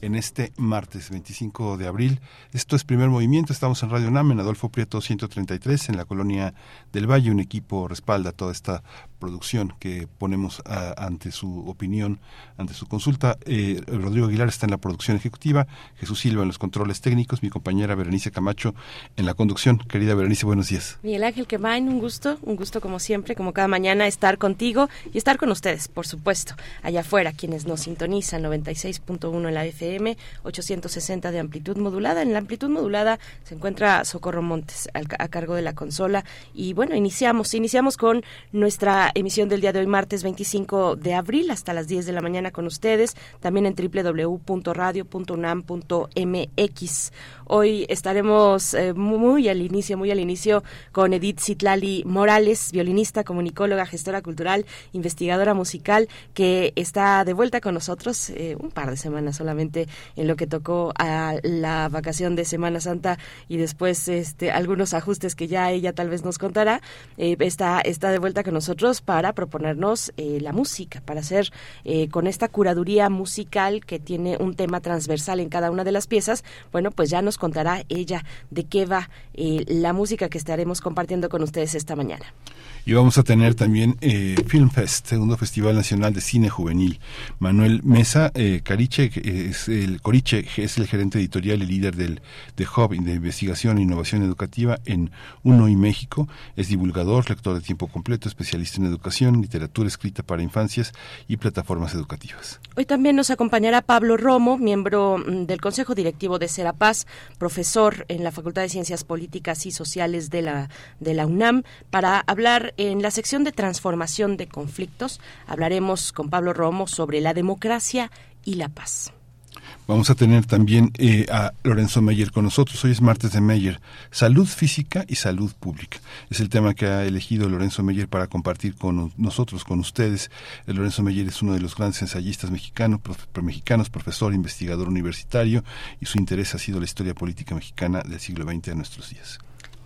en este martes 25 de abril. Esto es Primer Movimiento, estamos en Radio UNAM, en Adolfo Prieto 133, en la colonia del Valle. Un equipo respalda toda esta producción que ponemos ante su opinión, ante su consulta. Eh, Rodrigo Aguilar está en la producción ejecutiva, Jesús Silva en los controles técnicos, mi compañera Berenice Camacho en la conducción. Querida Berenice, buenos días. Miguel Ángel Quemain, un gusto, un gusto como siempre, como cada mañana, estar contigo y estar con ustedes, por supuesto, allá afuera, quienes nos sintonizan, 96.1 en la FM, 860 de amplitud modulada. En la amplitud modulada se encuentra Socorro Montes a cargo de la consola. Y bueno, iniciamos, iniciamos con nuestra emisión del día de hoy, martes 25 de abril, hasta las 10 de la mañana con ustedes, también en www.radio.unam.mx. Hoy estaremos eh, muy al inicio, muy al inicio con Edith Citlali Morales, violinista, comunicóloga, gestora cultural, investigadora musical, que está de vuelta con nosotros eh, un par de semanas solamente en lo que tocó a la vacación de Semana Santa y después este, algunos ajustes que ya ella tal vez nos contará. Eh, está, está de vuelta con nosotros para proponernos la música, para hacer con esta curaduría musical que tiene un tema transversal en cada una de las piezas. Bueno, pues ya nos contará ella de qué va eh, la música que estaremos compartiendo con ustedes esta mañana. Y vamos a tener también eh, Film Fest, segundo Festival Nacional de Cine Juvenil. Manuel Mesa eh, Cariche, es el, Coriche es el gerente editorial y líder del, de Hub de Investigación e Innovación Educativa en UNO y México. Es divulgador, lector de tiempo completo, especialista en educación, literatura escrita para infancias y plataformas educativas. Hoy también nos acompañará Pablo Romo, miembro mm, del Consejo Directivo de Serapaz, profesor en la Facultad de Ciencias Políticas y Sociales de la, de la UNAM, para hablar en la sección de transformación de conflictos hablaremos con Pablo Romo sobre la democracia y la paz. Vamos a tener también eh, a Lorenzo Meyer con nosotros. Hoy es martes de Meyer. Salud física y salud pública. Es el tema que ha elegido Lorenzo Meyer para compartir con nosotros, con ustedes. El eh, Lorenzo Meyer es uno de los grandes ensayistas mexicanos, mexicanos, profesor, investigador universitario, y su interés ha sido la historia política mexicana del siglo XX a nuestros días.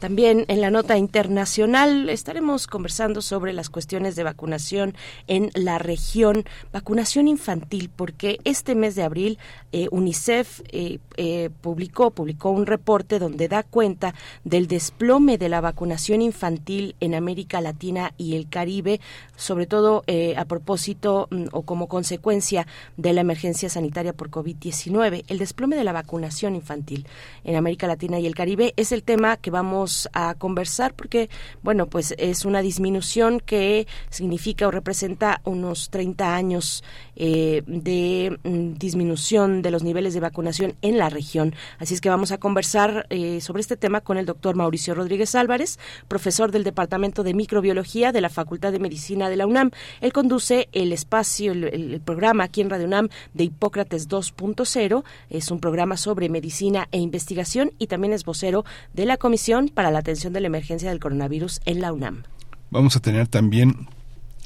También en la nota internacional estaremos conversando sobre las cuestiones de vacunación en la región, vacunación infantil, porque este mes de abril eh, UNICEF eh, eh, publicó, publicó un reporte donde da cuenta del desplome de la vacunación infantil en América Latina y el Caribe, sobre todo a propósito mm, o como consecuencia de la emergencia sanitaria por COVID-19. El desplome de la vacunación infantil en América Latina y el Caribe es el tema que vamos a conversar porque, bueno, pues es una disminución que significa o representa unos 30 años eh, de mm, disminución de los niveles de vacunación en la región. Así es que vamos a conversar eh, sobre este tema con el doctor Mauricio Rodríguez Álvarez, profesor del Departamento de Microbiología de la Facultad de Medicina de la UNAM. Él conduce el espacio, el, el programa aquí en Radio UNAM de Hipócrates 2.0. Es un programa sobre medicina e investigación y también es vocero de la Comisión para la atención de la emergencia del coronavirus en la UNAM. Vamos a tener también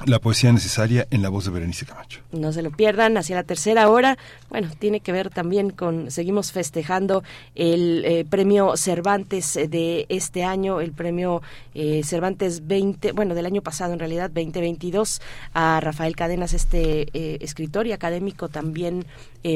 la poesía necesaria en la voz de Berenice Camacho. No se lo pierdan, hacia la tercera hora. Bueno, tiene que ver también con, seguimos festejando el eh, premio Cervantes de este año, el premio eh, Cervantes 20, bueno, del año pasado en realidad, 2022, a Rafael Cadenas, este eh, escritor y académico también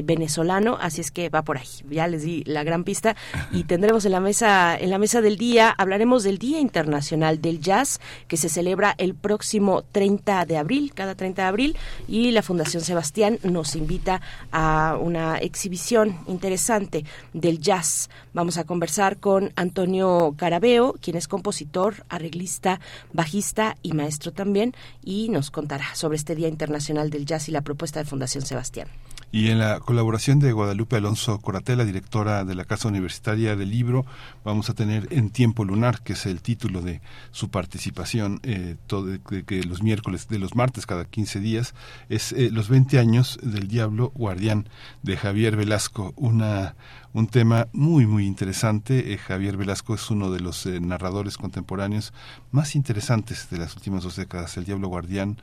venezolano, así es que va por ahí. Ya les di la gran pista y tendremos en la mesa, en la mesa del día, hablaremos del Día Internacional del Jazz, que se celebra el próximo 30 de abril, cada 30 de abril, y la Fundación Sebastián nos invita a una exhibición interesante del jazz. Vamos a conversar con Antonio Carabeo, quien es compositor, arreglista, bajista y maestro también, y nos contará sobre este Día Internacional del Jazz y la propuesta de Fundación Sebastián. Y en la colaboración de Guadalupe Alonso Coratela, directora de la Casa Universitaria del Libro, vamos a tener En Tiempo Lunar, que es el título de su participación, eh, todo, que los miércoles, de los martes cada 15 días, es eh, Los 20 años del Diablo Guardián de Javier Velasco, una un tema muy muy interesante. Eh, Javier Velasco es uno de los eh, narradores contemporáneos más interesantes de las últimas dos décadas. El Diablo Guardián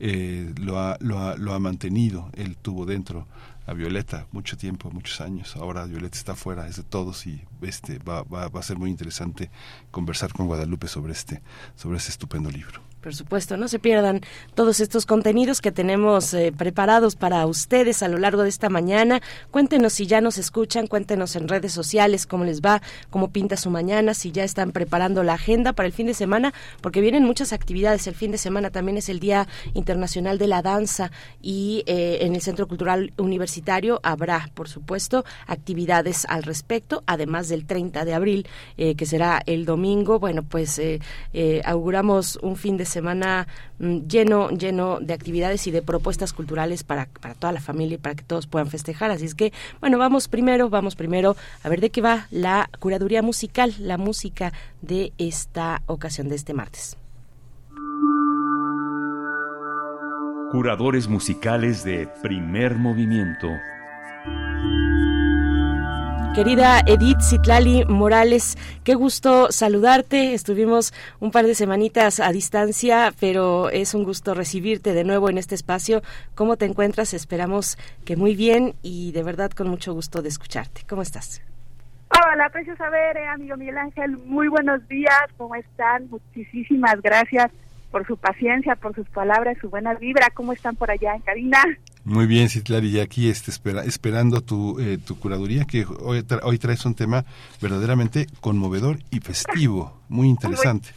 eh, lo, ha, lo, ha, lo ha mantenido, él tuvo dentro a Violeta mucho tiempo, muchos años. Ahora Violeta está fuera, es de todos y este va, va, va a ser muy interesante conversar con Guadalupe sobre este, sobre este estupendo libro. Por supuesto, no se pierdan todos estos contenidos que tenemos eh, preparados para ustedes a lo largo de esta mañana. Cuéntenos si ya nos escuchan, cuéntenos en redes sociales cómo les va, cómo pinta su mañana, si ya están preparando la agenda para el fin de semana, porque vienen muchas actividades. El fin de semana también es el Día Internacional de la Danza y eh, en el Centro Cultural Universitario habrá, por supuesto, actividades al respecto, además del 30 de abril, eh, que será el domingo. Bueno, pues auguramos un fin de semana mm, lleno, lleno de actividades y de propuestas culturales para, para toda la familia y para que todos puedan festejar. Así es que, bueno, vamos primero, vamos primero a ver de qué va la curaduría musical, la música de esta ocasión, de este martes. Curadores musicales de primer movimiento. Querida Edith Citlali Morales, qué gusto saludarte. Estuvimos un par de semanitas a distancia, pero es un gusto recibirte de nuevo en este espacio. ¿Cómo te encuentras? Esperamos que muy bien y de verdad con mucho gusto de escucharte. ¿Cómo estás? Hola, preciosa amigo Miguel Ángel. Muy buenos días. ¿Cómo están? Muchísimas gracias por su paciencia, por sus palabras, su buena vibra. ¿Cómo están por allá en cabina? Muy bien, Citlari, y aquí este, espera, esperando tu, eh, tu curaduría, que hoy, hoy traes un tema verdaderamente conmovedor y festivo, muy interesante.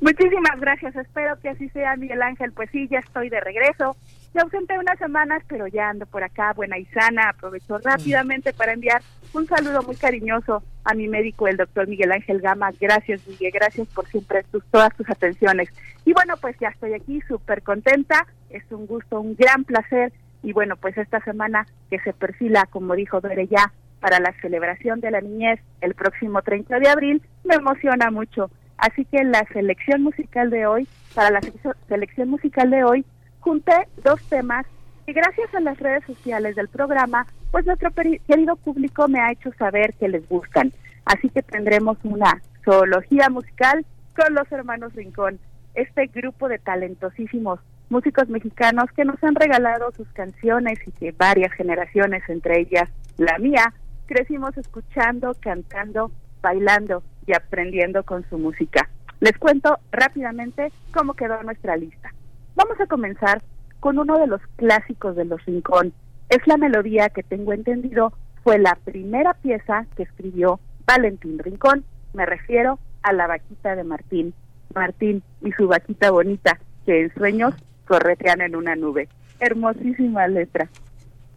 Muchísimas gracias, espero que así sea, Miguel Ángel. Pues sí, ya estoy de regreso. Me ausenté unas semanas, pero ya ando por acá, buena y sana. Aprovecho rápidamente para enviar un saludo muy cariñoso a mi médico, el doctor Miguel Ángel Gama. Gracias, Miguel, gracias por siempre tus, todas tus atenciones. Y bueno, pues ya estoy aquí, súper contenta. Es un gusto, un gran placer y bueno, pues esta semana que se perfila, como dijo Dore ya, para la celebración de la niñez el próximo 30 de abril, me emociona mucho. Así que la selección musical de hoy, para la selección musical de hoy, junté dos temas que gracias a las redes sociales del programa, pues nuestro querido público me ha hecho saber que les gustan. Así que tendremos una zoología musical con los hermanos Rincón, este grupo de talentosísimos músicos mexicanos que nos han regalado sus canciones y que varias generaciones, entre ellas la mía, crecimos escuchando, cantando, bailando y aprendiendo con su música. Les cuento rápidamente cómo quedó nuestra lista. Vamos a comenzar con uno de los clásicos de Los Rincón. Es la melodía que tengo entendido fue la primera pieza que escribió Valentín Rincón. Me refiero a la vaquita de Martín. Martín y su vaquita bonita, que en sueños corretean en una nube. Hermosísima letra.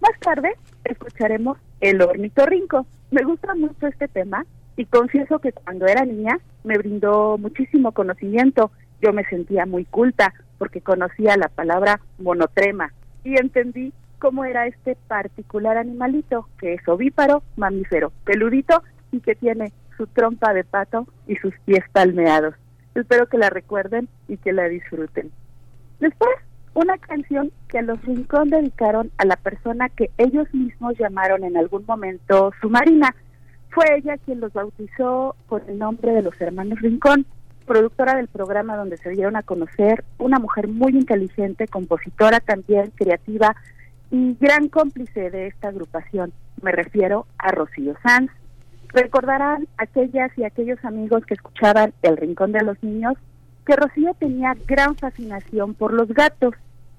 Más tarde escucharemos El ornitorrinco. Me gusta mucho este tema y confieso que cuando era niña me brindó muchísimo conocimiento. Yo me sentía muy culta porque conocía la palabra monotrema y entendí cómo era este particular animalito que es ovíparo, mamífero, peludito y que tiene su trompa de pato y sus pies palmeados. Espero que la recuerden y que la disfruten. Después, una canción que los Rincón dedicaron a la persona que ellos mismos llamaron en algún momento su marina. Fue ella quien los bautizó con el nombre de los hermanos Rincón, productora del programa donde se dieron a conocer, una mujer muy inteligente, compositora también, creativa y gran cómplice de esta agrupación. Me refiero a Rocío Sanz. Recordarán aquellas y aquellos amigos que escuchaban El Rincón de los Niños que Rocío tenía gran fascinación por los gatos.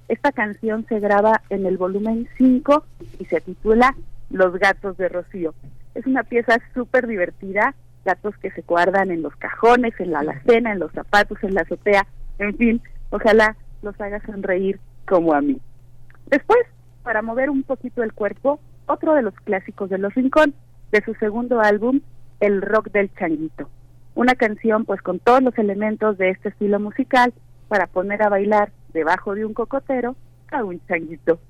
Esta canción se graba en el volumen 5 y se titula Los gatos de Rocío. Es una pieza súper divertida, gatos que se guardan en los cajones, en la alacena, en los zapatos, en la azotea, en fin, ojalá los haga sonreír como a mí. Después, para mover un poquito el cuerpo, otro de los clásicos de Los Rincón, de su segundo álbum, El Rock del Changuito una canción pues con todos los elementos de este estilo musical para poner a bailar debajo de un cocotero a un changuito.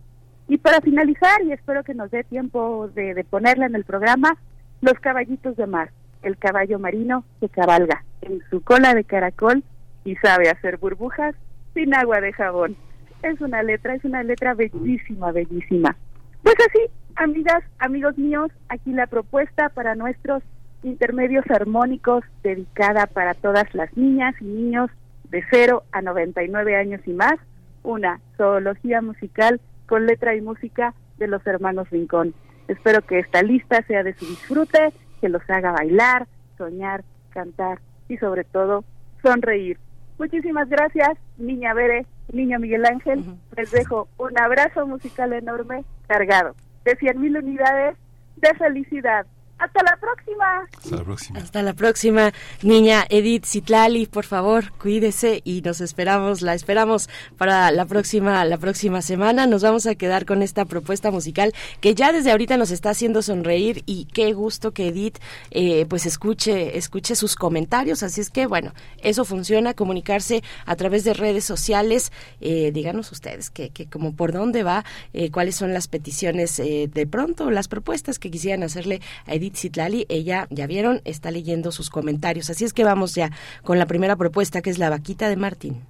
Y para finalizar, y espero que nos dé tiempo de, de ponerla en el programa, Los caballitos de mar, el caballo marino que cabalga en su cola de caracol y sabe hacer burbujas sin agua de jabón. Es una letra, es una letra bellísima, bellísima. Pues así, amigas, amigos míos, aquí la propuesta para nuestros intermedios armónicos dedicada para todas las niñas y niños de 0 a 99 años y más, una zoología musical con letra y música de los hermanos Rincón. Espero que esta lista sea de su disfrute, que los haga bailar, soñar, cantar y sobre todo sonreír. Muchísimas gracias, niña Bere, niño Miguel Ángel. Les dejo un abrazo musical enorme, cargado de 100.000 unidades de felicidad. Hasta la próxima. Hasta la próxima. Hasta la próxima, niña Edith Citlali, por favor, cuídese y nos esperamos, la esperamos para la próxima, la próxima semana. Nos vamos a quedar con esta propuesta musical que ya desde ahorita nos está haciendo sonreír y qué gusto que Edith eh, pues escuche, escuche sus comentarios. Así es que bueno, eso funciona, comunicarse a través de redes sociales. Eh, díganos ustedes que, que como por dónde va, eh, cuáles son las peticiones de pronto, las propuestas que quisieran hacerle a Edith Citlali, ella, ya vieron, está leyendo sus comentarios. Así es que vamos ya con la primera propuesta, que es la vaquita de Martín.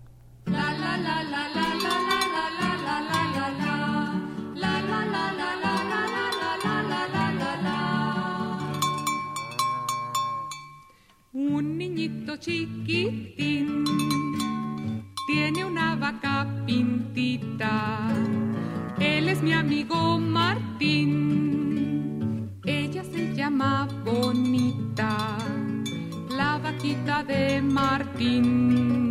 Un niñito chiquitín tiene una vaca pintita. Él es mi amigo Martín. Se llama Bonita, la vaquita de Martín.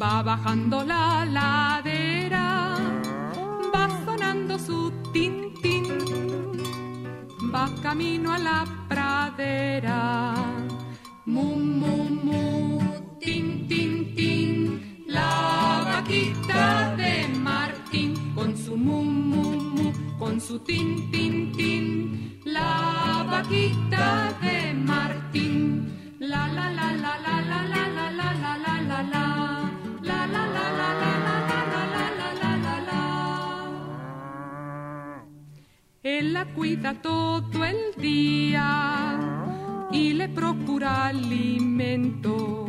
Va bajando la ladera, va sonando su tintín. Va camino a la pradera. Mu, mu, mu, tin, tin, tin. La vaquita de Martín con su mu, mu, mu, con su tin, tin, tin. La vaquita de Martín. La, la, la, la, la, la, la, la, la, la, la, la, la. La, la, la, la, la, la, la, la, la. Él la cuida todo el día y le procura alimento.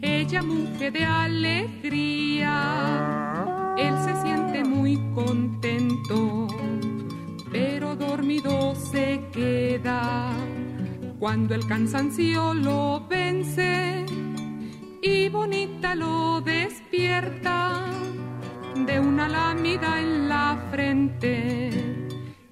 Ella mujer de alegría, él se siente muy contento, pero dormido se queda cuando el cansancio lo vence y bonita lo despierta de una lámida en la frente.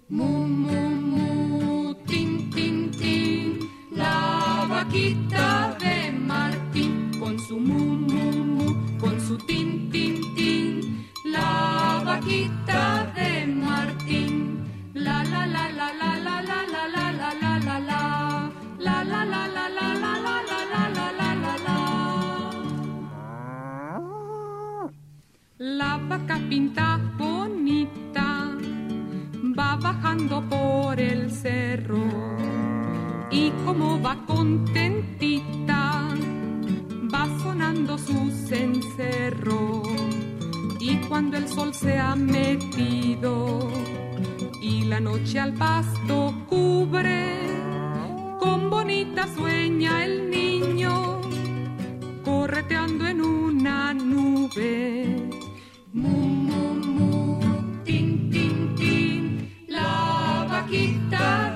Mu, mu, mu, tin, tin, tin, la vaquita de Martín con su mu, mu, mu, con su tin, tin, tin, la vaquita de Martín. La vaca pinta bonita va bajando por el cerro y como va contentita va sonando su cencerro y cuando el sol se ha metido y la noche al pasto cubre, con bonita sueña el niño, correteando en una nube. Mu, mu, mu, tin, tin, tin, la vaquita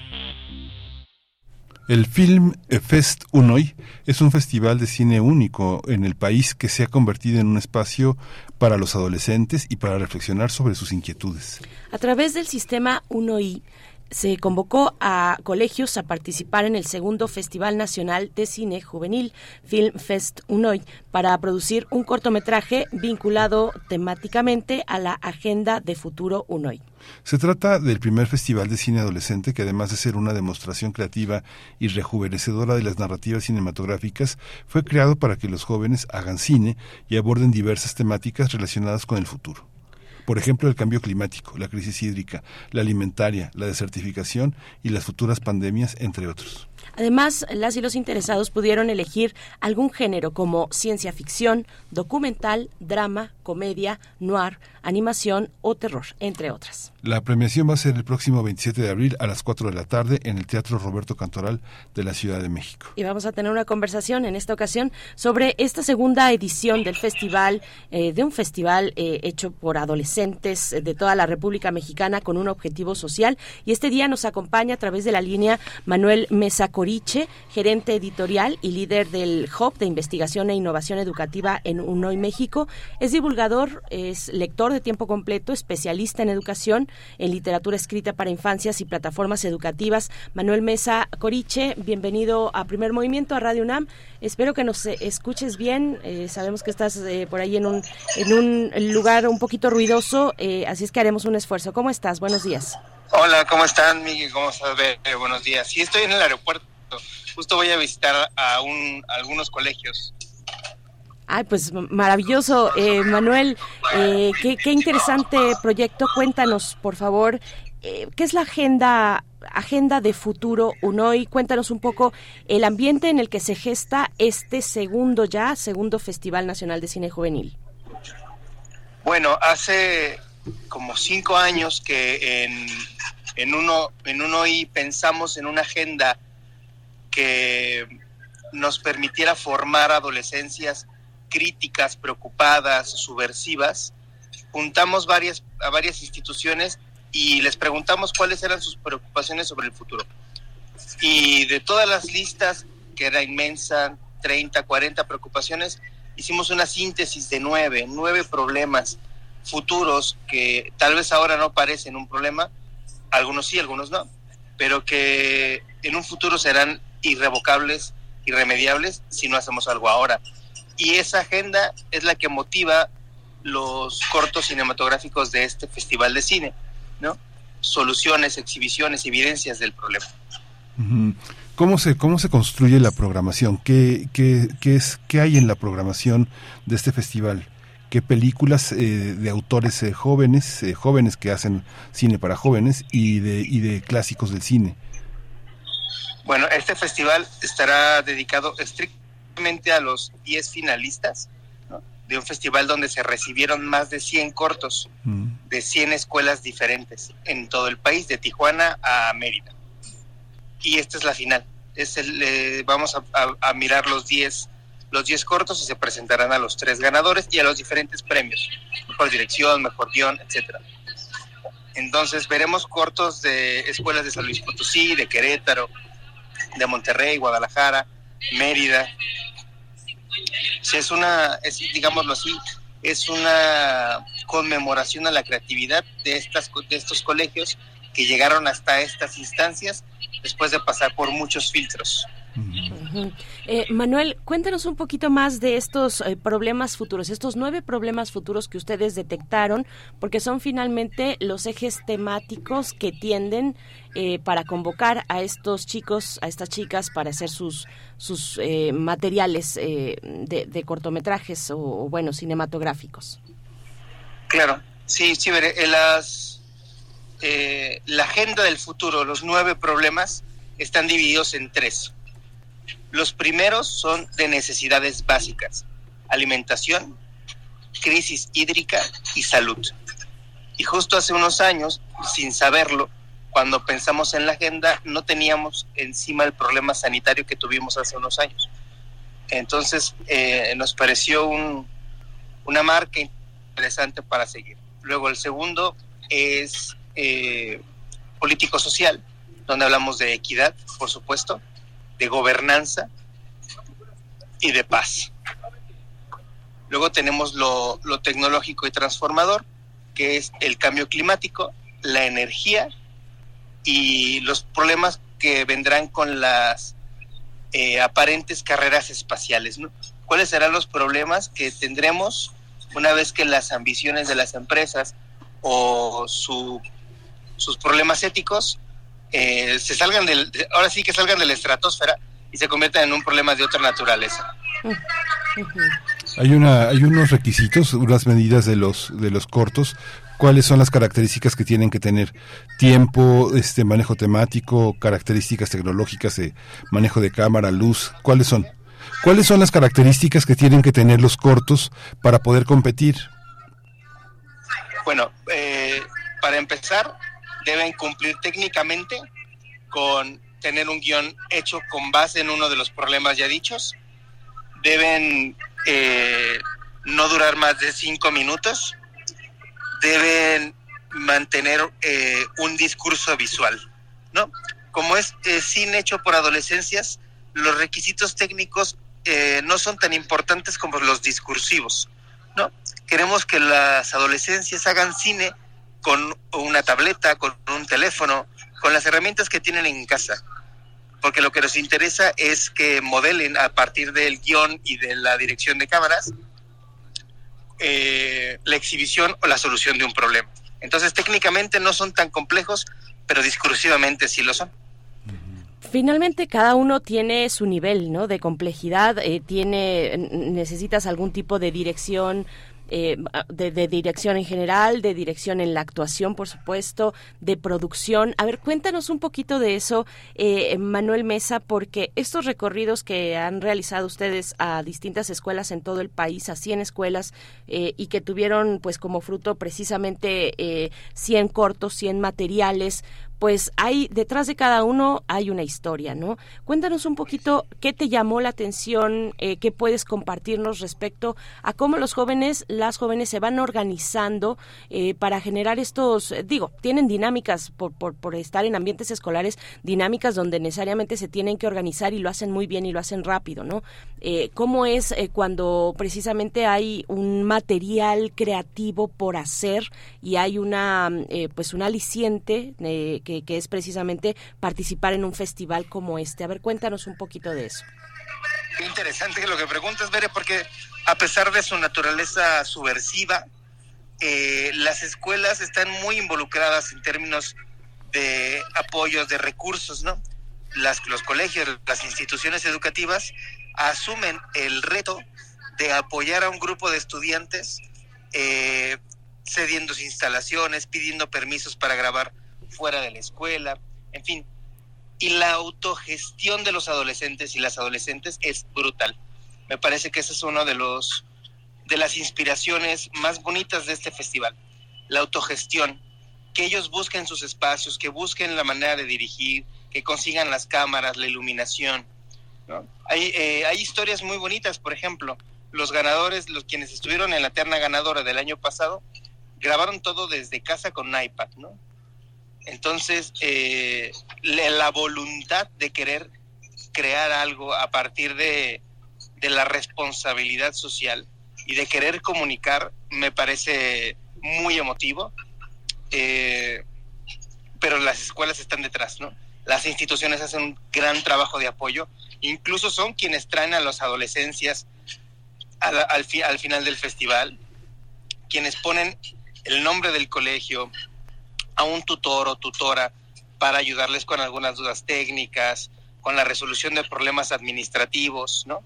El Film Fest Unoy es un festival de cine único en el país que se ha convertido en un espacio para los adolescentes y para reflexionar sobre sus inquietudes. A través del sistema Unoy se convocó a colegios a participar en el segundo Festival Nacional de Cine Juvenil, Film Fest Unoy, para producir un cortometraje vinculado temáticamente a la Agenda de Futuro Unoy. Se trata del primer festival de cine adolescente que además de ser una demostración creativa y rejuvenecedora de las narrativas cinematográficas, fue creado para que los jóvenes hagan cine y aborden diversas temáticas relacionadas con el futuro. Por ejemplo, el cambio climático, la crisis hídrica, la alimentaria, la desertificación y las futuras pandemias, entre otros. Además, las y los interesados pudieron elegir algún género como ciencia ficción, documental, drama, comedia, noir, animación o terror, entre otras. La premiación va a ser el próximo 27 de abril a las 4 de la tarde en el Teatro Roberto Cantoral de la Ciudad de México. Y vamos a tener una conversación en esta ocasión sobre esta segunda edición del festival, eh, de un festival eh, hecho por adolescentes de toda la República Mexicana con un objetivo social. Y este día nos acompaña a través de la línea Manuel Mesa Coriche, gerente editorial y líder del Hub de Investigación e Innovación Educativa en UNOY México. Es divulgador, es lector de tiempo completo, especialista en educación, en literatura escrita para infancias y plataformas educativas. Manuel Mesa Coriche, bienvenido a Primer Movimiento, a Radio UNAM. Espero que nos escuches bien. Eh, sabemos que estás eh, por ahí en un, en un lugar un poquito ruidoso, eh, así es que haremos un esfuerzo. ¿Cómo estás? Buenos días. Hola, ¿cómo están, Miguel? ¿Cómo estás? buenos días. Sí, estoy en el aeropuerto. Justo voy a visitar a, un, algunos colegios. Ay, pues maravilloso, eh, Manuel. Eh, qué, interesante proyecto. Cuéntanos, por favor, eh, qué es la agenda agenda de futuro UNOI. Cuéntanos un poco el ambiente en el que se gesta este segundo ya, segundo Festival Nacional de Cine Juvenil. Bueno, hace como cinco años que en, en uno en UNOI pensamos en una agenda que nos permitiera formar adolescencias críticas, preocupadas, subversivas. Juntamos varias, a varias instituciones y les preguntamos cuáles eran sus preocupaciones sobre el futuro. Y de todas las listas, que era inmensa, 30, 40 preocupaciones, hicimos una síntesis de nueve, nueve problemas futuros que tal vez ahora no parecen un problema, algunos sí, algunos no, pero que en un futuro serán irrevocables, irremediables si no hacemos algo ahora. Y esa agenda es la que motiva los cortos cinematográficos de este festival de cine, ¿no? Soluciones, exhibiciones, evidencias del problema. ¿Cómo se, ¿Cómo se construye la programación? ¿Qué, qué, qué es, ¿Qué hay en la programación de este festival? ¿Qué películas eh, de autores eh, jóvenes, eh, jóvenes que hacen cine para jóvenes y de, y de clásicos del cine? Bueno, este festival estará dedicado estrictamente a los 10 finalistas de un festival donde se recibieron más de 100 cortos mm. de 100 escuelas diferentes en todo el país, de Tijuana a Mérida. Y esta es la final. Es el, eh, vamos a, mirar los 10 los 10 cortos y se presentarán a los tres ganadores y a los diferentes premios, mejor dirección, mejor guion, etcétera. Entonces veremos cortos de escuelas de San Luis Potosí, de Querétaro, de Monterrey, Guadalajara, Mérida. es una, es, digámoslo así, es una conmemoración a la creatividad de, estas, de estos colegios que llegaron hasta estas instancias después de pasar por muchos filtros. Eh, Manuel, cuéntanos un poquito más de estos eh, problemas futuros, estos nueve problemas futuros que ustedes detectaron, porque son finalmente los ejes temáticos que tienden eh, para convocar a estos chicos, a estas chicas, para hacer sus, sus materiales de, cortometrajes o, bueno, cinematográficos. Claro, sí, sí, veré. Las, la agenda del futuro, los nueve problemas, están divididos en tres los primeros son de necesidades básicas, alimentación, crisis hídrica y salud. Y justo hace unos años, sin saberlo, cuando pensamos en la agenda, no teníamos encima el problema sanitario que tuvimos hace unos años. Entonces, eh, nos pareció una marca interesante para seguir. Luego, el segundo es eh, político-social, donde hablamos de equidad, por supuesto, de gobernanza y de paz. Luego tenemos lo, tecnológico y transformador, que es el cambio climático, la energía y los problemas que vendrán con las eh, aparentes carreras espaciales. ¿Cuáles serán los problemas que tendremos una vez que las ambiciones de las empresas o su, sus problemas éticos eh, se salgan del, ahora sí que salgan de la estratosfera y se conviertan en un problema de otra naturaleza? Hay una, hay unos requisitos, unas medidas de los, de los cortos cuáles son las características que tienen que tener tiempo, este manejo temático, características tecnológicas de manejo de cámara, luz, cuáles son. ¿Cuáles son las características que tienen que tener los cortos para poder competir? Bueno, eh, para empezar, deben cumplir técnicamente con tener un guion hecho con base en uno de los problemas ya dichos. Deben eh, no durar más de cinco minutos deben mantener eh, un discurso visual, ¿no? Como es eh, cine hecho por adolescencias, los requisitos técnicos eh, no son tan importantes como los discursivos, ¿no? Queremos que las adolescencias hagan cine con una tableta, con un teléfono, con las herramientas que tienen en casa, porque lo que nos interesa es que modelen a partir del guion y de la dirección de cámaras eh, la exhibición o la solución de un problema. Entonces técnicamente no son tan complejos, pero discursivamente sí lo son. Finalmente cada uno tiene su nivel, ¿no? De complejidad, eh, tiene necesitas algún tipo de dirección eh, de, dirección en general, de dirección en la actuación, por supuesto, de producción. A ver, cuéntanos un poquito de eso, eh, Manuel Mesa, porque estos recorridos que han realizado ustedes a distintas escuelas en todo el país, a 100 escuelas, eh, y que tuvieron pues como fruto precisamente 100 cortos, 100 materiales, pues hay detrás de cada uno hay una historia, ¿no? Cuéntanos un poquito qué te llamó la atención, eh, qué puedes compartirnos respecto a cómo los jóvenes, las jóvenes se van organizando eh, para generar estos, eh, digo, tienen dinámicas por, por, por, estar en ambientes escolares, dinámicas donde necesariamente se tienen que organizar y lo hacen muy bien y lo hacen rápido, ¿no? ¿Cómo es cuando precisamente hay un material creativo por hacer y hay una, pues un aliciente que que, es precisamente participar en un festival como este. A ver, cuéntanos un poquito de eso. Qué interesante lo que preguntas, Bere, porque a pesar de su naturaleza subversiva, eh, las escuelas están muy involucradas en términos de apoyos, de recursos, ¿no? Las, los colegios, las instituciones educativas asumen el reto de apoyar a un grupo de estudiantes eh, cediendo sus instalaciones, pidiendo permisos para grabar fuera de la escuela, en fin. Y la autogestión de los adolescentes y las adolescentes es brutal. Me parece que esa es una de los de las inspiraciones más bonitas de este festival. La autogestión, que ellos busquen sus espacios, que busquen la manera de dirigir, que consigan las cámaras, la iluminación. Hay, eh, hay historias muy bonitas, por ejemplo, los ganadores, los quienes estuvieron en la terna ganadora del año pasado, grabaron todo desde casa con un iPad, ¿no? Entonces, eh, la voluntad de querer crear algo a partir de, la responsabilidad social y de querer comunicar me parece muy emotivo, eh, pero las escuelas están detrás, ¿no? Las instituciones hacen un gran trabajo de apoyo, incluso son quienes traen a las adolescencias al, al final del festival, quienes ponen el nombre del colegio, a un tutor o tutora para ayudarles con algunas dudas técnicas, con la resolución de problemas administrativos, ¿no?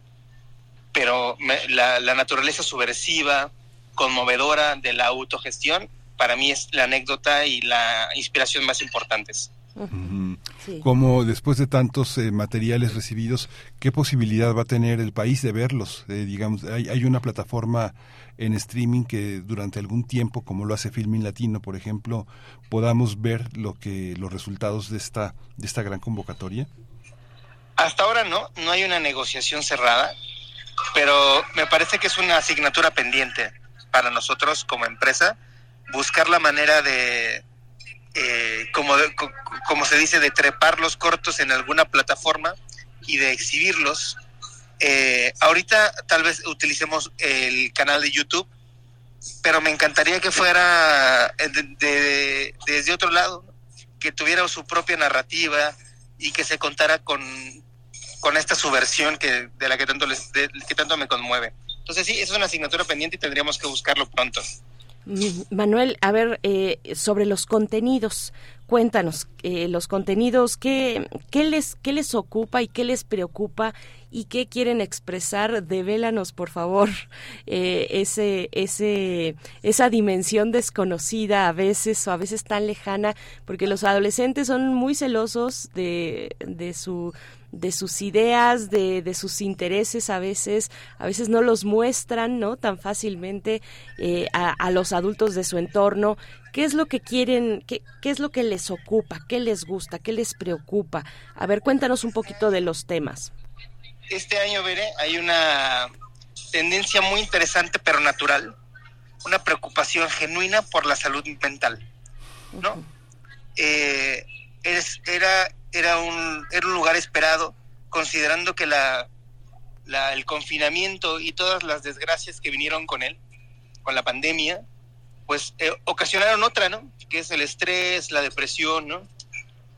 Pero la, naturaleza subversiva, conmovedora de la autogestión, para mí es la anécdota y la inspiración más importantes. Como después de tantos eh, materiales recibidos, ¿qué posibilidad va a tener el país de verlos? Eh, digamos, hay, hay, una plataforma en streaming que durante algún tiempo, como lo hace Filmin Latino, por ejemplo, podamos ver lo que los resultados de esta de esta gran convocatoria? Hasta ahora no, no hay una negociación cerrada, pero me parece que es una asignatura pendiente para nosotros como empresa buscar la manera de eh, como, como se dice, de trepar los cortos en alguna plataforma y de exhibirlos. Eh, ahorita tal vez utilicemos el canal de YouTube, pero me encantaría que fuera desde otro lado, que tuviera su propia narrativa y que se contara con, con esta subversión que, de la que tanto, les, que tanto me conmueve. Entonces sí, es una asignatura pendiente y tendríamos que buscarlo pronto. Manuel, a ver, eh, sobre los contenidos, cuéntanos, eh, los contenidos, ¿qué, qué, les, ¿qué les ocupa y qué les preocupa y qué quieren expresar? Devélanos, por favor, eh, ese, ese, esa dimensión desconocida a veces o a veces tan lejana, porque los adolescentes son muy celosos de, de su de sus ideas, de, de, sus intereses a veces, a veces no los muestran, ¿no? Tan fácilmente eh, a, a, los adultos de su entorno. ¿Qué es lo que quieren, qué, qué es lo que les ocupa, qué les gusta, qué les preocupa? A ver, cuéntanos un poquito de los temas. Este año, Veré, hay una tendencia muy interesante pero natural, una preocupación genuina por la salud mental, ¿no? Uh -huh. eh, es, era era un, era un lugar esperado, considerando que la, el confinamiento y todas las desgracias que vinieron con él, con la pandemia, pues eh, ocasionaron otra, ¿no? Que es el estrés, la depresión, ¿no?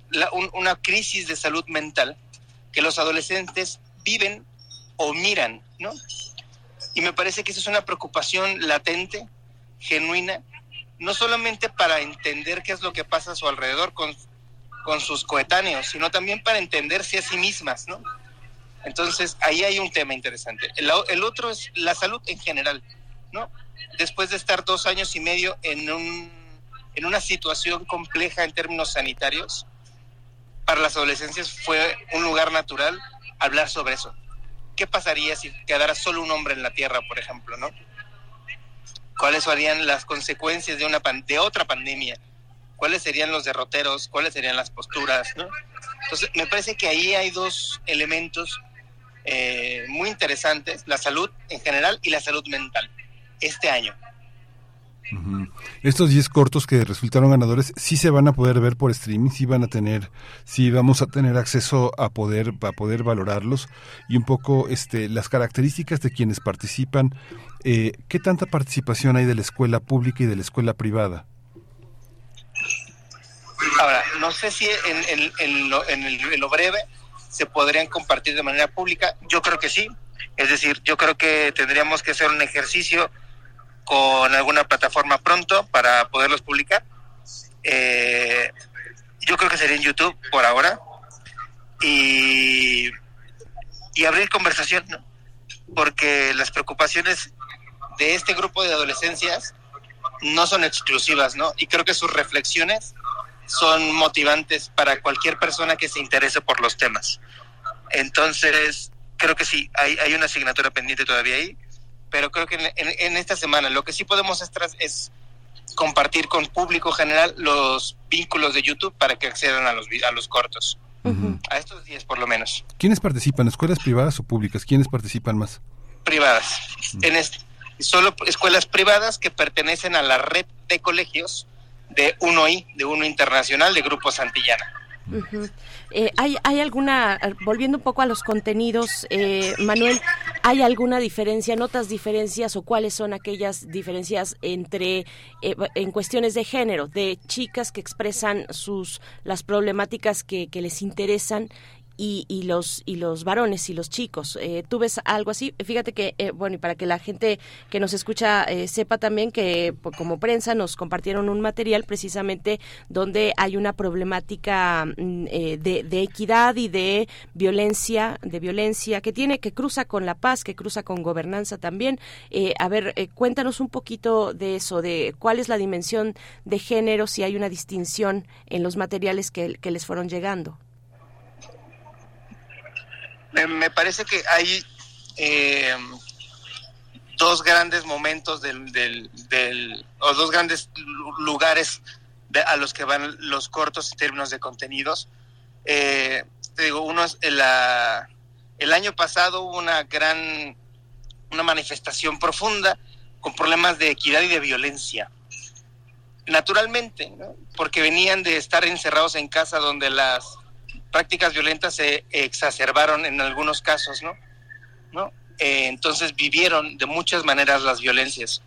La, un, una crisis de salud mental que los adolescentes viven o miran, ¿no? Y me parece que esa es una preocupación latente, genuina, no solamente para entender qué es lo que pasa a su alrededor con con sus coetáneos, sino también para entenderse a sí mismas, ¿no? Entonces, ahí hay un tema interesante. El, el, otro es la salud en general, ¿no? Después de estar dos años y medio en, un, en una situación compleja en términos sanitarios, para las adolescencias fue un lugar natural hablar sobre eso. ¿Qué pasaría si quedara solo un hombre en la Tierra, por ejemplo, ¿no? ¿Cuáles serían las consecuencias de, una, de otra pandemia? Cuáles serían los derroteros, cuáles serían las posturas, ¿no? Entonces, me parece que ahí hay dos elementos eh, muy interesantes, la salud en general y la salud mental, este año. Estos 10 cortos que resultaron ganadores sí se van a poder ver por streaming, sí van a tener, sí vamos a tener acceso a poder, a poder valorarlos y un poco este, las características de quienes participan. Eh, ¿Qué tanta participación hay de la escuela pública y de la escuela privada? Ahora, no sé si en, en, en, lo, el, en, lo, breve se podrían compartir de manera pública. Yo creo que sí. Es decir, yo creo que tendríamos que hacer un ejercicio con alguna plataforma pronto para poderlos publicar. Eh, yo creo que sería en YouTube por ahora. Y, y abrir conversación, ¿no? porque las preocupaciones de este grupo de adolescencias no son exclusivas, ¿no? Y creo que sus reflexiones son motivantes para cualquier persona que se interese por los temas. Entonces, creo que sí, hay, hay una asignatura pendiente todavía ahí, pero creo que en, en, en esta semana lo que sí podemos hacer es compartir con público general los vínculos de YouTube para que accedan a los, a los cortos. Uh -huh. A estos días por lo menos. ¿Quiénes participan? ¿Escuelas privadas o públicas? ¿Quiénes participan más? Privadas. Uh -huh. En este, solo escuelas privadas que pertenecen a la red de colegios de uno i de Uno Internacional, de Grupo Santillana. Eh, ¿hay, ¿Hay alguna, volviendo un poco a los contenidos, eh, Manuel, ¿hay alguna diferencia, notas diferencias o cuáles son aquellas diferencias entre, eh, en cuestiones de género, de chicas que expresan sus, las problemáticas que les interesan y, y, los y los varones y los chicos. Eh, ¿Tú ves algo así? Fíjate que, eh, bueno, y para que la gente que nos escucha eh, sepa también que pues, como prensa nos compartieron un material precisamente donde hay una problemática mm, eh, de, de, equidad y de violencia, de violencia que tiene, que cruza con la paz, que cruza con gobernanza también. Eh, a ver, cuéntanos un poquito de eso, de cuál es la dimensión de género, si hay una distinción en los materiales que, que les fueron llegando me parece que hay eh, dos grandes momentos del, del, o dos grandes lugares de, a los que van los cortos en términos de contenidos. Eh, te digo, uno es la, el año pasado hubo una gran, una manifestación profunda con problemas de equidad y de violencia. Naturalmente, ¿no? porque venían de estar encerrados en casa donde las prácticas violentas se exacerbaron en algunos casos, ¿no? Eh, entonces vivieron de muchas maneras las violencias.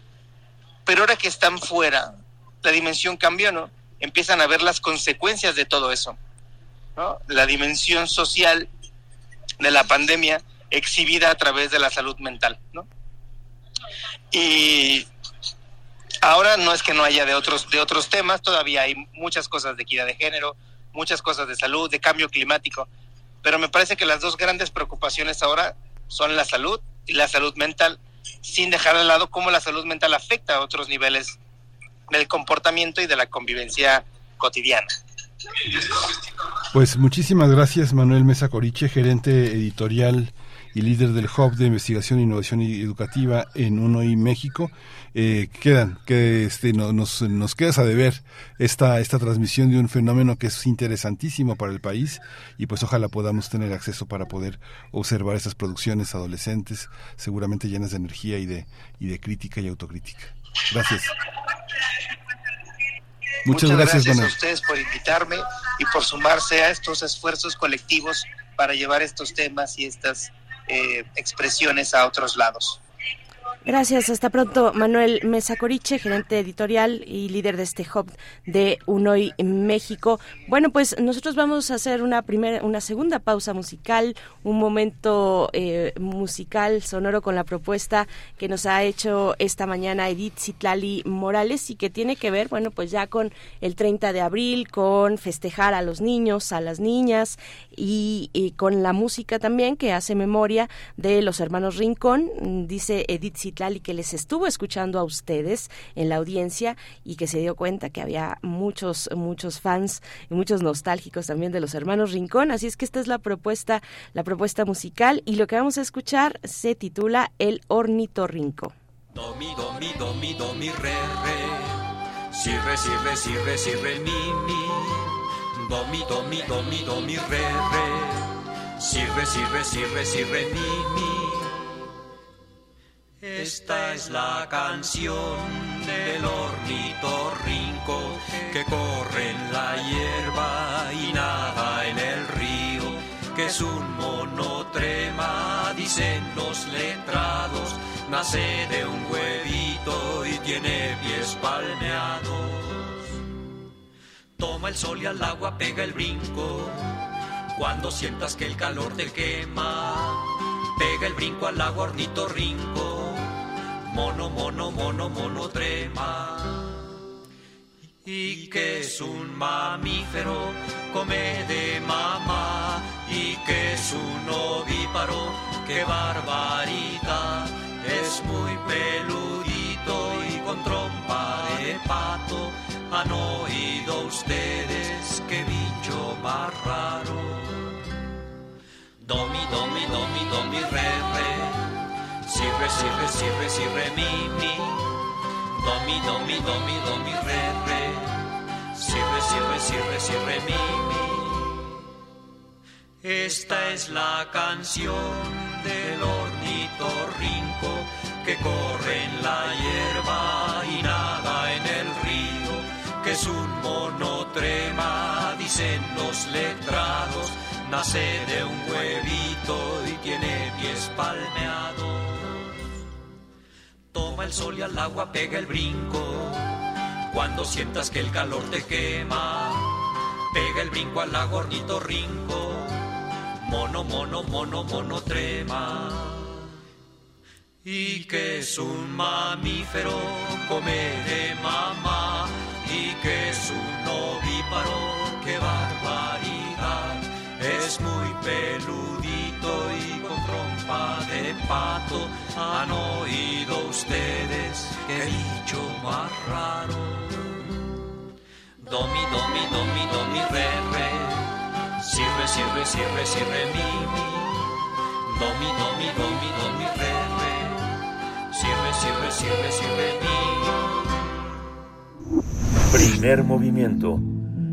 Pero ahora que están fuera, la dimensión cambió, ¿no? Empiezan a ver las consecuencias de todo eso, ¿no? La dimensión social de la pandemia exhibida a través de la salud mental, ¿no? Y ahora no es que no haya de otros, de otros temas, todavía hay muchas cosas de equidad de género, muchas cosas de salud, de cambio climático, pero me parece que las dos grandes preocupaciones ahora son la salud y la salud mental, sin dejar de lado cómo la salud mental afecta a otros niveles del comportamiento y de la convivencia cotidiana. Pues muchísimas gracias Manuel Mesa Coriche, gerente editorial y líder del Hub de Investigación Innovación Educativa en UNOI México. Eh, quedan, que este, no, nos, nos quedas a deber esta, esta transmisión de un fenómeno que es interesantísimo para el país y pues ojalá podamos tener acceso para poder observar estas producciones adolescentes, seguramente llenas de energía y de, y de crítica y autocrítica. Gracias. Muchas, gracias, gracias a ustedes por invitarme y por sumarse a estos esfuerzos colectivos para llevar estos temas y estas eh, expresiones a otros lados. Gracias, hasta pronto. Manuel Mesa Coriche, gerente editorial y líder de este hub de Unoy México. Bueno, pues nosotros vamos a hacer una primera, una segunda pausa musical, un momento eh, musical sonoro con la propuesta que nos ha hecho esta mañana Edith Citlali Morales y que tiene que ver, bueno, pues ya con el 30 de abril, con festejar a los niños, a las niñas y, con la música también que hace memoria de los hermanos Rincón, dice Edith Citlali y que les estuvo escuchando a ustedes en la audiencia y que se dio cuenta que había muchos, muchos fans y muchos nostálgicos también de los hermanos Rincón. Así es que esta es la propuesta, la propuesta musical y lo que vamos a escuchar se titula El Ornitorrinco. Do. Esta es la canción del ornitorrinco que corre en la hierba y nada en el río, que es un monotrema, dicen los letrados, nace de un huevito y tiene pies palmeados. Toma el sol y al agua pega el brinco, cuando sientas que el calor te quema, pega el brinco al agua ornitorrinco mono, mono, mono, mono trema. Y que es un mamífero, come de mamá, y que es un ovíparo, qué barbaridad, es muy peludito y con trompa de pato. Han oído ustedes qué bicho más raro. Domi, domi, domi, domi, re, re si re, si re, si re, si re, mi, mi. Do, mi, do, mi, do, mi, do, mi, re, re. Si re, si re, si re, si re, mi, mi. Esta es la canción del ornitorrinco que corre en la hierba y nada en el río, que es un monotrema, dicen los letrados, nace de un huevito y tiene pies palmeados. Toma el sol y al agua pega el brinco. Cuando sientas que el calor te quema, pega el brinco al agua rinco. Mono, mono, mono, mono trema. Y que es un mamífero, come de mamá. Y que es un ovíparo, qué barbaridad. Es muy peludito y trompa de pato. ¿Han oído ustedes qué dicho más raro? Domi, domi, domi, domi, re, re. Si, re, si, re, mi, mi. Domi, domi, domi, domi, re, re, mi. Primer movimiento.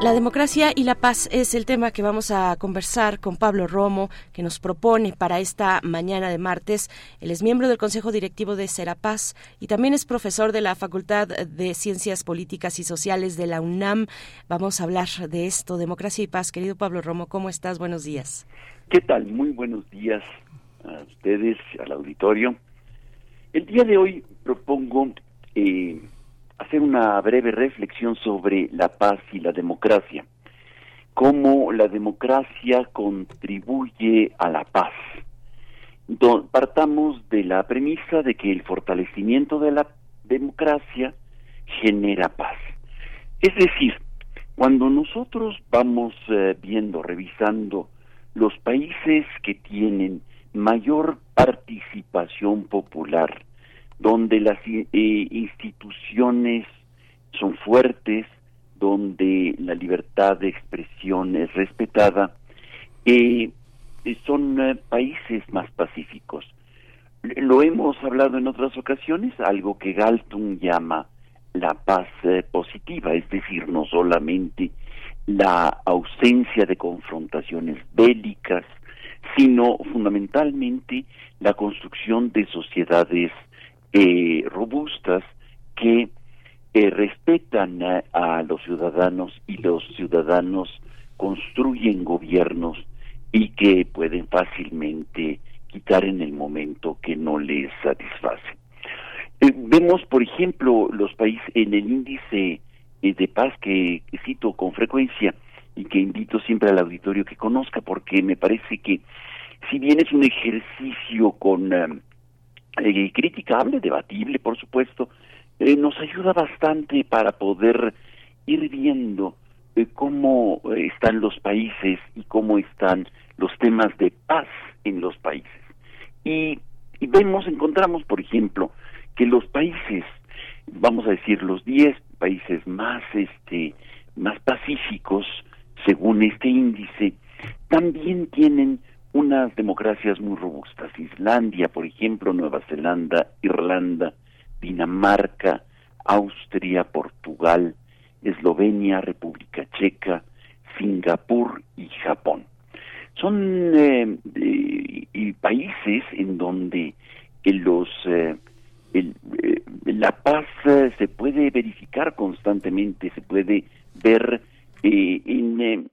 La democracia y la paz es el tema que vamos a conversar con Pablo Romo, que nos propone para esta mañana de martes. Él es miembro del Consejo Directivo de Serapaz y también es profesor de la Facultad de Ciencias Políticas y Sociales de la UNAM. Vamos a hablar de esto, democracia y paz. Querido Pablo Romo, ¿cómo estás? Buenos días. ¿Qué tal? Muy buenos días a ustedes, al auditorio. El día de hoy propongo eh, hacer una breve reflexión sobre la paz y la democracia, cómo la democracia contribuye a la paz. partamos de la premisa de que el fortalecimiento de la democracia genera paz. Es decir, cuando nosotros vamos eh, viendo, revisando los países que tienen mayor participación popular, donde las eh, instituciones son fuertes, donde la libertad de expresión es respetada, eh, son eh, países más pacíficos. Lo hemos hablado en otras ocasiones, algo que Galton llama la paz positiva, es decir, no solamente la ausencia de confrontaciones bélicas, sino fundamentalmente la construcción de sociedades eh, robustas que eh, respetan a, los ciudadanos y los ciudadanos construyen gobiernos y que pueden fácilmente quitar en el momento que no les satisface. Eh, vemos, por ejemplo, los países en el índice de paz que, cito con frecuencia y que invito siempre al auditorio que conozca porque me parece que si bien es un ejercicio con eh, criticable, debatible, por supuesto, eh, nos ayuda bastante para poder ir viendo eh, cómo están los países y cómo están los temas de paz en los países. Y, y vemos, encontramos, por ejemplo, que los países, vamos a decir, los 10 países más, este, más pacíficos, según este índice, también tienen unas democracias muy robustas. Islandia, por ejemplo, Nueva Zelanda, Irlanda, Dinamarca, Austria, Portugal, Eslovenia, República Checa, Singapur y Japón. Son eh, países en donde los eh, eh, la paz se puede verificar constantemente, se puede ver en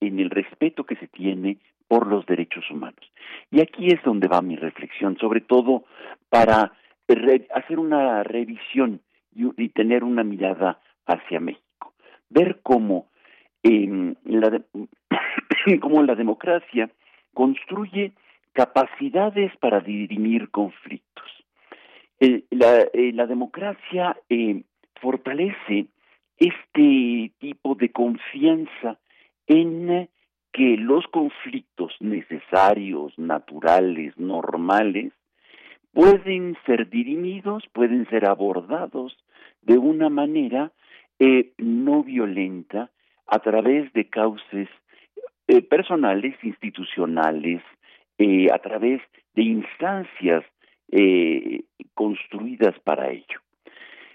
el respeto que se tiene por los derechos humanos. Y aquí es donde va mi reflexión, sobre todo para hacer una revisión y, tener una mirada hacia México. Ver cómo, eh, la, cómo la democracia construye capacidades para dirimir conflictos. la, eh, la, democracia eh, fortalece este tipo de confianza en que los conflictos necesarios, naturales, normales, pueden ser dirimidos, pueden ser abordados de una manera eh, no violenta a través de cauces eh, personales, institucionales, eh, a través de instancias construidas para ello.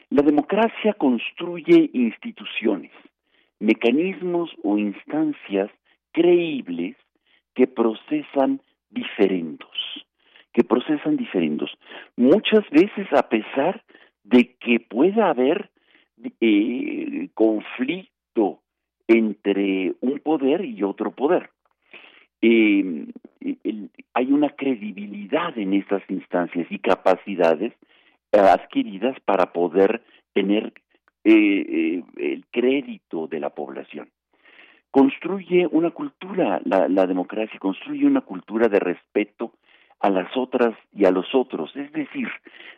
La democracia construye instituciones, mecanismos o instancias creíbles que procesan diferendos, que procesan diferendos. Muchas veces a pesar de que pueda haber eh, conflicto entre un poder y otro poder. Eh, hay una credibilidad en estas instancias y capacidades adquiridas para poder tener eh, el crédito de la población construye una cultura, la, democracia construye una cultura de respeto a las otras y a los otros, es decir,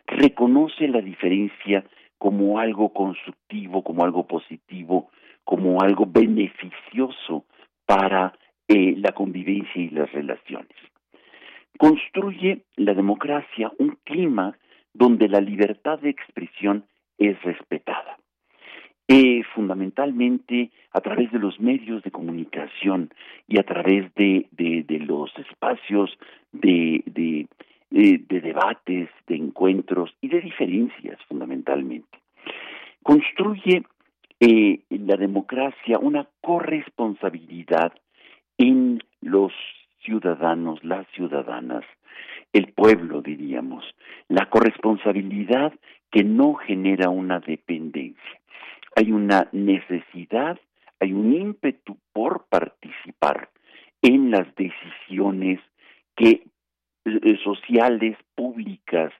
reconoce la diferencia como algo constructivo, como algo positivo, como algo beneficioso para eh, la convivencia y las relaciones. Construye la democracia un clima donde la libertad de expresión es respetada eh, fundamentalmente a través de los medios de comunicación y a través de, los espacios de, de, eh, de debates, de encuentros y de diferencias fundamentalmente. Construye eh, la democracia una corresponsabilidad en los ciudadanos, las ciudadanas, el pueblo, diríamos, la corresponsabilidad que no genera una dependencia. Hay una necesidad, hay un ímpetu por participar en las decisiones que eh, sociales, públicas,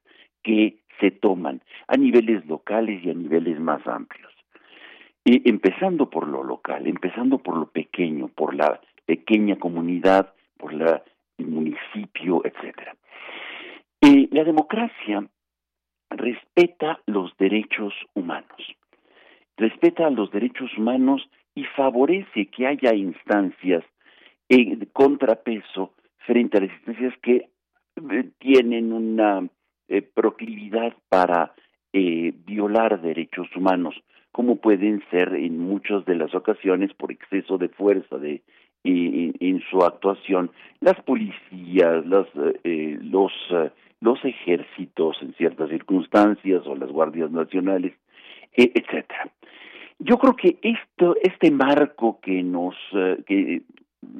que se toman a niveles locales y a niveles más amplios. Empezando por lo local, empezando por lo pequeño, por la pequeña comunidad, por la, el municipio, etcétera. Eh, la democracia respeta los derechos humanos, respeta los derechos humanos y favorece que haya instancias en contrapeso frente a las instancias que eh, tienen una eh, proclividad para violar derechos humanos, como pueden ser en muchas de las ocasiones por exceso de fuerza de en su actuación las policías, las, eh, los, eh, los ejércitos en ciertas circunstancias o las guardias nacionales, etcétera. Yo creo que esto, este marco que nos, eh, que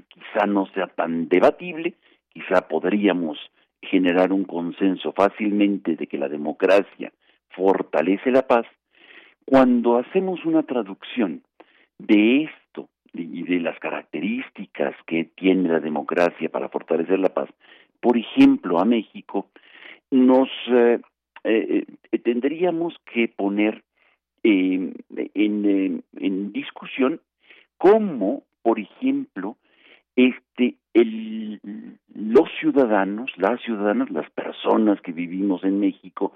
quizá no sea tan debatible, quizá podríamos generar un consenso fácilmente de que la democracia fortalece la paz, cuando hacemos una traducción de esto y de las características que tiene la democracia para fortalecer la paz, por ejemplo, a México, nos eh, eh, tendríamos que poner en, discusión cómo, por ejemplo, este, el, los ciudadanos, las ciudadanas, las personas que vivimos en México,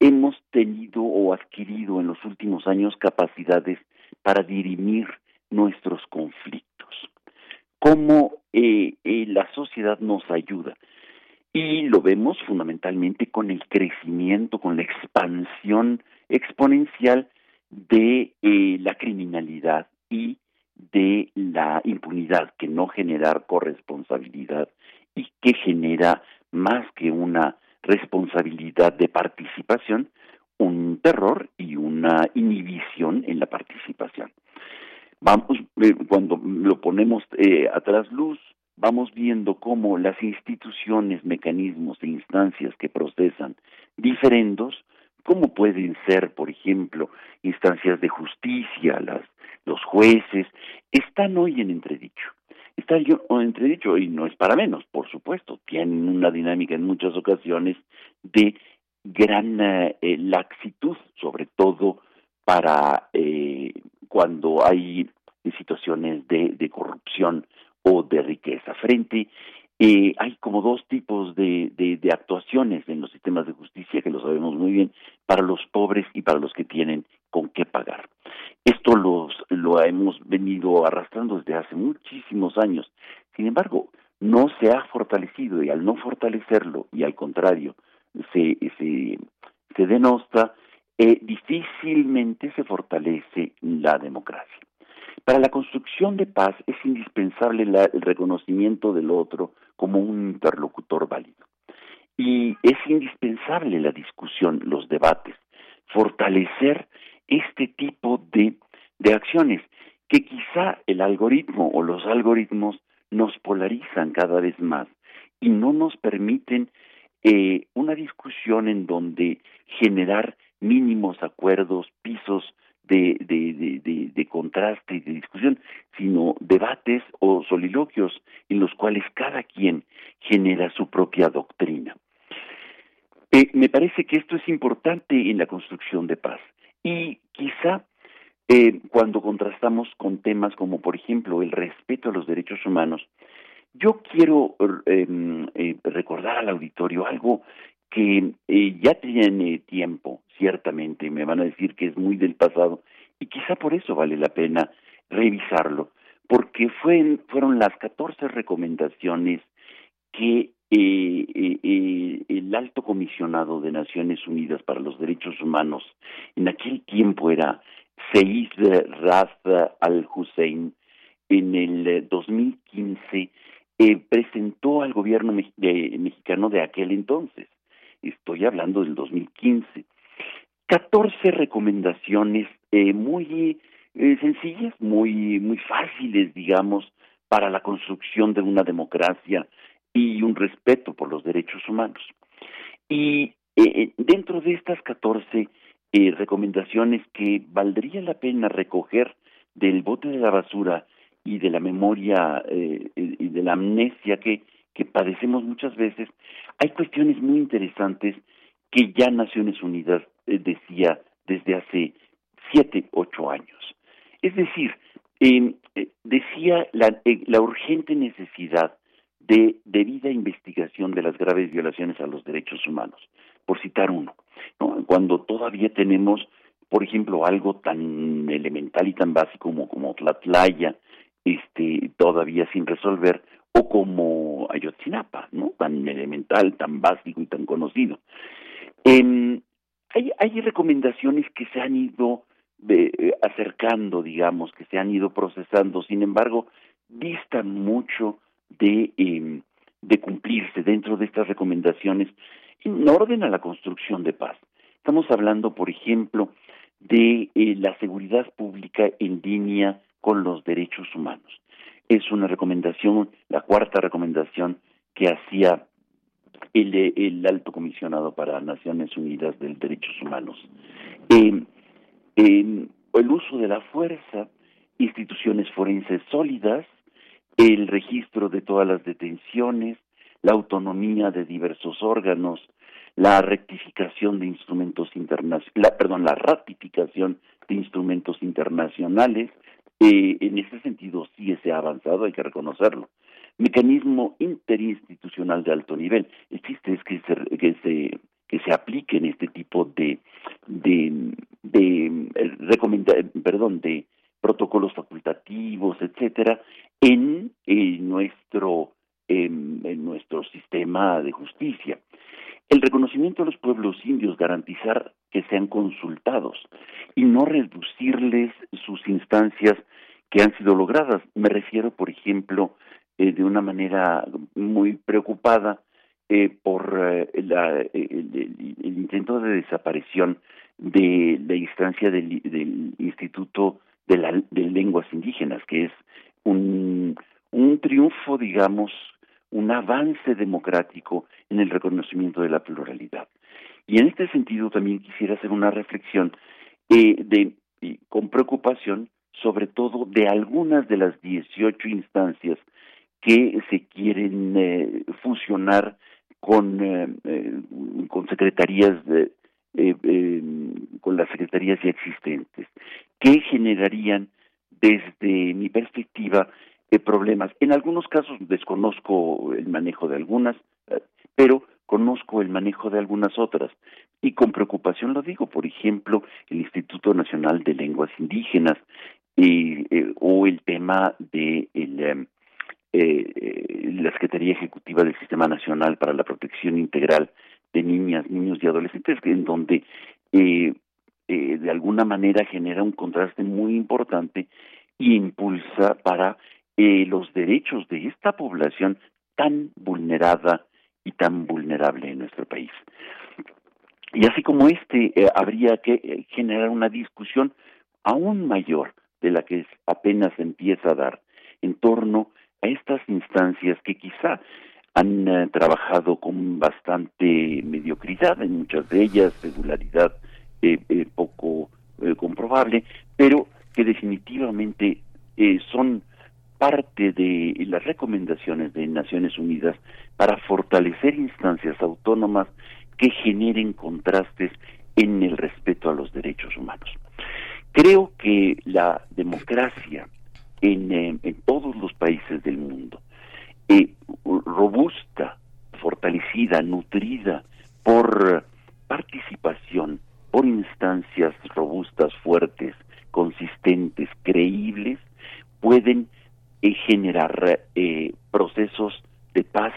hemos tenido o adquirido en los últimos años capacidades para dirimir nuestros conflictos, cómo eh, eh, la sociedad nos ayuda. Y lo vemos fundamentalmente con el crecimiento, con la expansión exponencial de eh, la criminalidad y de la impunidad, que no genera corresponsabilidad y que genera más que una responsabilidad de participación, un terror y una inhibición en la participación. Vamos, eh, cuando lo ponemos eh, a trasluz, vamos viendo cómo las instituciones, mecanismos e instancias que procesan diferendos, como pueden ser, por ejemplo, instancias de justicia, las, los jueces, están hoy en entredicho. Están en entredicho y no es para menos, por supuesto, tienen una dinámica en muchas ocasiones de gran eh, laxitud, sobre todo para eh, cuando hay situaciones de, de, corrupción o de riqueza. Frente, eh, hay como dos tipos de, actuaciones en los sistemas de justicia, que lo sabemos muy bien, para los pobres y para los que tienen con qué pagar. Esto los, lo hemos venido arrastrando desde hace muchísimos años. Sin embargo, no se ha fortalecido y al no fortalecerlo y al contrario se, se, se denosta, eh, difícilmente se fortalece la democracia. Para la construcción de paz es indispensable el reconocimiento del otro como un interlocutor válido. Y es indispensable la discusión, los debates, fortalecer este tipo de, de acciones que quizá el algoritmo o los algoritmos nos polarizan cada vez más y no nos permiten eh, una discusión en donde generar mínimos acuerdos, pisos de, contraste y de discusión, sino debates o soliloquios en los cuales cada quien genera su propia doctrina. Eh, me parece que esto es importante en la construcción de paz y quizá eh, cuando contrastamos con temas como por ejemplo el respeto a los derechos humanos, yo quiero eh, recordar al auditorio algo que eh, ya tiene tiempo, ciertamente, me van a decir que es muy del pasado, y quizá por eso vale la pena revisarlo, porque fue, fueron las 14 recomendaciones que eh, eh, el alto comisionado de Naciones Unidas para los Derechos Humanos, en aquel tiempo era Seid Raz al-Hussein, en el 2015 presentó al gobierno mexicano de aquel entonces estoy hablando del 2015. 14 recomendaciones eh, muy eh, sencillas, muy, muy fáciles, digamos, para la construcción de una democracia y un respeto por los derechos humanos. Y eh, dentro de estas 14 recomendaciones que valdría la pena recoger del bote de la basura y de la memoria y de la amnesia que, que padecemos muchas veces, hay cuestiones muy interesantes que ya Naciones Unidas decía desde hace siete, ocho años. Es decir, em, eh, decía la, eh, la, urgente necesidad de debida investigación de las graves violaciones a los derechos humanos, por citar uno. Cuando todavía tenemos, por ejemplo, algo tan elemental y tan básico como, como Tlatlaya, este, todavía sin resolver, o como Ayotzinapa, ¿no? Tan elemental, tan básico y tan conocido. Eh, hay, recomendaciones que se han ido eh, acercando, digamos, que se han ido procesando, sin embargo, distan mucho de, em, de cumplirse dentro de estas recomendaciones en orden a la construcción de paz. Estamos hablando, por ejemplo, de eh, la seguridad pública en línea con los derechos humanos. Es una recomendación, la cuarta recomendación que hacía el, el alto comisionado para Naciones Unidas de Derechos Humanos. El uso de la fuerza, instituciones forenses sólidas, el registro de todas las detenciones, la autonomía de diversos órganos, la rectificación de instrumentos internacionales, perdón, la ratificación de instrumentos internacionales. Eh, en ese sentido sí se ha avanzado, hay que reconocerlo mecanismo interinstitucional de alto nivel. El chiste es que se, que se, que se apliquen este tipo de, de, de, eh, perdón, de protocolos facultativos, etcétera, en, nuestro en, en nuestro sistema de justicia. El reconocimiento de los pueblos indios, garantizar que sean consultados y no reducirles sus instancias que han sido logradas. Me refiero, por ejemplo, eh, de una manera muy preocupada eh, por eh, la, el, intento de desaparición de la instancia del, del Instituto de, la, de Lenguas Indígenas, que es un triunfo, digamos, un avance democrático en el reconocimiento de la pluralidad. Y en este sentido también quisiera hacer una reflexión eh, con preocupación sobre todo de algunas de las 18 instancias que se quieren eh, fusionar con, eh, con secretarías de, con las secretarías ya existentes, que generarían desde mi perspectiva problemas. En algunos casos desconozco el manejo de algunas, pero conozco el manejo de algunas otras. Y con preocupación lo digo, por ejemplo, el Instituto Nacional de Lenguas Indígenas o el tema de el, eh, eh, la Secretaría Ejecutiva del Sistema Nacional para la Protección Integral de Niñas, Niños y Adolescentes, en donde eh, eh, de alguna manera genera un contraste muy importante e impulsa para eh, los derechos de esta población tan vulnerada y tan vulnerable en nuestro país. Y así como este, eh, habría que generar una discusión aún mayor de la que apenas empieza a dar en torno a estas instancias que quizá han eh, trabajado con bastante mediocridad, en muchas de ellas regularidad eh, eh, poco comprobable, pero que definitivamente son parte de las recomendaciones de Naciones Unidas para fortalecer instancias autónomas que generen contrastes en el respeto a los derechos humanos. Creo que la democracia en, todos los países del mundo, eh, robusta, fortalecida, nutrida por participación, por instancias robustas, fuertes, consistentes, creíbles, pueden eh, generar eh, procesos de paz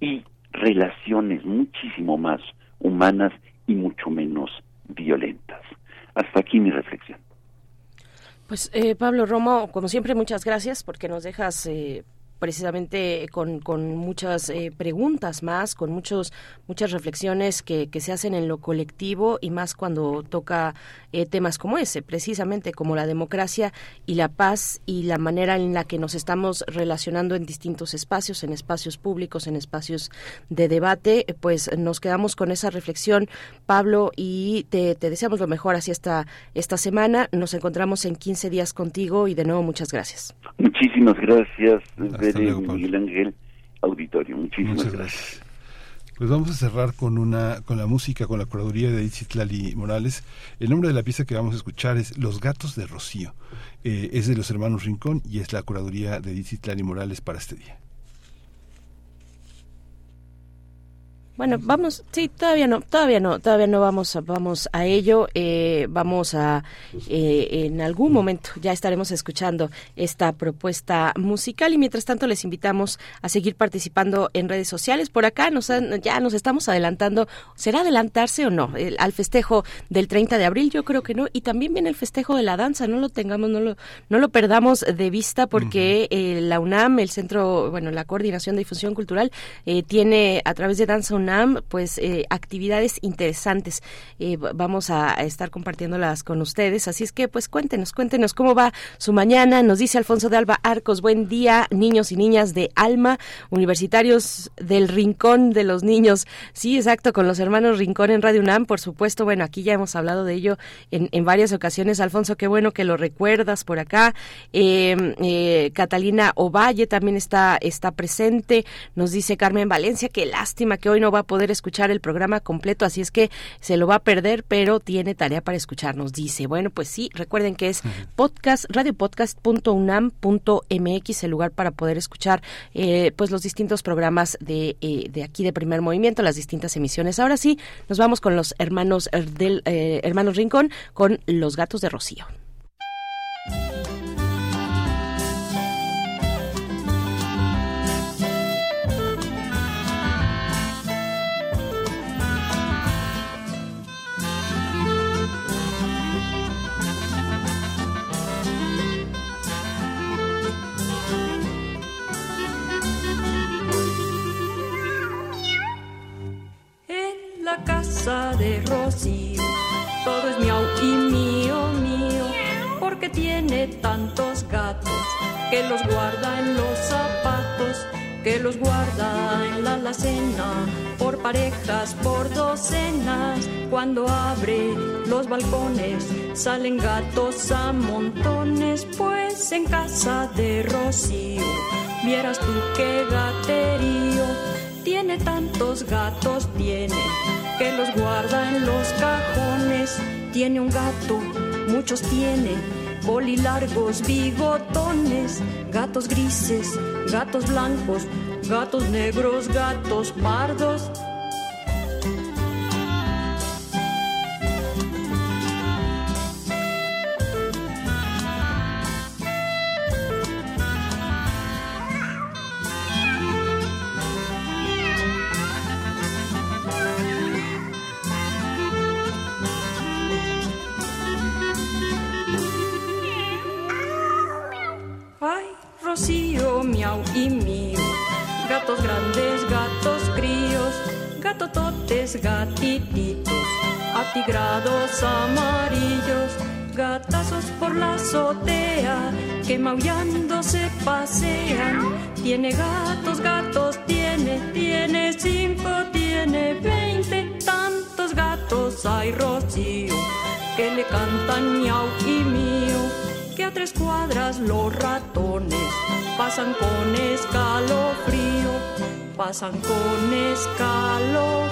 y relaciones muchísimo más humanas y mucho menos violentas. Hasta aquí mi reflexión. Pues eh, Pablo Romo, como siempre, muchas gracias porque nos dejas eh, precisamente con, con muchas eh, preguntas más, con muchos muchas reflexiones que, que, se hacen en lo colectivo y más cuando toca eh, temas como ese, precisamente como la democracia y la paz y la manera en la que nos estamos relacionando en distintos espacios, en espacios públicos, en espacios de debate, pues nos quedamos con esa reflexión, Pablo, y te, te deseamos lo mejor hacia esta, esta semana. Nos encontramos en 15 días contigo y de nuevo muchas gracias. Muchísimas gracias, Miguel Ángel Auditorio. Muchísimas gracias. Pues vamos a cerrar con una con la música, con la curaduría de Itzitlali Morales. El nombre de la pieza que vamos a escuchar es Los gatos de Rocío. Eh, es de los hermanos Rincón y es la curaduría de Itzitlali Morales para este día. Bueno, vamos, sí, todavía no, todavía no, todavía no vamos a, vamos a ello. Eh, vamos a, eh, en algún momento ya estaremos escuchando esta propuesta musical y mientras tanto les invitamos a seguir participando en redes sociales. Por acá nos ya nos estamos adelantando. ¿Será adelantarse o no? al festejo del 30 de abril, yo creo que no. Y también viene el festejo de la danza. No lo tengamos, no lo, no lo perdamos de vista porque eh, la UNAM, el centro, bueno, la coordinación de difusión cultural tiene a través de danza pues eh, actividades interesantes. Eh, vamos a, estar compartiéndolas con ustedes, así es que pues cuéntenos, cuéntenos cómo va su mañana. Nos dice Alfonso de Alba Arcos, buen día, niños y niñas de Alma, universitarios del Rincón de los Niños. Sí, exacto, con los hermanos Rincón en Radio UNAM, por supuesto. Bueno, aquí ya hemos hablado de ello en, en varias ocasiones. Alfonso, qué bueno que lo recuerdas por acá. Em, eh, Catalina Ovalle también está, está presente. Nos dice Carmen Valencia, qué lástima que hoy no va a poder escuchar el programa completo, así es que se lo va a perder, pero tiene tarea para escucharnos. Dice, bueno, pues sí, recuerden que es podcast, radiopodcast.unam.mx, el lugar para poder escuchar eh, pues los distintos programas de, eh, de aquí de primer movimiento, las distintas emisiones. Ahora sí, nos vamos con los hermanos eh, del hermanos Rincón, con los gatos de Rocío. De Rocío. Todo es miau y mío, mío, porque tiene tantos gatos que los guarda en los zapatos, que los guarda en la alacena, por parejas, por docenas. Cuando abre los balcones, salen gatos a montones, pues en casa de Rocío, vieras tú qué gaterío tiene tantos gatos, tiene que los guarda en los cajones. Tiene un gato, muchos tiene, largos bigotones, gatos grises, gatos blancos, gatos negros, gatos pardos rocío, miau y mío. Gatos grandes, gatos críos, gatototes, gatititos, atigrados amarillos, gatazos por la azotea, que maullando se pasean. Tiene gatos, gatos, tiene, tiene cinco, tiene veinte, tantos gatos hay rocío, que le cantan miau y mío que a tres cuadras los ratones pasan con escalofrío, pasan con escalofrío.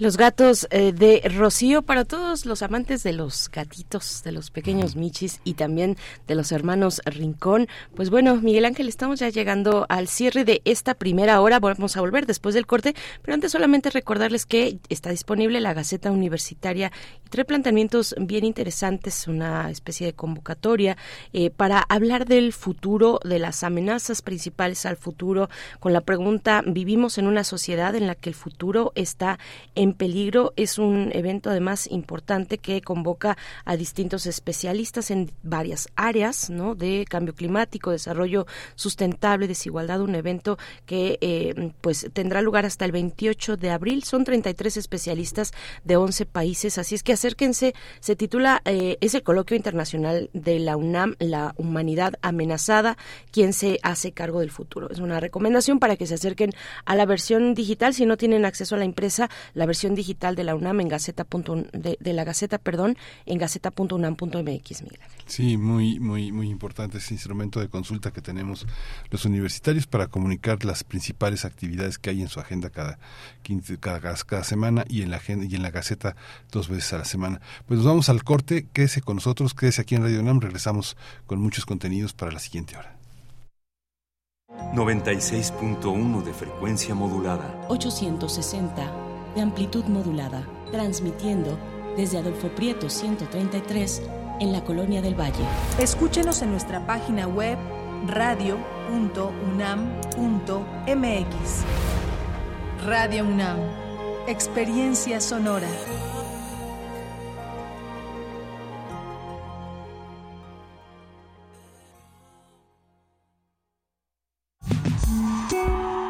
Los gatos eh, de Rocío para todos los amantes de los gatitos, de los pequeños michis y también de los hermanos Rincón. Pues bueno, Miguel Ángel, estamos ya llegando al cierre de esta primera hora. Vamos a volver después del corte, pero antes solamente recordarles que está disponible la Gaceta Universitaria y trae planteamientos bien interesantes, una especie de convocatoria eh, para hablar del futuro, de las amenazas principales al futuro, con la pregunta, ¿vivimos en una sociedad en la que el futuro está en en peligro es un evento además importante que convoca a distintos especialistas en varias áreas. De cambio climático, desarrollo sustentable, desigualdad, un evento que eh, pues tendrá lugar hasta el 28 de abril. Son 33 especialistas de 11 países, así es que acérquense. Se titula eh, es el coloquio internacional de la UNAM, la humanidad amenazada, quien se hace cargo del futuro. Es una recomendación para que se acerquen a la versión digital si no tienen acceso a la impresa, la versión digital de la UNAM en Gaceta. De, de la Gaceta, perdón, en gaceta.unam.mx, Miguel. Sí, muy, muy, muy importante ese instrumento de consulta que tenemos los universitarios para comunicar las principales actividades que hay en su agenda cada, cada, cada semana y en la agenda, y en la Gaceta dos veces a la semana. Pues nos vamos al corte, quédese con nosotros, quédese aquí en Radio UNAM, regresamos con muchos contenidos para la siguiente hora. 96.1 de frecuencia modulada. 860 de amplitud modulada, transmitiendo desde Adolfo Prieto 133 en la Colonia del Valle. Escúchenos en nuestra página web radio.unam.mx. Radio UNAM, experiencia sonora.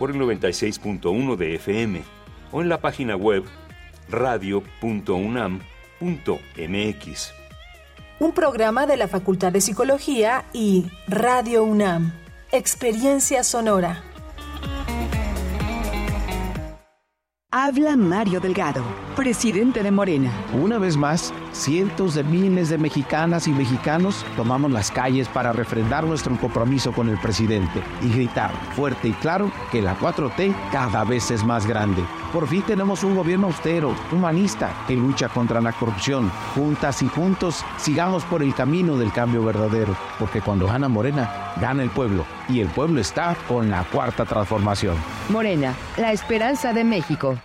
por el 96.1 de FM o en la página web radio.unam.mx. Un programa de la Facultad de Psicología y Radio UNAM. Experiencia sonora. Habla Mario Delgado, presidente de Morena. Una vez más, cientos de miles de mexicanas y mexicanos tomamos las calles para refrendar nuestro compromiso con el presidente y gritar fuerte y claro que la 4T cada vez es más grande. Por fin tenemos un gobierno austero, humanista, que lucha contra la corrupción. Juntas y juntos sigamos por el camino del cambio verdadero, porque cuando gana Morena, gana el pueblo, y el pueblo está con la cuarta transformación. Morena, la esperanza de México.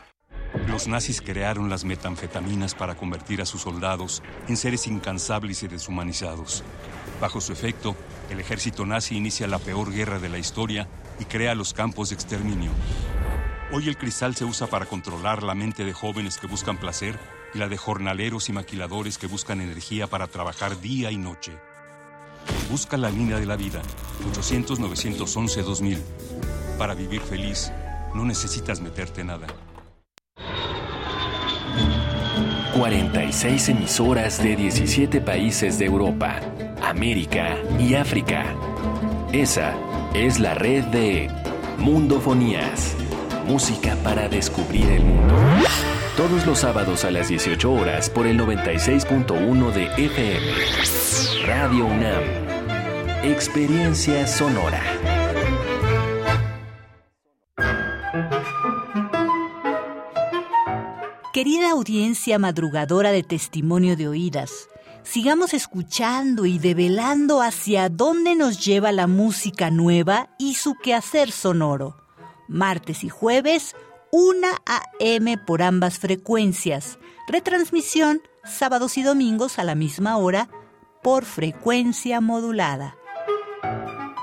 Los nazis crearon las metanfetaminas para convertir a sus soldados en seres incansables y deshumanizados. Bajo su efecto, el ejército nazi inicia la peor guerra de la historia y crea los campos de exterminio. Hoy el cristal se usa para controlar la mente de jóvenes que buscan placer y la de jornaleros y maquiladores que buscan energía para trabajar día y noche. Busca la línea de la vida, 800-911-2000. Para vivir feliz, no necesitas meterte nada. 46 emisoras de 17 países de Europa, América y África. Esa es la red de Mundofonías música para descubrir el mundo. Todos los sábados a las 18 horas por el 96.1 de FM. Radio UNAM. Experiencia sonora. Querida audiencia madrugadora de testimonio de oídas, sigamos escuchando y develando hacia dónde nos lleva la música nueva y su quehacer sonoro. Martes y jueves, 1 a.m. por ambas frecuencias. Retransmisión sábados y domingos a la misma hora por frecuencia modulada.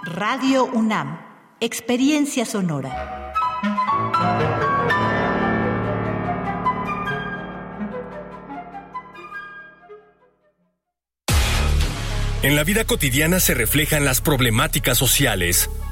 Radio UNAM, Experiencia Sonora. En la vida cotidiana se reflejan las problemáticas sociales,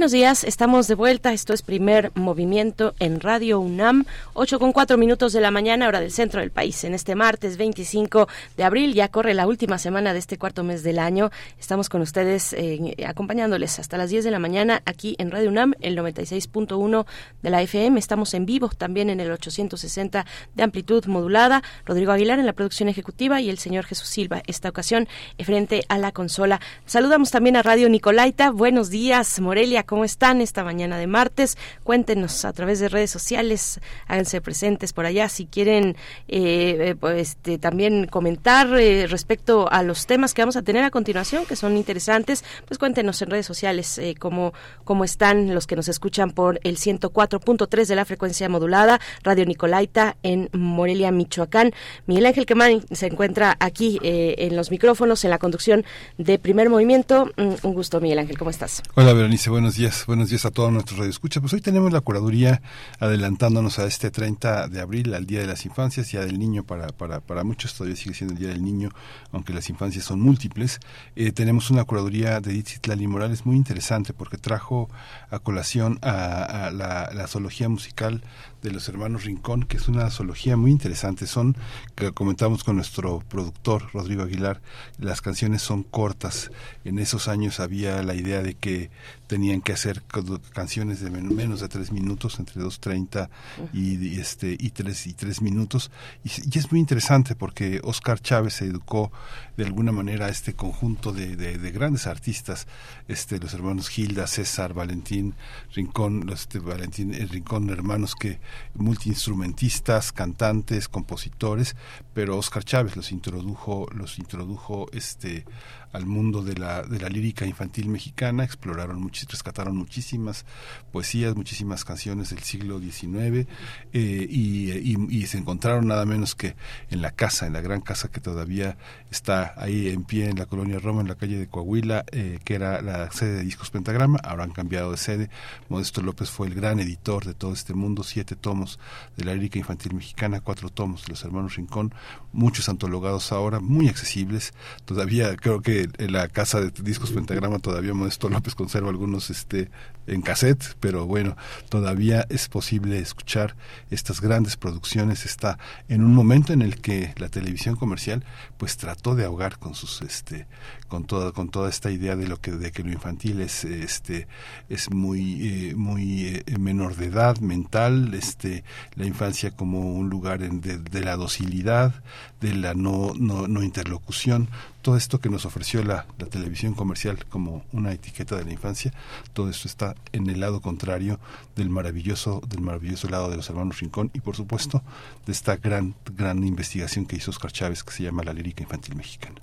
Buenos días, estamos de vuelta. Esto es primer movimiento en Radio UNAM, 8 con 4 minutos de la mañana, hora del centro del país. En este martes 25 de abril, ya corre la última semana de este cuarto mes del año. Estamos con ustedes eh, acompañándoles hasta las 10 de la mañana aquí en Radio UNAM, el 96.1 de la FM. Estamos en vivo también en el 860 de amplitud modulada. Rodrigo Aguilar en la producción ejecutiva y el señor Jesús Silva, esta ocasión eh, frente a la consola. Saludamos también a Radio Nicolaita. Buenos días, Morelia. ¿Cómo están esta mañana de martes? Cuéntenos a través de redes sociales, háganse presentes por allá si quieren eh, eh, pues, este, también comentar eh, respecto a los temas que vamos a tener a continuación, que son interesantes, pues cuéntenos en redes sociales cómo, cómo están los que nos escuchan por el 104.3 de la frecuencia modulada, Radio Nicolaita en Morelia, Michoacán. Miguel Ángel Quemán se encuentra aquí en los micrófonos, en la conducción de Primer Movimiento. Mm, un gusto, Miguel Ángel, ¿cómo estás? Hola, Berenice, buenos días buenos días a todos nuestros radioescuchas. Pues hoy tenemos la curaduría adelantándonos a este 30 de abril, al Día de las Infancias, Día del Niño, para, para, para muchos todavía sigue siendo el Día del Niño, aunque las infancias son múltiples. Eh, tenemos una curaduría de Edith Lali Morales muy interesante porque trajo a colación a, la, la zoología musical de los hermanos Rincón, que es una zoología muy interesante. Son, que comentamos con nuestro productor Rodrigo Aguilar, las canciones son cortas. En esos años había la idea de que tenían que hacer canciones de menos de tres minutos, entre dos treinta y, este y tres y tres minutos. Y, es muy interesante porque Oscar Chávez se educó de alguna manera este conjunto de, de, grandes artistas, este los hermanos Gilda, César, Valentín Rincón, los este, Valentín eh, Rincón, hermanos que multiinstrumentistas, cantantes, compositores, pero Oscar Chávez los introdujo, los introdujo este al mundo de la, de la lírica infantil mexicana, exploraron muchis, rescataron muchísimas poesías, muchísimas canciones del siglo XIX eh, y, se encontraron nada menos que en la casa, en la gran casa que todavía está ahí en pie en la colonia Roma, en la calle de Coahuila, eh, que era la sede de Discos Pentagrama, han cambiado de sede. Modesto López fue el gran editor de todo este mundo, siete tomos de la lírica infantil mexicana, cuatro tomos de los hermanos Rincón, muchos antologados ahora, muy accesibles. Todavía creo que en la casa de discos Pentagrama todavía Modesto López conserva algunos este en cassette, pero bueno, todavía es posible escuchar estas grandes producciones. Está en un momento en el que la televisión comercial pues trató de ahogar con sus este con toda con toda esta idea de lo que de que lo infantil es este es muy eh, muy eh, menor de edad mental este la infancia como un lugar de, la docilidad de la no, no, interlocución. Todo esto que nos ofreció la, la, televisión comercial como una etiqueta de la infancia, todo esto está en el lado contrario del maravilloso, del maravilloso lado de los hermanos Rincón y por supuesto de esta gran, gran investigación que hizo Oscar Chávez que se llama la lírica infantil mexicana.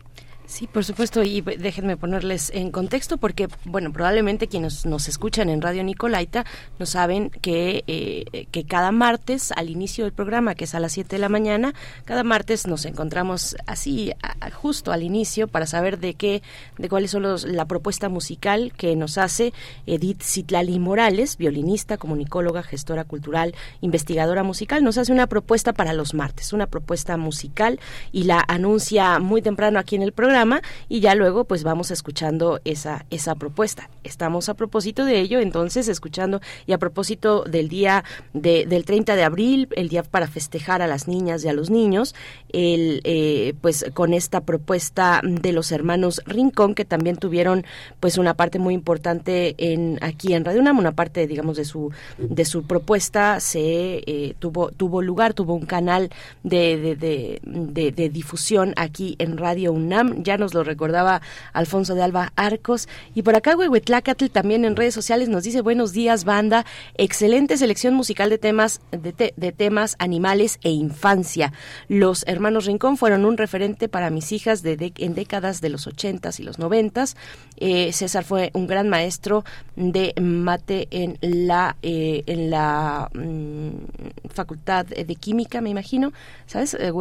Sí, por supuesto, y déjenme ponerles en contexto porque, bueno, probablemente quienes nos escuchan en Radio Nicolaita no saben que, eh, que cada martes, al inicio del programa, que es a las 7 de la mañana, cada martes nos encontramos así, justo al inicio, para saber de qué, de cuáles son los, la propuesta musical que nos hace Edith Citlali Morales, violinista, comunicóloga, gestora cultural, investigadora musical, nos hace una propuesta para los martes, una propuesta musical y la anuncia muy temprano aquí en el programa programa y ya luego pues vamos escuchando esa, esa propuesta. Estamos a propósito de ello, entonces escuchando y a propósito del día de, del 30 de abril, el día para festejar a las niñas y a los niños, el, eh, pues con esta propuesta de los hermanos Rincón que también tuvieron pues una parte muy importante en aquí en Radio UNAM, una parte digamos de su de su propuesta se eh, tuvo tuvo lugar, tuvo un canal de, de, de, difusión aquí en Radio UNAM, ya nos lo recordaba Alfonso de Alba Arcos y por acá Huehuetlacatl también en redes sociales nos dice buenos días banda, excelente selección musical de temas de, de temas animales e infancia. Los hermanos Rincón fueron un referente para mis hijas de, en décadas de los ochentas y los noventas. Eh, César fue un gran maestro de mate en la eh, en la mm, facultad de química, me imagino. ¿Sabes? Eh,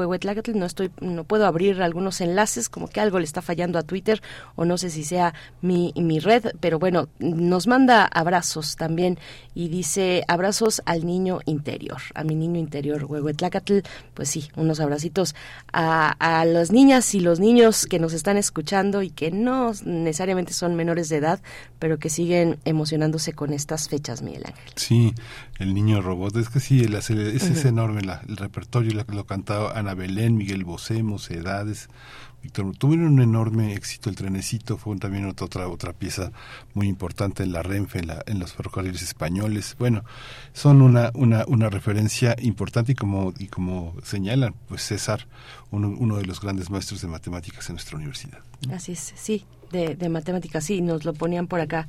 no estoy no puedo abrir algunos enlaces, como que algo le está fallando a Twitter o no sé si sea mi, mi red, pero bueno, nos manda abrazos también y dice abrazos al niño interior, a mi niño interior, Huehuetlacatl, pues sí, unos abracitos a, a las niñas y los niños que nos están escuchando y que no necesariamente son menores de edad, pero que siguen emocionándose con estas fechas, Miguel Ángel. Sí, el niño robot, es que sí, el, es, es enorme el repertorio, lo, lo cantaba Ana Belén, Miguel Bosé, Mocedades, Tuvieron un enorme éxito el trenecito, fue también otra otra pieza muy importante en la Renfe, en, los ferrocarriles españoles. Bueno, son una, una, una referencia importante y como, y como señalan, pues César, uno, uno de los grandes maestros de matemáticas en nuestra universidad. Así es, sí, de, de matemáticas, sí, nos lo ponían por acá.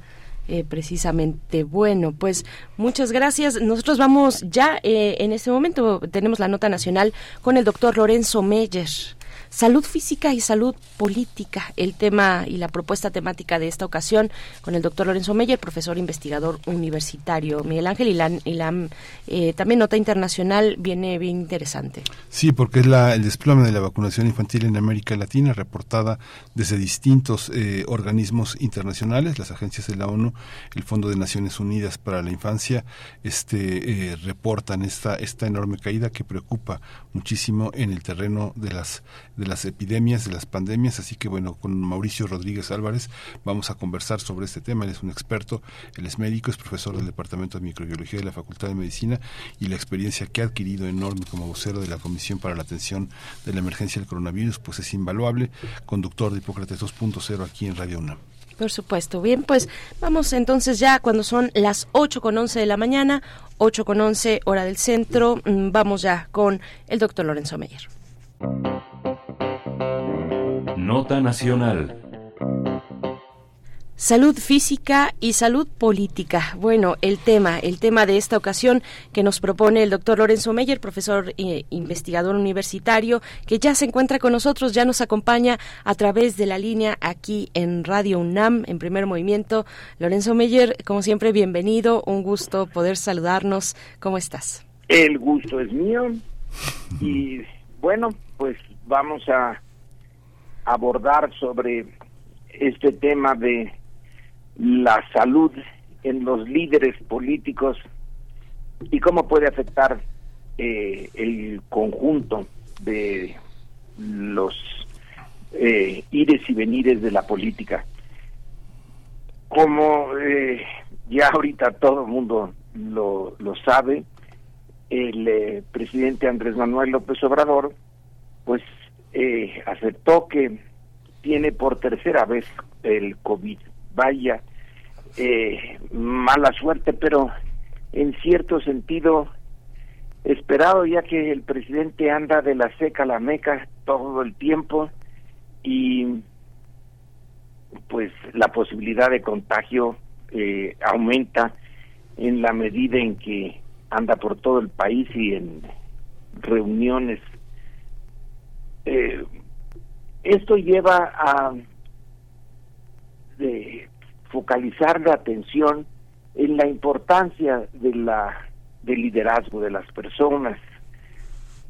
Eh, precisamente. Bueno, pues muchas gracias. Nosotros vamos ya eh, en este momento, tenemos la nota nacional con el doctor Lorenzo Meyer. Salud física y salud política, el tema y la propuesta temática de esta ocasión con el doctor Lorenzo Meyer, profesor investigador universitario. Miguel Ángel y la, eh, también nota internacional viene bien interesante. Sí, porque es la, el desplome de la vacunación infantil en América Latina, reportada desde distintos eh, organismos internacionales, las agencias de la ONU, el Fondo de Naciones Unidas para la Infancia, este, eh, reportan esta, esta enorme caída que preocupa muchísimo en el terreno de las de las epidemias, de las pandemias, así que bueno, con Mauricio Rodríguez Álvarez vamos a conversar sobre este tema, él es un experto, él es médico, es profesor del Departamento de Microbiología de la Facultad de Medicina y la experiencia que ha adquirido enorme como vocero de la Comisión para la Atención de la Emergencia del Coronavirus, pues es invaluable, conductor de Hipócrates 2.0 aquí en Radio UNAM. Por supuesto. Bien, pues vamos entonces ya cuando son las 8 con 11 de la mañana, 8 con 11 hora del centro, mm, vamos ya con el doctor Lorenzo Meyer. Nota Nacional. Salud física y salud política. Bueno, el tema, el tema de esta ocasión que nos propone el doctor Lorenzo Meyer, profesor e investigador universitario, que ya se encuentra con nosotros, ya nos acompaña a través de la línea aquí en Radio UNAM, en primer movimiento. Lorenzo Meyer, como siempre, bienvenido, un gusto poder saludarnos. ¿Cómo estás? El gusto es mío y bueno, pues vamos a abordar sobre este tema de la salud en los líderes políticos y cómo puede afectar eh, el conjunto de los eh, ires y venires de la política. Como eh, ya ahorita todo el mundo lo, lo sabe, el eh, presidente Andrés Manuel López Obrador, pues eh, aceptó que tiene por tercera vez el COVID. Vaya, eh, mala suerte, pero en cierto sentido esperado, ya que el presidente anda de la seca a la meca todo el tiempo y pues la posibilidad de contagio eh, aumenta en la medida en que anda por todo el país y en reuniones. Eh, esto lleva a focalizar la atención en la importancia de la del liderazgo de las personas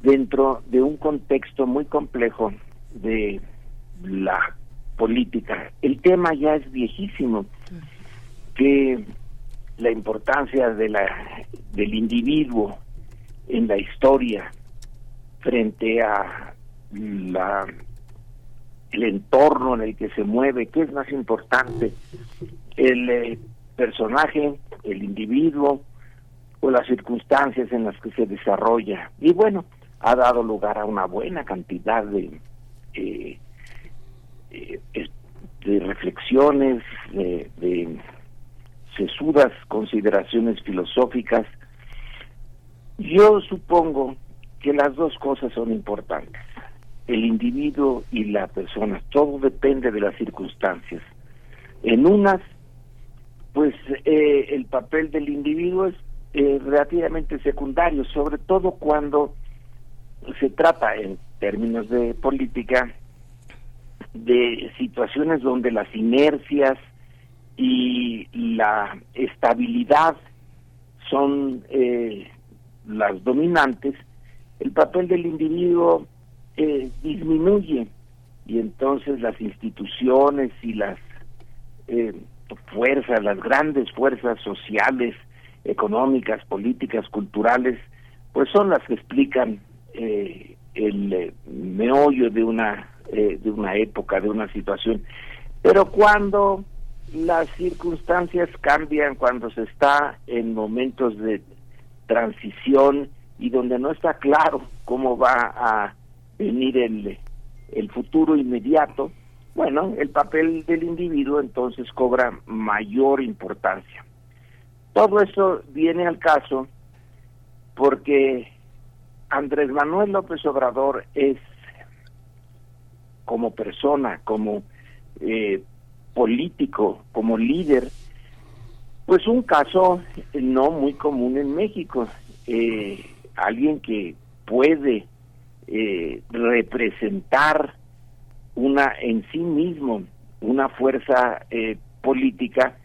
dentro de un contexto muy complejo de la política. El tema ya es viejísimo, que la importancia de la, del individuo en la historia frente a la el entorno en el que se mueve, qué es más importante, el eh, personaje, el individuo o las circunstancias en las que se desarrolla. Y bueno, ha dado lugar a una buena cantidad de, eh, eh, de reflexiones, de, de sesudas consideraciones filosóficas. Yo supongo que las dos cosas son importantes el individuo y la persona. Todo depende de las circunstancias. En unas, pues eh, el papel del individuo es eh, relativamente secundario, sobre todo cuando se trata, en términos de política, de situaciones donde las inercias y la estabilidad son eh, las dominantes, el papel del individuo eh, disminuye y entonces las instituciones y las eh, fuerzas, las grandes fuerzas sociales, económicas, políticas, culturales, pues son las que explican eh, el meollo de una de una época, de una situación. Pero cuando las circunstancias cambian, cuando se está en momentos de transición y donde no está claro cómo va a venir el, el futuro inmediato, bueno, el papel del individuo entonces cobra mayor importancia. Todo eso viene al caso porque Andrés Manuel López Obrador es como persona, como eh, político, como líder, pues un caso no muy común en México. Eh, alguien que puede eh, representar una en sí mismo una fuerza eh, política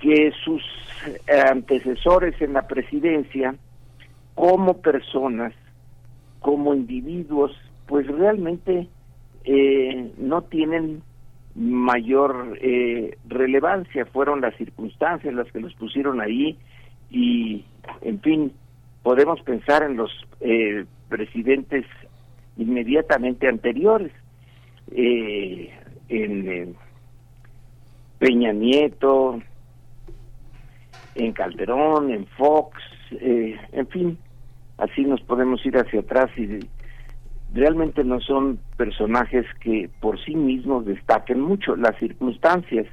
que sus eh, antecesores en la presidencia como personas como individuos pues realmente no tienen mayor relevancia. Fueron las circunstancias las que los pusieron ahí y en fin podemos pensar en los presidentes inmediatamente anteriores, eh, en Peña Nieto, en Calderón, en Fox, eh, en fin, así nos podemos ir hacia atrás y realmente no son personajes que por sí mismos destaquen mucho. Las circunstancias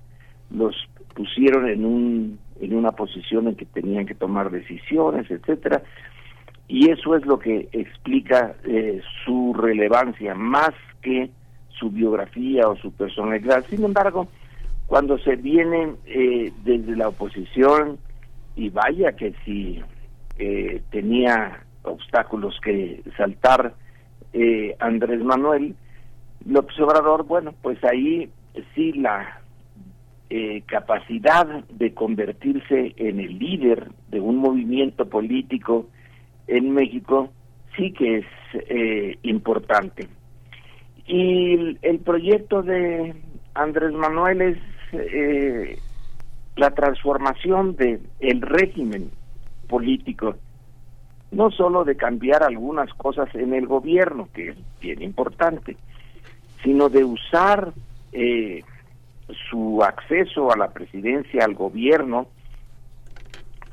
los pusieron en un en una posición en que tenían que tomar decisiones, etcétera, y eso es lo que explica eh, su relevancia más que su biografía o su personalidad. Sin embargo, cuando se viene eh, desde la oposición, y vaya que si eh, tenía obstáculos que saltar Andrés Manuel, López Obrador, bueno, pues ahí sí la capacidad de convertirse en el líder de un movimiento político en México sí que es eh, importante. Y el, proyecto de Andrés Manuel es eh, la transformación de régimen político, no solo de cambiar algunas cosas en el gobierno, que es bien importante, sino de usar eh, su acceso a la presidencia, al gobierno,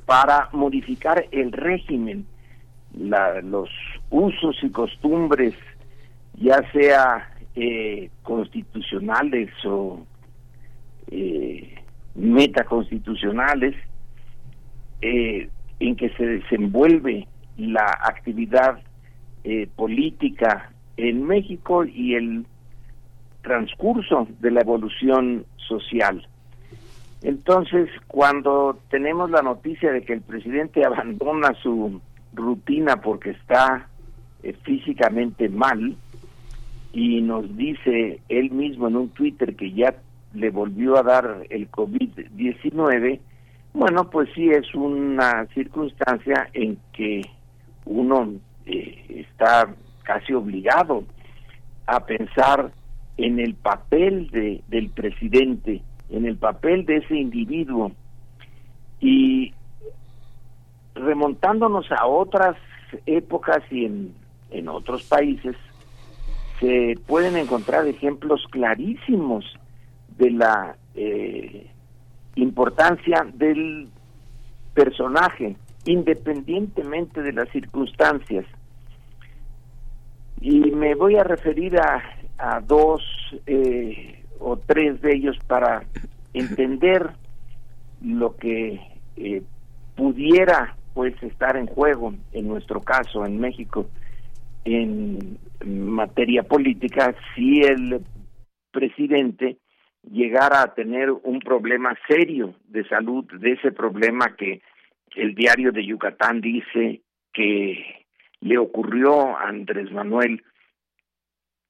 para modificar el régimen la, los usos y costumbres, ya sea eh, constitucionales o eh, metaconstitucionales, eh, en que se desenvuelve la actividad eh, política en México y el transcurso de la evolución social. Entonces, cuando tenemos la noticia de que el presidente abandona su rutina porque está eh, físicamente mal y nos dice él mismo en un Twitter que ya le volvió a dar el COVID-19, bueno, pues sí es una circunstancia en que uno eh, está casi obligado a pensar en el papel de, del presidente, en el papel de ese individuo. Y remontándonos a otras épocas y en, en otros países, se pueden encontrar ejemplos clarísimos de la eh, importancia del personaje, independientemente de las circunstancias. Y me voy a referir a, a dos eh, o tres de ellos para entender lo que eh, pudiera pues estar en juego en nuestro caso en México en materia política si el presidente llegara a tener un problema serio de salud, de ese problema que el diario de Yucatán dice que le ocurrió a Andrés Manuel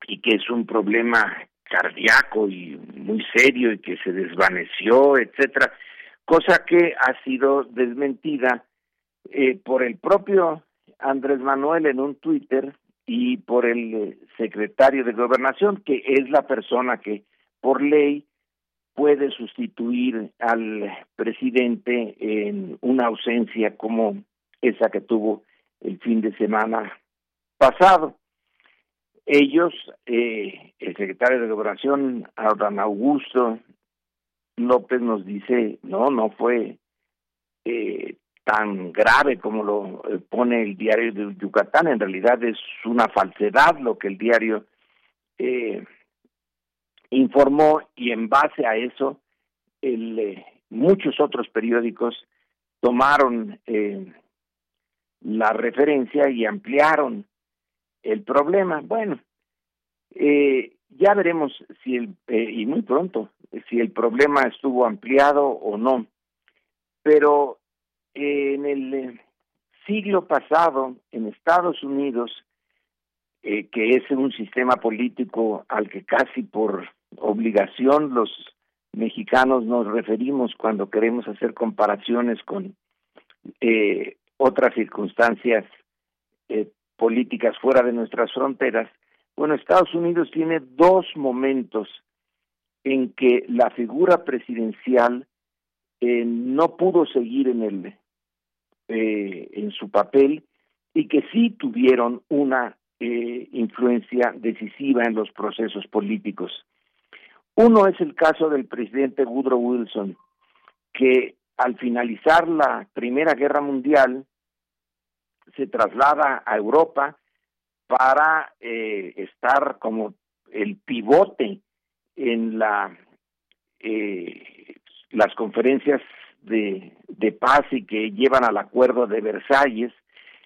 y que es un problema cardíaco y muy serio y que se desvaneció, etcétera, cosa que ha sido desmentida eh, por el propio Andrés Manuel en un Twitter y por el eh, secretario de Gobernación, que es la persona que por ley puede sustituir al presidente en una ausencia como esa que tuvo el fin de semana pasado. Ellos, eh, el secretario de Gobernación, Adán Augusto López, nos dice, no, no fue eh, tan grave como lo eh, pone el diario de Yucatán, en realidad es una falsedad lo que el diario eh, informó y en base a eso el, eh, muchos otros periódicos tomaron eh, la referencia y ampliaron el problema. Bueno, ya veremos si el, y muy pronto, si el problema estuvo ampliado o no. Pero en el siglo pasado, en Estados Unidos, que es un sistema político al que casi por obligación los mexicanos nos referimos cuando queremos hacer comparaciones con eh, otras circunstancias eh, políticas fuera de nuestras fronteras. Bueno, Estados Unidos tiene dos momentos en que la figura presidencial eh, no pudo seguir en el en su papel y que sí tuvieron una influencia decisiva en los procesos políticos. Uno es el caso del presidente Woodrow Wilson, que al finalizar la Primera Guerra Mundial se traslada a Europa para eh, estar como el pivote en la eh, las conferencias de, paz y que llevan al acuerdo de Versalles,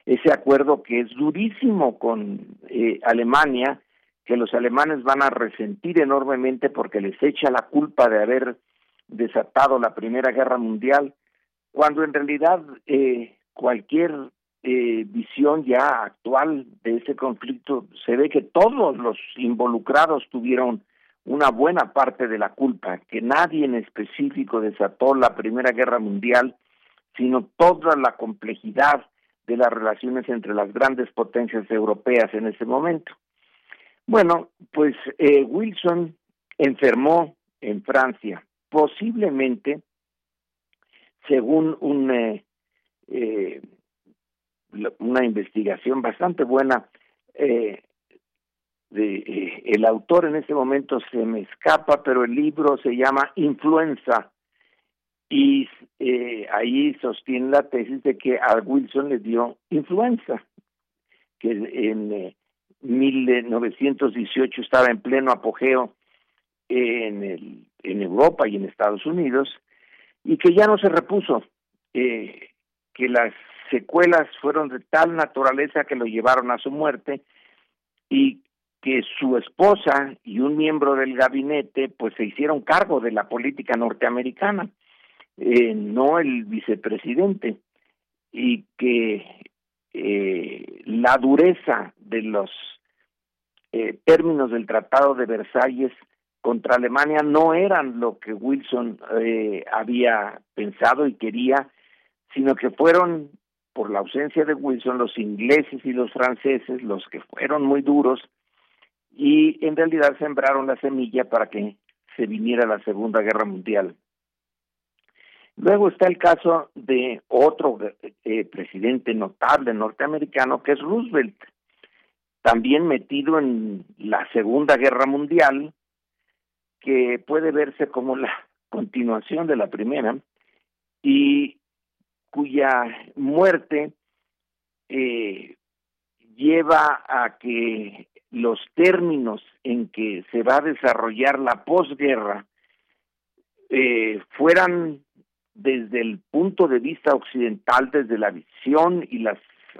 ese acuerdo que es durísimo con eh, Alemania que los alemanes van a resentir enormemente porque les echa la culpa de haber desatado la Primera Guerra Mundial, cuando en realidad eh, cualquier eh, visión ya actual de ese conflicto se ve que todos los involucrados tuvieron una buena parte de la culpa, que nadie en específico desató la Primera Guerra Mundial, sino toda la complejidad de las relaciones entre las grandes potencias europeas en ese momento. Bueno, pues eh, Wilson enfermó en Francia, posiblemente, según un, eh, eh, una investigación bastante buena, de, el autor en ese momento se me escapa, pero el libro se llama Influenza. Y ahí sostiene la tesis de que a Wilson le dio influenza, que en 1918 estaba en pleno apogeo en, el, en Europa y en Estados Unidos y que ya no se repuso, eh, que las secuelas fueron de tal naturaleza que lo llevaron a su muerte y que su esposa y un miembro del gabinete pues se hicieron cargo de la política norteamericana, eh, no el vicepresidente, y que eh, la dureza de los eh, términos del Tratado de Versalles contra Alemania no eran lo que Wilson había pensado y quería, sino que fueron, por la ausencia de Wilson, los ingleses y los franceses los que fueron muy duros y en realidad sembraron la semilla para que se viniera la Segunda Guerra Mundial. Luego está el caso de otro eh, presidente notable norteamericano que es Roosevelt. también metido en la Segunda Guerra Mundial, que puede verse como la continuación de la primera, y cuya muerte eh, lleva a que los términos en que se va a desarrollar la posguerra eh, fueran desde el punto de vista occidental, desde la visión y las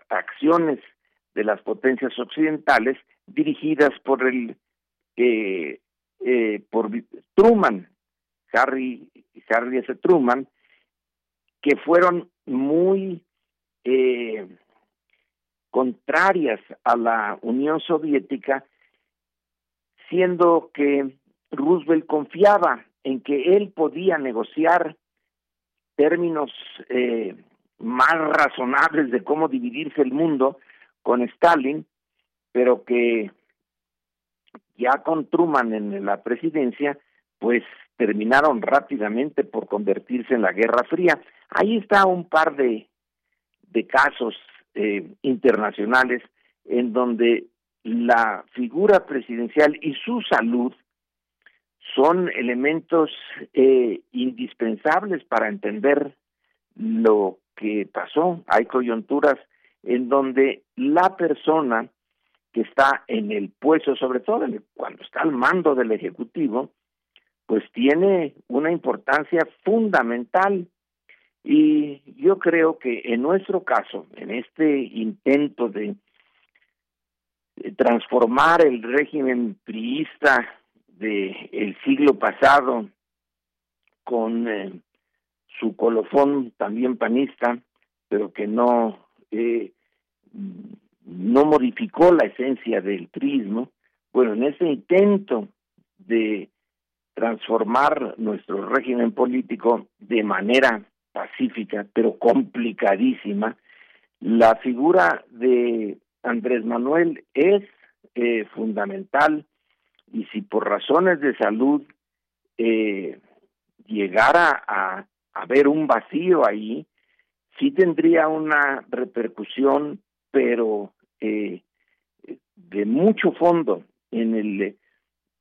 acciones de las potencias occidentales dirigidas por el eh, eh, por Truman, Harry Harry S. Truman, que fueron muy eh, contrarias a la Unión Soviética, siendo que Roosevelt confiaba en que él podía negociar términos eh, más razonables de cómo dividirse el mundo con Stalin, pero que ya con Truman en la presidencia, pues terminaron rápidamente por convertirse en la Guerra Fría. Ahí está un par de, de casos eh, internacionales en donde la figura presidencial y su salud son elementos eh, indispensables para entender lo que pasó. Hay coyunturas en donde la persona que está en el puesto, sobre todo cuando está al mando del Ejecutivo, pues tiene una importancia fundamental. Y yo creo que en nuestro caso, en este intento de transformar el régimen priista del el siglo pasado con eh, su colofón también panista, pero que no eh, no modificó la esencia del prismo. Bueno, en ese intento de transformar nuestro régimen político de manera pacífica, pero complicadísima, la figura de Andrés Manuel es eh, fundamental. Y si por razones de salud eh, llegara a haber un vacío ahí, sí tendría una repercusión, pero eh, de mucho fondo en el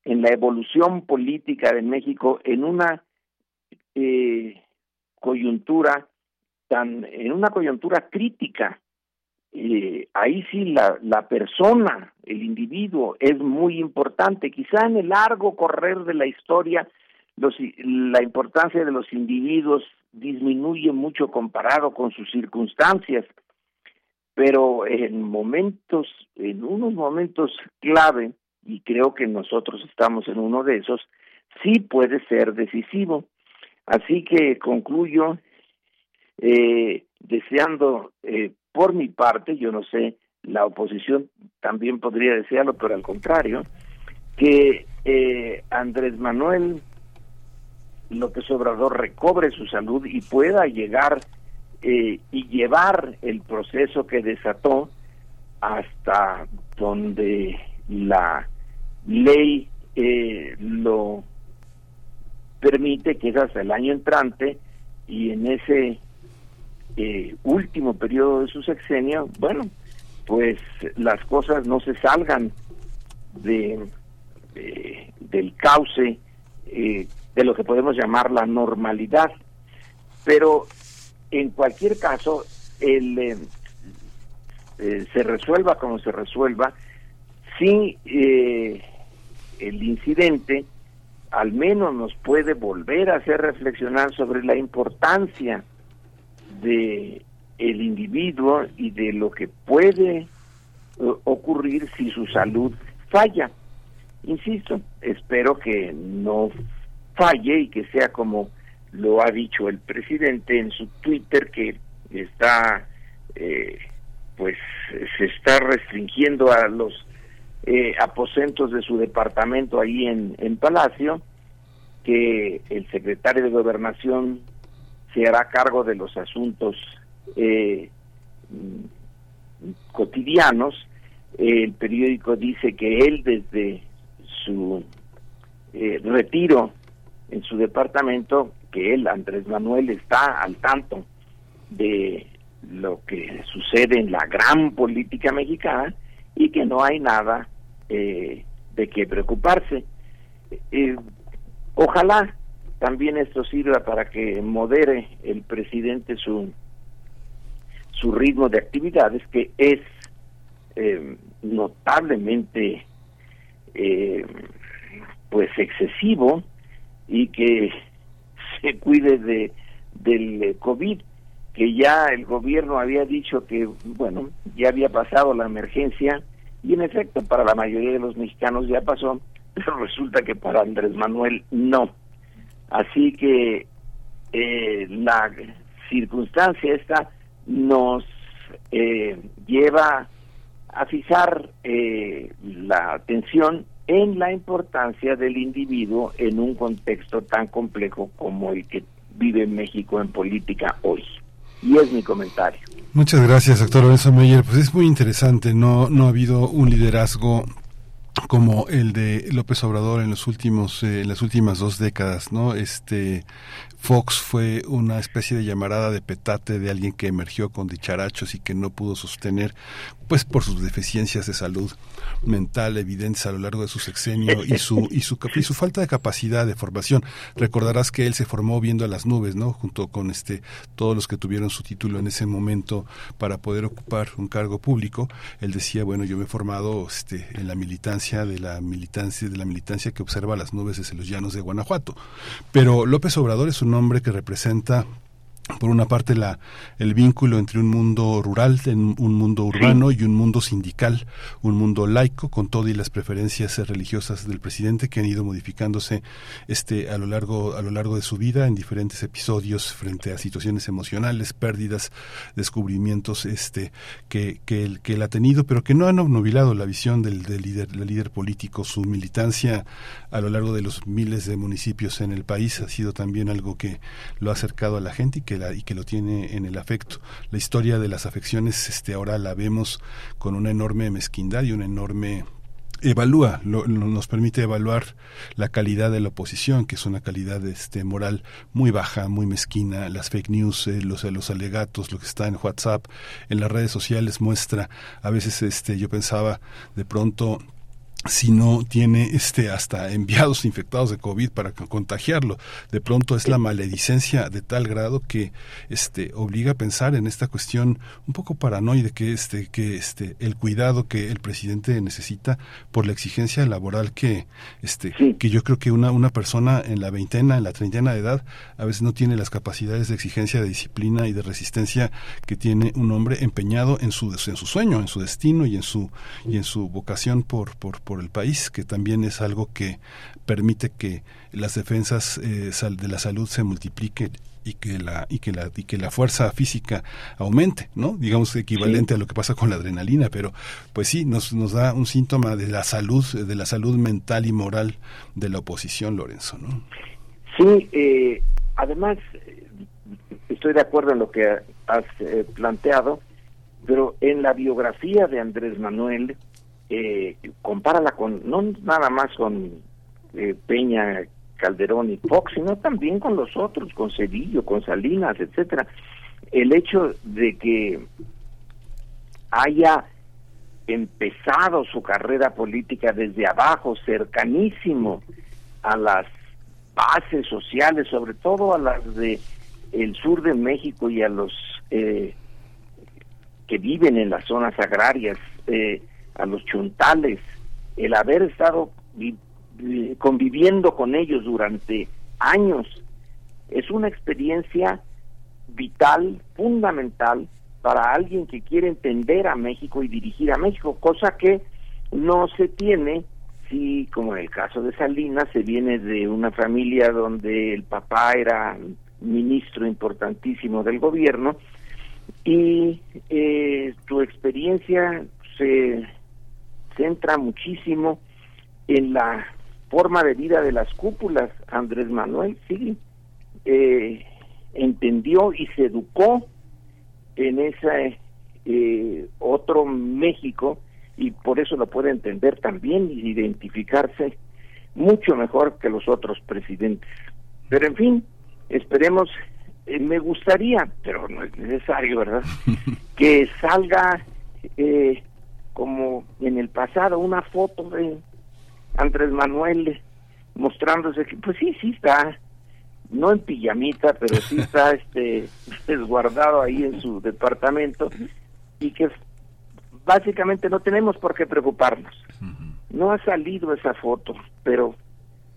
en la evolución política de México en una eh, coyuntura tan en una coyuntura crítica eh, ahí sí la, la persona, el individuo es muy importante. Quizá en el largo correr de la historia los, la importancia de los individuos disminuye mucho comparado con sus circunstancias, pero en momentos, en unos momentos clave, y creo que nosotros estamos en uno de esos, sí puede ser decisivo. Así que concluyo eh, deseando eh, por mi parte, yo no sé, la oposición también podría desearlo, pero al contrario, que eh, Andrés Manuel López Obrador recobre su salud y pueda llegar eh, y llevar el proceso que desató hasta donde la ley eh, lo permite, que es hasta el año entrante, y en ese eh, último periodo de su sexenio, bueno, pues las cosas no se salgan de, del cauce eh, de lo que podemos llamar la normalidad. Pero en cualquier caso, el, eh, se resuelva como se resuelva, si el incidente al menos nos puede volver a hacer reflexionar sobre la importancia de el individuo y de lo que puede eh, ocurrir si su salud falla. Insisto, espero que no falle y que sea como lo ha dicho el presidente en su Twitter que está eh, pues se está restringiendo a los eh, aposentos de su departamento ahí en, en Palacio que el secretario de gobernación se hará cargo de los asuntos eh, cotidianos. El periódico dice que él desde su eh, retiro en su departamento, que él, Andrés Manuel, está al tanto de lo que sucede en la gran política mexicana y que no hay nada eh, de qué preocuparse. Eh, ojalá también esto sirva para que modere el presidente su su ritmo de actividades que es eh, notablemente eh, pues excesivo y que se cuide de del covid que ya el gobierno había dicho que bueno ya había pasado la emergencia y en efecto para la mayoría de los mexicanos ya pasó pero resulta que para Andrés Manuel no así que eh, la circunstancia esta nos eh, lleva a fijar eh, la atención en la importancia del individuo en un contexto tan complejo como el que vive México en política hoy. Y es mi comentario. Muchas gracias, doctor Lorenzo Meyer. Pues es muy interesante, no, no ha habido un liderazgo como el de López Obrador en los últimos eh, en las últimas dos décadas no este Fox fue una especie de llamarada de petate de alguien que emergió con dicharachos y que no pudo sostener pues por sus deficiencias de salud mental evidentes a lo largo de su sexenio y su y su y su falta de capacidad de formación. Recordarás que él se formó viendo a las nubes, ¿no? Junto con este todos los que tuvieron su título en ese momento para poder ocupar un cargo público. Él decía, bueno, yo me he formado este en la militancia de la militancia de la militancia que observa las nubes desde los llanos de Guanajuato. Pero López Obrador es un hombre que representa por una parte la el vínculo entre un mundo rural, un mundo urbano y un mundo sindical, un mundo laico con todo y las preferencias religiosas del presidente que han ido modificándose este a lo largo a lo largo de su vida en diferentes episodios frente a situaciones emocionales, pérdidas, descubrimientos este que que él, que él ha tenido, pero que no han obnubilado la visión del, del líder del líder político, su militancia a lo largo de los miles de municipios en el país ha sido también algo que lo ha acercado a la gente y que y que lo tiene en el afecto. La historia de las afecciones este ahora la vemos con una enorme mezquindad y una enorme evalúa, nos permite evaluar la calidad de la oposición, que es una calidad este, moral muy baja, muy mezquina, las fake news, eh, los, los alegatos, lo que está en WhatsApp, en las redes sociales muestra, a veces este, yo pensaba de pronto si no tiene este hasta enviados infectados de COVID para contagiarlo. De pronto es la maledicencia de tal grado que este obliga a pensar en esta cuestión un poco paranoide que este que este el cuidado que el presidente necesita por la exigencia laboral que este que yo creo que una una persona en la veintena, en la treintena de edad a veces no tiene las capacidades de exigencia de disciplina y de resistencia que tiene un hombre empeñado en su en su sueño, en su destino y en su y en su vocación por por por el país, que también es algo que permite que las defensas eh, de la salud se multipliquen y que la y que la y que la fuerza física aumente, ¿no? Digamos equivalente a lo que pasa con la adrenalina, pero pues sí nos nos da un síntoma de la salud de la salud mental y moral de la oposición, Lorenzo, ¿no? Sí, eh, además estoy de acuerdo en lo que has eh, planteado, pero en la biografía de Andrés Manuel eh, compárala con, no nada más con eh, Peña, Calderón y Fox, sino también con los otros, con Cedillo, con Salinas, etcétera. El hecho de que haya empezado su carrera política desde abajo, cercanísimo a las bases sociales, sobre todo a las de el sur de México y a los eh, que viven en las zonas agrarias, eh, a los chuntales, el haber estado conviviendo con ellos durante años, es una experiencia vital, fundamental para alguien que quiere entender a México y dirigir a México, cosa que no se tiene si, como en el caso de Salinas, se viene de una familia donde el papá era ministro importantísimo del gobierno y eh, tu experiencia se centra muchísimo en la forma de vida de las cúpulas. Andrés Manuel sí eh, entendió y se educó en ese eh, otro México y por eso lo puede entender también y identificarse mucho mejor que los otros presidentes. Pero en fin, esperemos, eh, me gustaría, pero no es necesario, ¿verdad? que salga como en el pasado, una foto de Andrés Manuel mostrándose que, pues sí, sí está, no en pijamita, pero sí está este resguardado ahí en su departamento y que básicamente no tenemos por qué preocuparnos. No ha salido esa foto, pero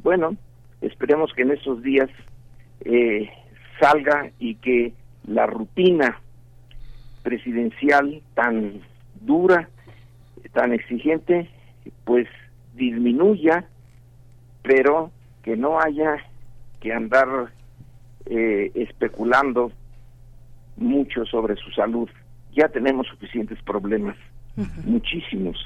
bueno, esperemos que en estos días eh, salga y que la rutina presidencial tan dura, tan exigente, pues disminuya, pero que no haya que andar eh, especulando mucho sobre su salud. Ya tenemos suficientes problemas, muchísimos.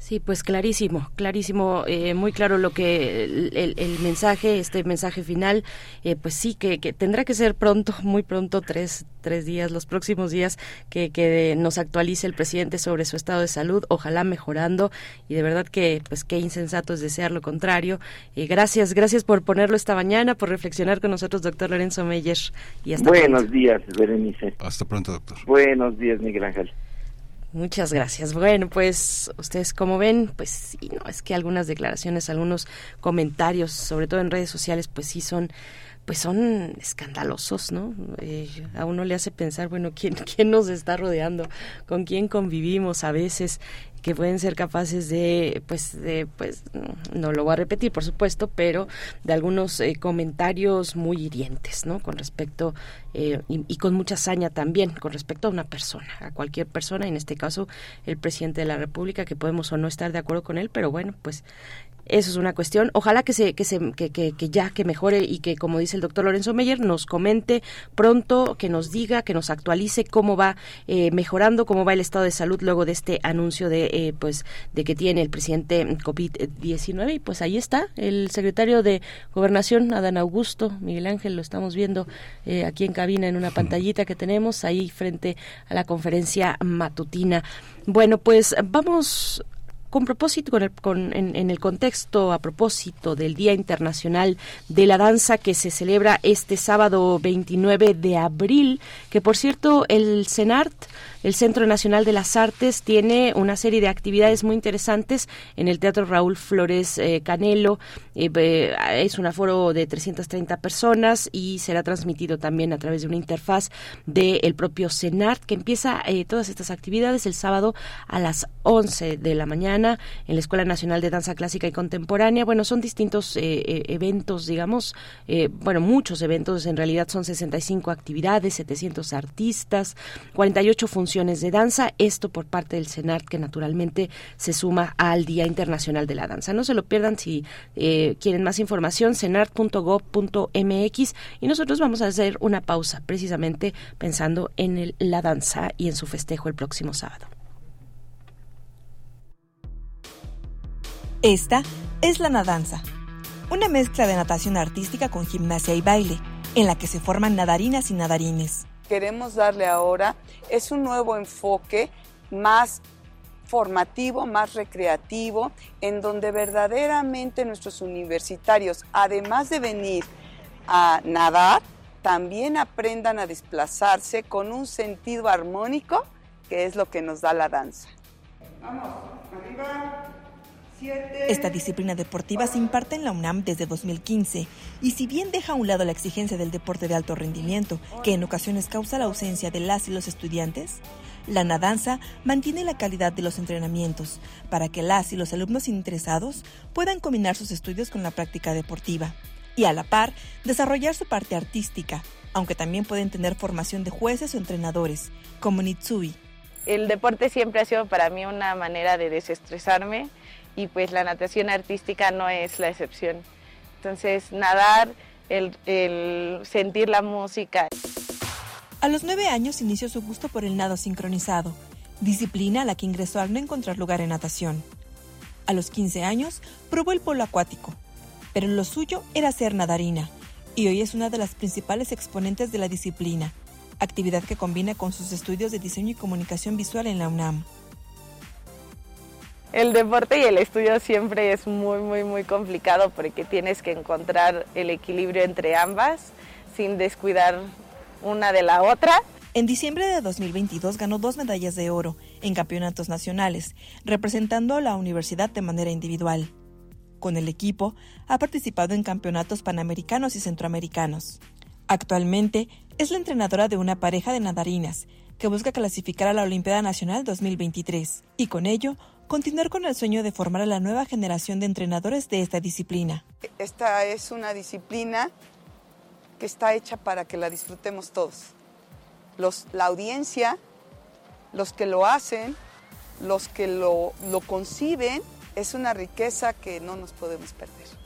Sí, pues clarísimo, clarísimo, eh, muy claro lo que el, mensaje, este mensaje final, eh, pues sí, que, tendrá que ser pronto, muy pronto, tres, tres días, los próximos días, que, que nos actualice el presidente sobre su estado de salud, ojalá mejorando, y de verdad que, pues qué insensato es desear lo contrario. Eh, gracias, gracias por ponerlo esta mañana, por reflexionar con nosotros, doctor Lorenzo Meyer, y hasta Buenos días, Berenice. Hasta pronto, doctor. Buenos días, Miguel Ángel. Muchas gracias. Bueno, pues ustedes como ven, pues sí, no, es que algunas declaraciones, algunos comentarios, sobre todo en redes sociales, pues sí son pues son escandalosos, ¿no? Eh, a uno le hace pensar, bueno, ¿quién, ¿quién nos está rodeando? ¿Con quién convivimos a veces? Que pueden ser capaces de, pues, de, pues, no lo voy a repetir, por supuesto, pero de algunos eh, comentarios muy hirientes, ¿no? Con respecto, eh, y, con mucha hazaña también, con respecto a una persona, a cualquier persona, en este caso el presidente de la República, que podemos o no estar de acuerdo con él, pero bueno, pues eso es una cuestión. Ojalá que se, que se, que, que, ya que mejore y que, como dice el doctor Lorenzo Meyer, nos comente pronto, que nos diga, que nos actualice cómo va eh, mejorando, cómo va el estado de salud luego de este anuncio de, eh, pues, de que tiene el presidente COVID-19. Y pues ahí está el secretario de Gobernación, Adán Augusto, Miguel Ángel, lo estamos viendo eh, aquí en cabina en una pantallita que tenemos ahí frente a la conferencia matutina. Bueno, pues vamos con propósito, con con, en, en, el contexto a propósito del Día Internacional de la Danza que se celebra este sábado 29 de abril, que por cierto el CENART el Centro Nacional de las Artes tiene una serie de actividades muy interesantes en el Teatro Raúl Flores eh, Canelo. Eh, es un aforo de 330 personas y será transmitido también a través de una interfaz del propio CENART que empieza eh, todas estas actividades el sábado a las 11 de la mañana en la Escuela Nacional de Danza Clásica y Contemporánea. Bueno, son distintos eventos, digamos, bueno, muchos eventos, en realidad son 65 actividades, 700 artistas, 48 funciones de danza, esto por parte del CENART que naturalmente se suma al Día Internacional de la Danza. No se lo pierdan si eh, quieren más información, cenart.gov.mx y nosotros vamos a hacer una pausa precisamente pensando en la danza y en su festejo el próximo sábado. Esta es la nadanza, una mezcla de natación artística con gimnasia y baile, en la que se forman nadarinas y nadarines queremos darle ahora es un nuevo enfoque más formativo, más recreativo, en donde verdaderamente nuestros universitarios, además de venir a nadar, también aprendan a desplazarse con un sentido armónico, que es lo que nos da la danza. Vamos, arriba. Esta disciplina deportiva se imparte en la UNAM desde 2015 y si bien deja a un lado la exigencia del deporte de alto rendimiento, que en ocasiones causa la ausencia de las y los estudiantes, la nadanza mantiene la calidad de los entrenamientos para que las y los alumnos interesados puedan combinar sus estudios con la práctica deportiva y a la par desarrollar su parte artística, aunque también pueden tener formación de jueces o entrenadores, como Nitsui. El deporte siempre ha sido para mí una manera de desestresarme y pues la natación artística no es la excepción. Entonces, nadar, el, sentir la música. A los nueve años inició su gusto por el nado sincronizado, disciplina a la que ingresó al no encontrar lugar en natación. A los 15 años probó el polo acuático, pero lo suyo era ser nadarina, y hoy es una de las principales exponentes de la disciplina, actividad que combina con sus estudios de diseño y comunicación visual en la UNAM. El deporte y el estudio siempre es muy, muy, muy complicado porque tienes que encontrar el equilibrio entre ambas sin descuidar una de la otra. En diciembre de 2022 ganó dos medallas de oro en campeonatos nacionales, representando a la universidad de manera individual. Con el equipo, ha participado en campeonatos panamericanos y centroamericanos. Actualmente es la entrenadora de una pareja de nadarinas que busca clasificar a la Olimpiada Nacional 2023 y con ello continuar con el sueño de formar a la nueva generación de entrenadores de esta disciplina. Esta es una disciplina que está hecha para que la disfrutemos todos. Los, la audiencia, los que lo hacen, los que lo, lo conciben, es una riqueza que no nos podemos perder.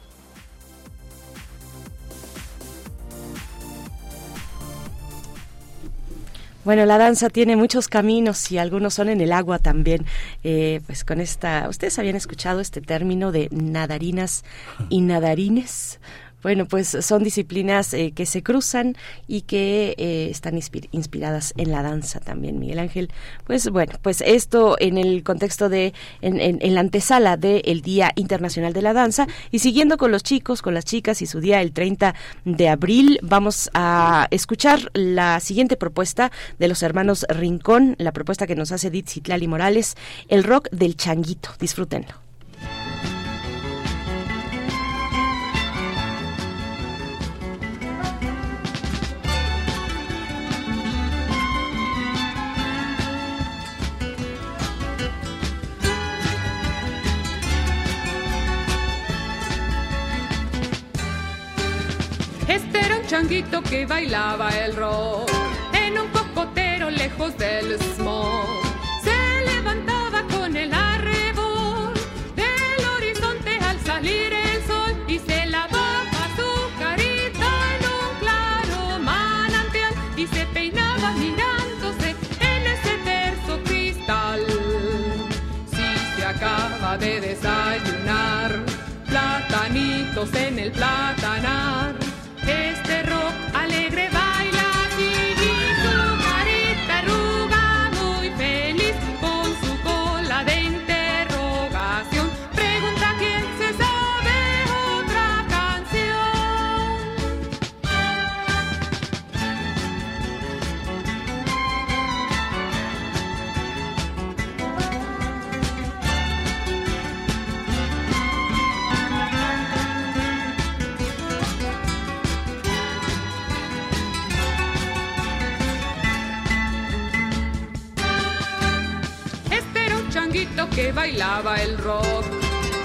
Bueno, la danza tiene muchos caminos y algunos son en el agua también. Eh, pues con esta, ¿ustedes habían escuchado este término de nadarinas y nadarines? Bueno, pues son disciplinas eh, que se cruzan y que eh, están inspiradas en la danza también, Miguel Ángel. Pues bueno, pues esto en el contexto de, en, la antesala del Día Internacional de la Danza y siguiendo con los chicos, con las chicas y su día el 30 de abril, vamos a escuchar la siguiente propuesta de los hermanos Rincón, la propuesta que nos hace Ditzitlali Morales, el rock del changuito. Disfrútenlo. Que bailaba el rock. En un cocotero lejos del bailaba el rock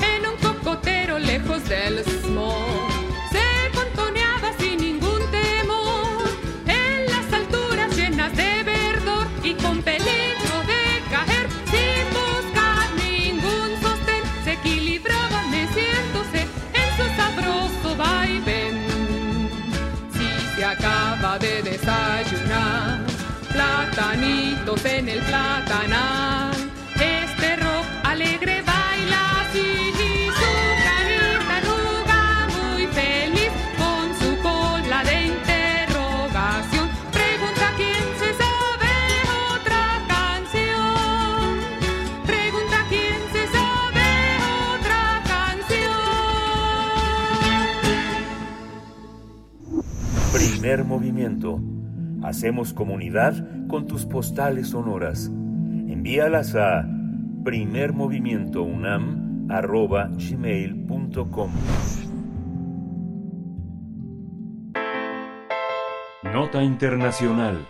en un cocotero lejos del smog. Se contoneaba sin ningún temor en las alturas llenas de verdor y con peligro de caer sin buscar ningún sostén. Se equilibraba meciéndose en su sabroso vaivén. Si se acaba de desayunar, platanitos en el platanar. Primer movimiento. Hacemos comunidad con tus postales sonoras. Envíalas a primermovimientounam.gmail.com Nota Internacional.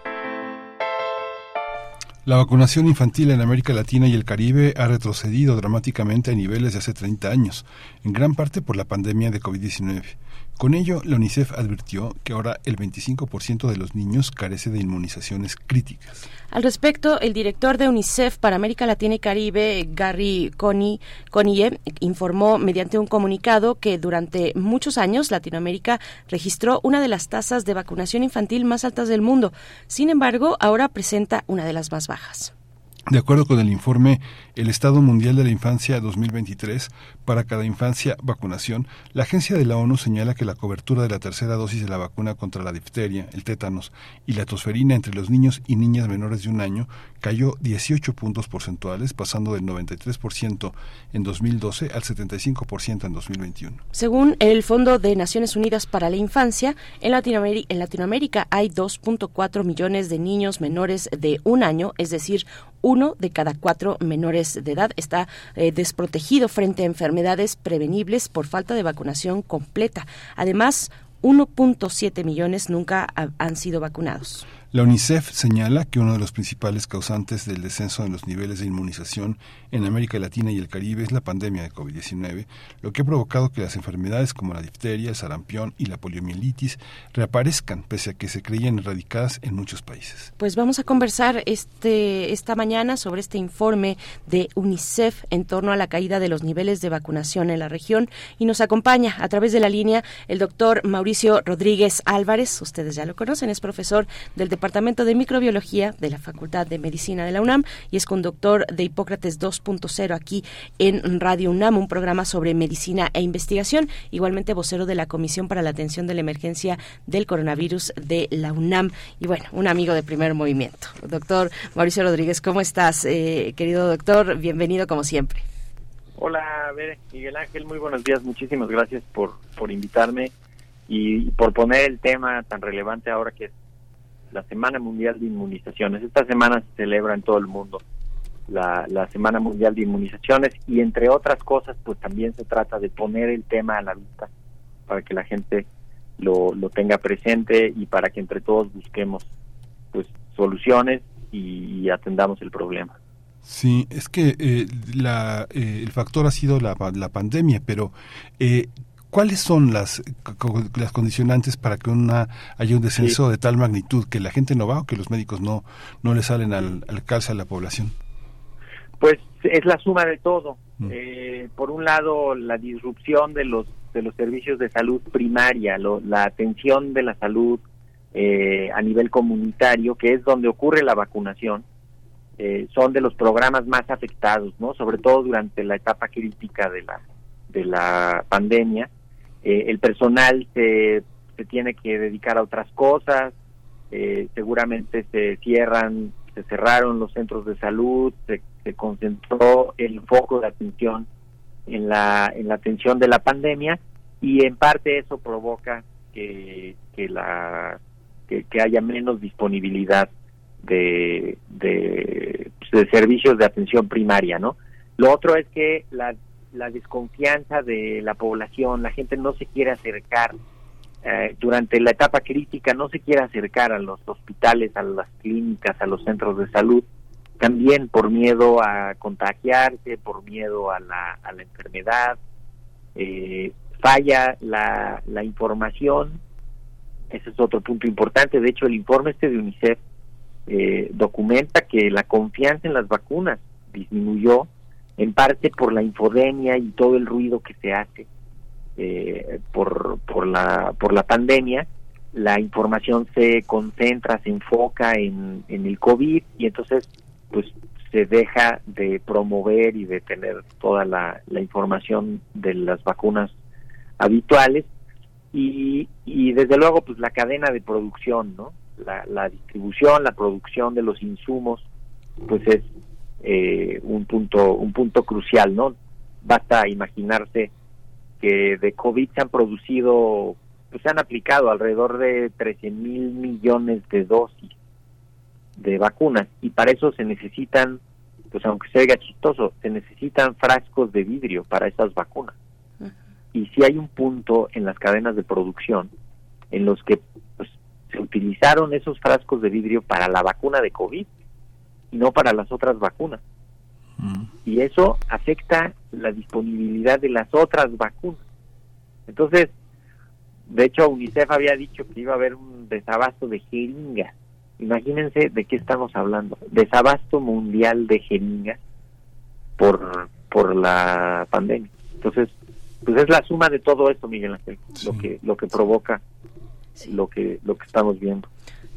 La vacunación infantil en América Latina y el Caribe ha retrocedido dramáticamente a niveles de hace 30 años, en gran parte por la pandemia de COVID-19. Con ello, la UNICEF advirtió que ahora el 25% de los niños carece de inmunizaciones críticas. Al respecto, el director de UNICEF para América Latina y Caribe, Gary Connie, informó mediante un comunicado que durante muchos años Latinoamérica registró una de las tasas de vacunación infantil más altas del mundo. Sin embargo, ahora presenta una de las más bajas. De acuerdo con el informe El Estado Mundial de la Infancia 2023, para cada infancia vacunación, la agencia de la ONU señala que la cobertura de la tercera dosis de la vacuna contra la difteria, el tétanos y la tosferina entre los niños y niñas menores de un año cayó 18 puntos porcentuales, pasando del 93% en 2012 al 75% en 2021. Según el Fondo de Naciones Unidas para la Infancia, en Latinoamérica, en Latinoamérica hay 2.4 millones de niños menores de un año, es decir, un uno de cada cuatro menores de edad está eh, desprotegido frente a enfermedades prevenibles por falta de vacunación completa. Además, 1.7 millones nunca han sido vacunados. La UNICEF señala que uno de los principales causantes del descenso en los niveles de inmunización en América Latina y el Caribe es la pandemia de COVID-19, lo que ha provocado que las enfermedades como la difteria, el sarampión y la poliomielitis reaparezcan, pese a que se creían erradicadas en muchos países. Pues vamos a conversar este, esta mañana sobre este informe de UNICEF en torno a la caída de los niveles de vacunación en la región y nos acompaña a través de la línea el doctor Mauricio Rodríguez Álvarez, ustedes ya lo conocen, es profesor del Departamento de Microbiología de la Facultad de Medicina de la UNAM y es conductor de Hipócrates 2.0 aquí en Radio UNAM, un programa sobre medicina e investigación, igualmente vocero de la Comisión para la Atención de la Emergencia del Coronavirus de la UNAM y bueno, un amigo de primer movimiento. Doctor Mauricio Rodríguez, ¿cómo estás? Eh, querido doctor, bienvenido como siempre. Hola, Miguel Ángel, muy buenos días, muchísimas gracias por, por invitarme y por poner el tema tan relevante ahora que es la Semana Mundial de Inmunizaciones. Esta semana se celebra en todo el mundo la, la Semana Mundial de Inmunizaciones y entre otras cosas pues también se trata de poner el tema a la vista para que la gente lo, lo tenga presente y para que entre todos busquemos pues soluciones y, atendamos el problema. Sí, es que eh, la, eh, el factor ha sido la, la pandemia, pero eh, ¿Cuáles son las, las condicionantes para que una haya un descenso de tal magnitud que la gente no va o que los médicos no, no le salen al, al calce a la población? Pues es la suma de todo. Mm. Eh, por un lado, la disrupción de los de los servicios de salud primaria, la atención de la salud eh, a nivel comunitario, que es donde ocurre la vacunación, eh, son de los programas más afectados, ¿no? Sobre todo durante la etapa crítica de la de la pandemia eh, el personal se, se, tiene que dedicar a otras cosas, eh, seguramente se cierran, se cerraron los centros de salud, se, concentró el foco de atención en la, en la atención de la pandemia y en parte eso provoca que, que, la, que, haya menos disponibilidad de, de, de servicios de atención primaria, ¿no? Lo otro es que la la desconfianza de la población, la gente no se quiere acercar eh, durante la etapa crítica, no se quiere acercar a los hospitales, a las clínicas, a los centros de salud, también por miedo a contagiarse, por miedo a la, enfermedad, eh, falla la, la información, ese es otro punto importante, de hecho el informe este de UNICEF eh, documenta que la confianza en las vacunas disminuyó en parte por la infodemia y todo el ruido que se hace eh, por, por, la, por la pandemia, la información se concentra, se enfoca en, en el COVID y entonces pues se deja de promover y de tener toda la, la información de las vacunas habituales y, y desde luego pues la cadena de producción, ¿no? La, la distribución, la producción de los insumos pues es eh, un punto un punto crucial no basta imaginarse que de covid se han producido pues se han aplicado alrededor de 13 mil millones de dosis de vacunas y para eso se necesitan pues aunque se oiga chistoso se necesitan frascos de vidrio para esas vacunas. Y si hay un punto en las cadenas de producción en los que pues, se utilizaron esos frascos de vidrio para la vacuna de covid y no para las otras vacunas. Mm. Y eso afecta la disponibilidad de las otras vacunas. Entonces, de hecho, UNICEF había dicho que iba a haber un desabasto de jeringas. Imagínense de qué estamos hablando. Desabasto mundial de jeringas por, por la pandemia. Entonces, pues es la suma de todo esto, Miguel Ángel, lo que lo que provoca lo que lo que estamos viendo.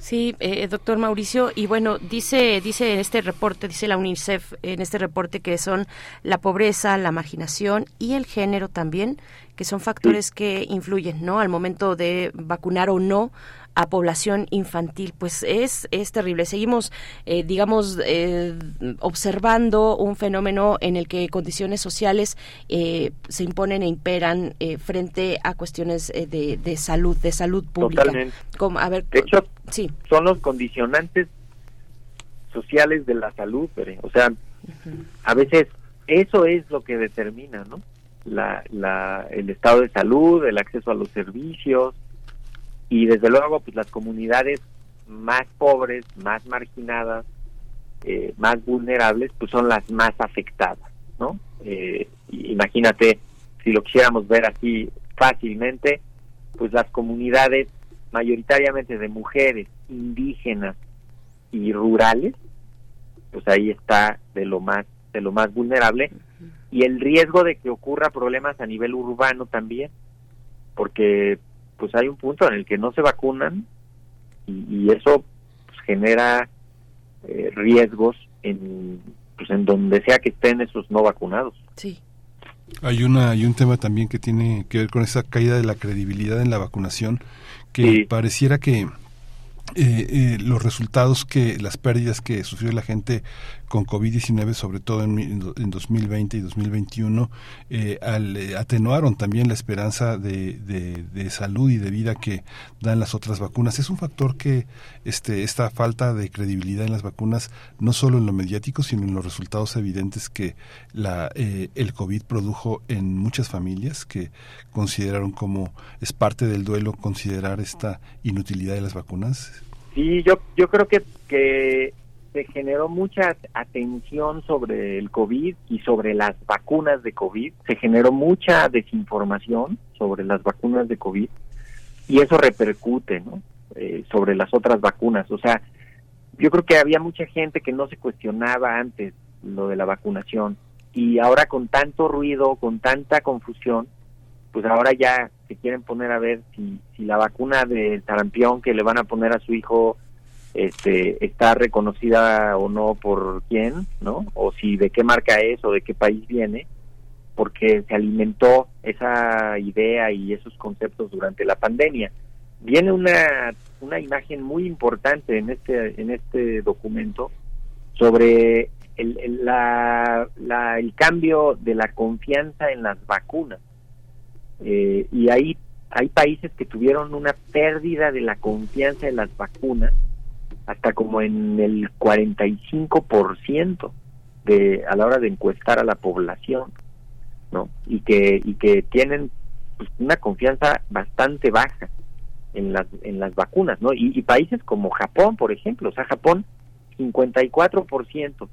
Sí, eh, doctor Mauricio, y bueno, dice, dice en este reporte, dice la UNICEF en este reporte que son la pobreza, la marginación y el género también, que son factores que influyen, ¿no? Al momento de vacunar o no a población infantil, pues es, es terrible. Seguimos, eh, digamos, eh, observando un fenómeno en el que condiciones sociales eh, se imponen e imperan frente a cuestiones de, de, salud, de salud pública. Totalmente. a ver, de hecho, sí. son los condicionantes sociales de la salud, o sea, a veces eso es lo que determina, ¿no? La, la, el estado de salud, el acceso a los servicios y desde luego pues las comunidades más pobres, más marginadas, eh, más vulnerables, pues son las más afectadas, ¿no? Eh, imagínate, si lo quisiéramos ver así fácilmente, pues las comunidades mayoritariamente de mujeres indígenas y rurales, pues ahí está de lo más de lo más vulnerable y el riesgo de que ocurra problemas a nivel urbano también, porque pues hay un punto en el que no se vacunan y, eso pues, genera eh, riesgos en pues en donde sea que estén esos no vacunados. Sí. Hay una hay un tema también que tiene que ver con esa caída de la credibilidad en la vacunación que pareciera que eh, eh, los resultados que las pérdidas que sufrió la gente con COVID-19, sobre todo en, en, 2020 y 2021, eh, al, eh, atenuaron también la esperanza de, salud y de vida que dan las otras vacunas. Es un factor que este, esta falta de credibilidad en las vacunas, no solo en lo mediático, sino en los resultados evidentes que la, eh, el COVID produjo en muchas familias que consideraron como es parte del duelo considerar esta inutilidad de las vacunas. Sí, yo, yo creo que, que se generó mucha atención sobre el COVID y sobre las vacunas de COVID, se generó mucha desinformación sobre las vacunas de COVID y eso repercute ¿no? Eh, sobre las otras vacunas. O sea, yo creo que había mucha gente que no se cuestionaba antes lo de la vacunación y ahora con tanto ruido, con tanta confusión, pues ahora ya se quieren poner a ver si, si la vacuna de sarampión que le van a poner a su hijo este, está reconocida o no por quién, ¿no? O si de qué marca es o de qué país viene, porque se alimentó esa idea y esos conceptos durante la pandemia. Viene una, una imagen muy importante en este, en este documento sobre el, el, la, el cambio de la confianza en las vacunas. Eh, y ahí hay países que tuvieron una pérdida de la confianza en las vacunas hasta como en el 45% de a la hora de encuestar a la población, ¿no? Y que y que tienen pues, una confianza bastante baja en las en las vacunas, ¿no? Y, países como Japón, por ejemplo, o sea, Japón 54%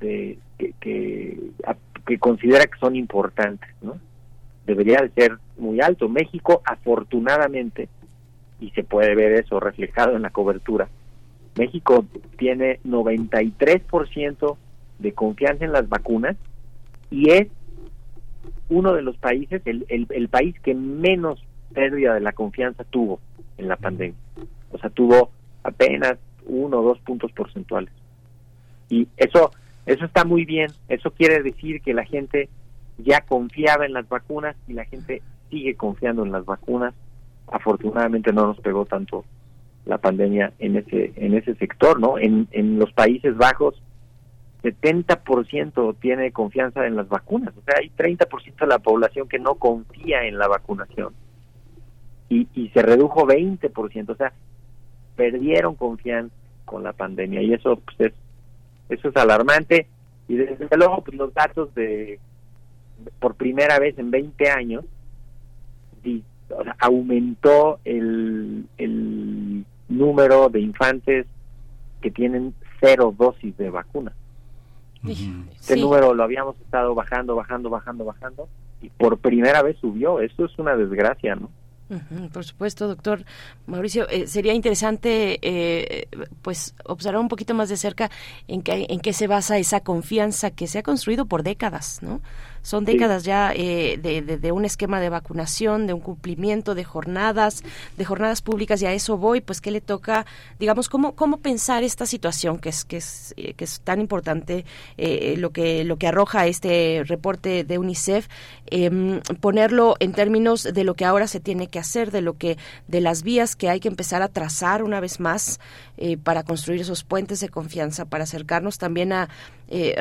de que, que que considera que son importantes, ¿no? Debería de ser muy alto. México, afortunadamente, y se puede ver eso reflejado en la cobertura, México tiene 93% de confianza en las vacunas y es uno de los países, el, el, país que menos pérdida de la confianza tuvo en la pandemia. O sea, tuvo apenas uno o dos puntos porcentuales. Y eso, eso está muy bien. Eso quiere decir que la gente ya confiaba en las vacunas y la gente sigue confiando en las vacunas. Afortunadamente no nos pegó tanto la pandemia en ese en ese sector, ¿no? En, en los Países Bajos 70% tiene confianza en las vacunas, o sea, hay 30% de la población que no confía en la vacunación. Y, y se redujo 20%, o sea, perdieron confianza con la pandemia y eso pues es eso es alarmante y desde luego pues los datos de por primera vez en 20 años aumentó el, el número de infantes que tienen cero dosis de vacuna. Este número lo habíamos estado bajando, bajando, bajando, bajando y por primera vez subió. Eso es una desgracia, ¿no? por supuesto, doctor Mauricio. Eh, sería interesante, eh, pues, observar un poquito más de cerca en qué, en qué se basa esa confianza que se ha construido por décadas, ¿no? Son décadas ya eh, de, de, un esquema de vacunación, de un cumplimiento de jornadas, de jornadas públicas, y a eso voy, pues, ¿qué le toca, digamos, cómo, cómo pensar esta situación que es, que es, eh, que es tan importante, eh, lo, que, lo que arroja este reporte de UNICEF, em, ponerlo en términos de lo que ahora se tiene que hacer, de lo que, de las vías que hay que empezar a trazar una vez más para construir esos puentes de confianza, para acercarnos también a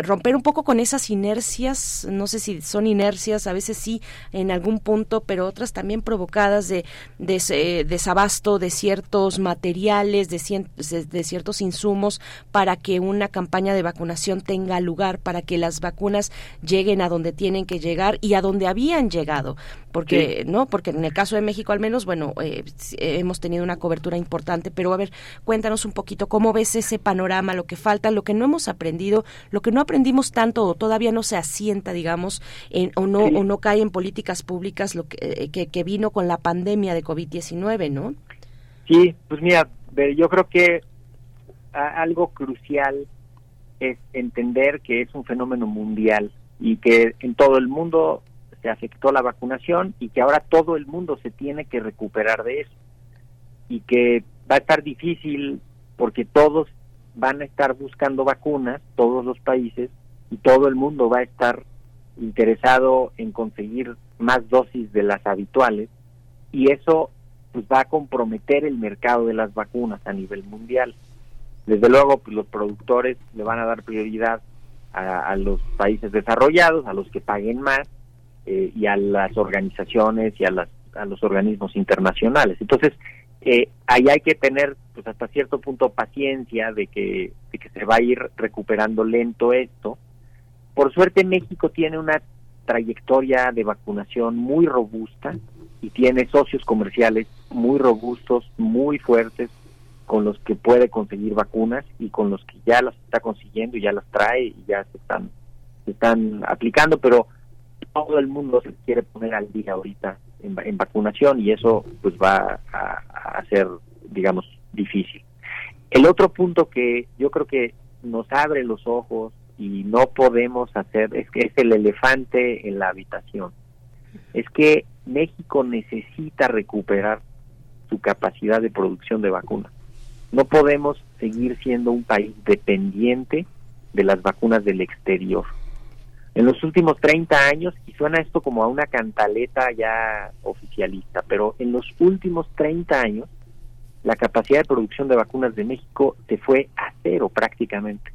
romper un poco con esas inercias, no sé si son inercias, a veces sí en algún punto, pero otras también provocadas de, de desabasto de ciertos materiales, de, de ciertos insumos para que una campaña de vacunación tenga lugar, para que las vacunas lleguen a donde tienen que llegar y a donde habían llegado. Porque no porque en el caso de México al menos bueno eh, hemos tenido una cobertura importante pero a ver cuéntanos un poquito cómo ves ese panorama lo que falta lo que no hemos aprendido lo que no aprendimos tanto o todavía no se asienta digamos en, o no o no cae en políticas públicas lo que, eh, que, vino con la pandemia de covid 19 no sí pues mira yo creo que algo crucial es entender que es un fenómeno mundial y que en todo el mundo se afectó la vacunación y que ahora todo el mundo se tiene que recuperar de eso y que va a estar difícil porque todos van a estar buscando vacunas, todos los países, y todo el mundo va a estar interesado en conseguir más dosis de las habituales y eso pues va a comprometer el mercado de las vacunas a nivel mundial. Desde luego, pues los productores le van a dar prioridad a, los países desarrollados, a los que paguen más, eh, y a las organizaciones y a, las, a los organismos internacionales. Entonces, eh, ahí hay que tener pues hasta cierto punto paciencia de que, de que se va a ir recuperando lento esto. Por suerte México tiene una trayectoria de vacunación muy robusta y tiene socios comerciales muy robustos, muy fuertes, con los que puede conseguir vacunas y con los que ya las está consiguiendo y ya las trae y ya se están, se están aplicando, pero todo el mundo se quiere poner al día ahorita en, vacunación y eso pues va a, ser, digamos, difícil. El otro punto que yo creo que nos abre los ojos y no podemos hacer es que es el elefante en la habitación. Es que México necesita recuperar su capacidad de producción de vacunas. No podemos seguir siendo un país dependiente de las vacunas del exterior. En los últimos 30 años, y suena esto como a una cantaleta ya oficialista, pero en los últimos 30 años, la capacidad de producción de vacunas de México se fue a cero prácticamente.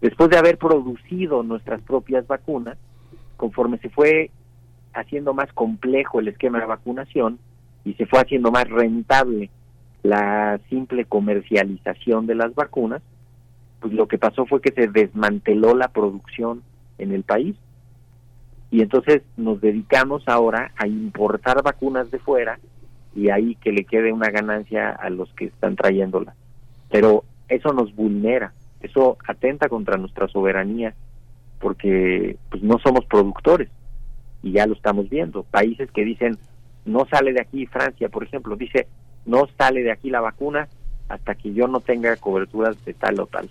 Después de haber producido nuestras propias vacunas, conforme se fue haciendo más complejo el esquema de vacunación y se fue haciendo más rentable la simple comercialización de las vacunas, pues lo que pasó fue que se desmanteló la producción en el país. Y entonces nos dedicamos ahora a importar vacunas de fuera y ahí que le quede una ganancia a los que están trayéndolas. Pero eso nos vulnera, eso atenta contra nuestra soberanía, porque pues no somos productores y ya lo estamos viendo. Países que dicen no sale de aquí Francia, por ejemplo, dice no sale de aquí la vacuna hasta que yo no tenga coberturas de tal o tal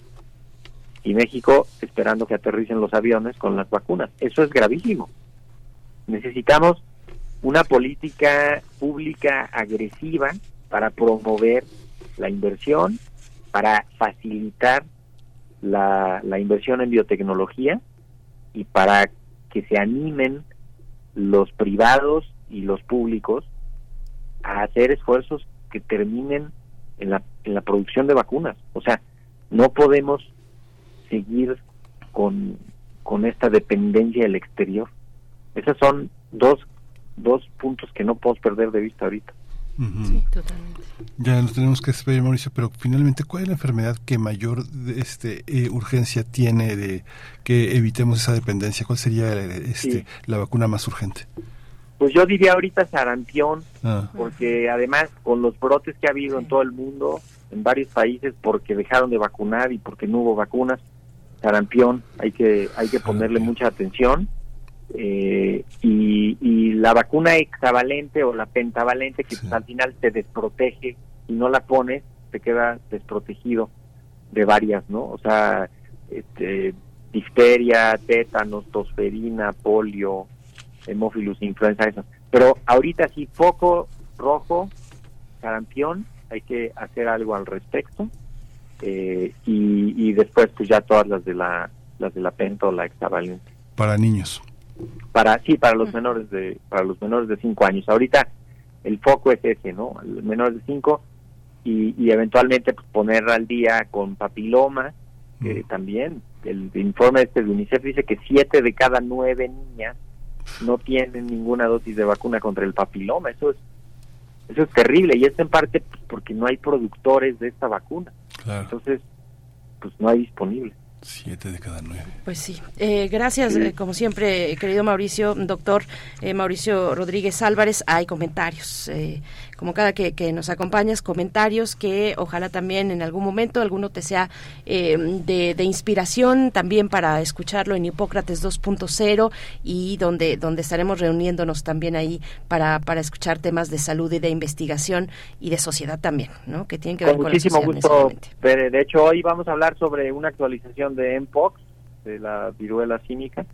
y México esperando que aterricen los aviones con las vacunas. Eso es gravísimo. Necesitamos una política pública agresiva para promover la inversión, para facilitar la, la inversión en biotecnología y para que se animen los privados y los públicos a hacer esfuerzos que terminen en la, en la producción de vacunas. O sea, no podemos seguir con, con esta dependencia del exterior. Esos son dos, dos puntos que no podemos perder de vista ahorita. Sí, totalmente. Ya nos tenemos que despedir, Mauricio, pero finalmente, ¿cuál es la enfermedad que mayor este, eh, urgencia tiene de que evitemos esa dependencia? ¿Cuál sería este, la vacuna más urgente? Pues yo diría ahorita sarampión, ah. porque además con los brotes que ha habido en todo el mundo, en varios países, porque dejaron de vacunar y porque no hubo vacunas, sarampión, hay que, hay que ponerle mucha atención. Eh, y, y, la vacuna hexavalente o la pentavalente, que pues, al final te desprotege y no la pones, te queda desprotegido de varias, ¿no? O sea, este, difteria, tétanos, tosferina, polio, hemófilus, influenza, esas. Pero ahorita sí, foco rojo, sarampión, hay que hacer algo al respecto. Eh, y, después pues ya todas las de la las de la penta o la hexavalente para niños. Para sí para los menores de para los menores de 5 años. Ahorita el foco es ese no los menores de 5 y, y, eventualmente pues, poner al día con papiloma que también el informe este de UNICEF dice que siete de cada nueve niñas no tienen ninguna dosis de vacuna contra el papiloma. Eso es eso es terrible y es en parte pues, porque no hay productores de esta vacuna. Entonces, pues no hay disponible. Siete de cada nueve. Pues sí. Eh, gracias, eh, como siempre, querido Mauricio, doctor eh, Mauricio Rodríguez Álvarez. Hay comentarios como cada que, nos acompañas, comentarios que ojalá también en algún momento alguno te sea eh, de, inspiración también para escucharlo en Hipócrates 2.0 y donde, donde estaremos reuniéndonos también ahí para, para escuchar temas de salud y de investigación y de sociedad también, ¿no? Que tienen que ver con, muchísimo gusto. De hecho, hoy vamos a hablar sobre una actualización de MPOX, de la viruela cínica.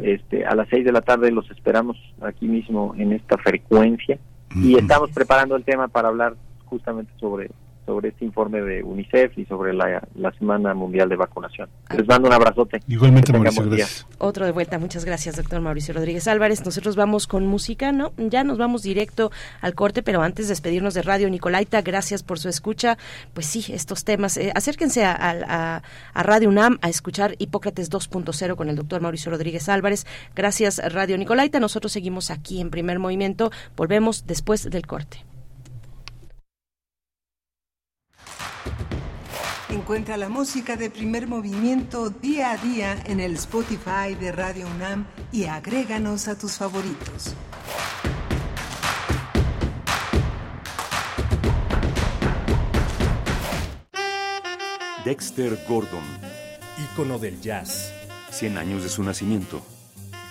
este, a las seis de la tarde los esperamos aquí mismo en esta frecuencia y estamos preparando el tema para hablar justamente sobre sobre este informe de UNICEF y sobre la, Semana Mundial de Vacunación. Les mando un abrazote. Igualmente, Mauricio, gracias. Otro de vuelta, muchas gracias, doctor Mauricio Rodríguez Álvarez. Nosotros vamos con música, ¿no? Ya nos vamos directo al corte, pero antes de despedirnos de Radio Nicolaita, gracias por su escucha. Pues sí, estos temas, eh, acérquense a, a, Radio UNAM a escuchar Hipócrates 2.0 con el doctor Mauricio Rodríguez Álvarez. Gracias, Radio Nicolaita. Nosotros seguimos aquí en primer movimiento. Volvemos después del corte. Encuentra la música de primer movimiento día a día en el Spotify de Radio UNAM y agréganos a tus favoritos. Dexter Gordon, ícono del jazz. 100 años de su nacimiento.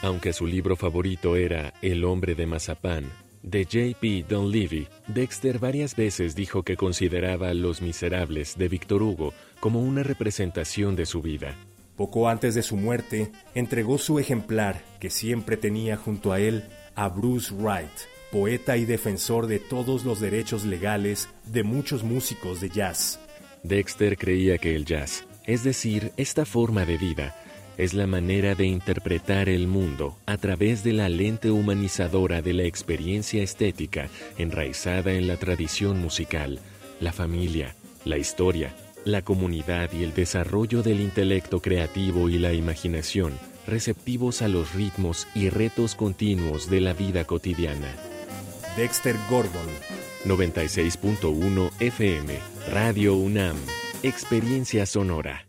Aunque su libro favorito era El hombre de Mazapán, de J.P. Donlevy, Dexter varias veces dijo que consideraba Los Miserables de Víctor Hugo como una representación de su vida. Poco antes de su muerte, entregó su ejemplar, que siempre tenía junto a él, a Bruce Wright, poeta y defensor de todos los derechos legales de muchos músicos de jazz. Dexter creía que el jazz, es decir, esta forma de vida, es la manera de interpretar el mundo a través de la lente humanizadora de la experiencia estética enraizada en la tradición musical, la familia, la historia, la comunidad y el desarrollo del intelecto creativo y la imaginación, receptivos a los ritmos y retos continuos de la vida cotidiana. Dexter Gordon 96.1 FM Radio UNAM Experiencia Sonora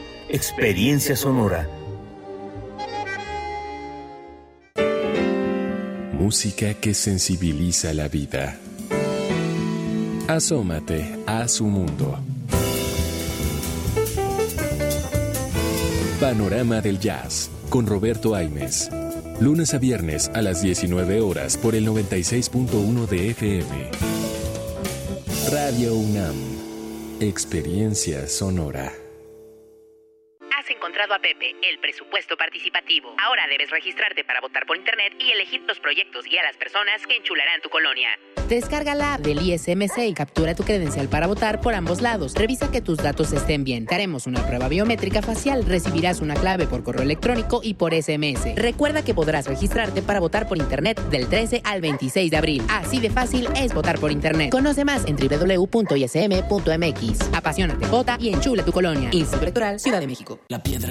Experiencia Sonora. Música que sensibiliza la vida. Asómate a su mundo. Panorama del Jazz con Roberto Aimes. Lunes a viernes a las 19 horas por el 96.1 de FM. Radio UNAM. Experiencia sonora a Pepe, el presupuesto participativo. Ahora debes registrarte para votar por internet y elegir los proyectos y a las personas que enchularán tu colonia. Descarga la app del ISMC y captura tu credencial para votar por ambos lados. Revisa que tus datos estén bien. haremos una prueba biométrica facial. Recibirás una clave por correo electrónico y por SMS. Recuerda que podrás registrarte para votar por internet del 13 al 26 de abril. Así de fácil es votar por internet. Conoce más en www.ism.mx. Apasionate, vota y enchula tu colonia. Instituto Electoral Ciudad de México. La piedra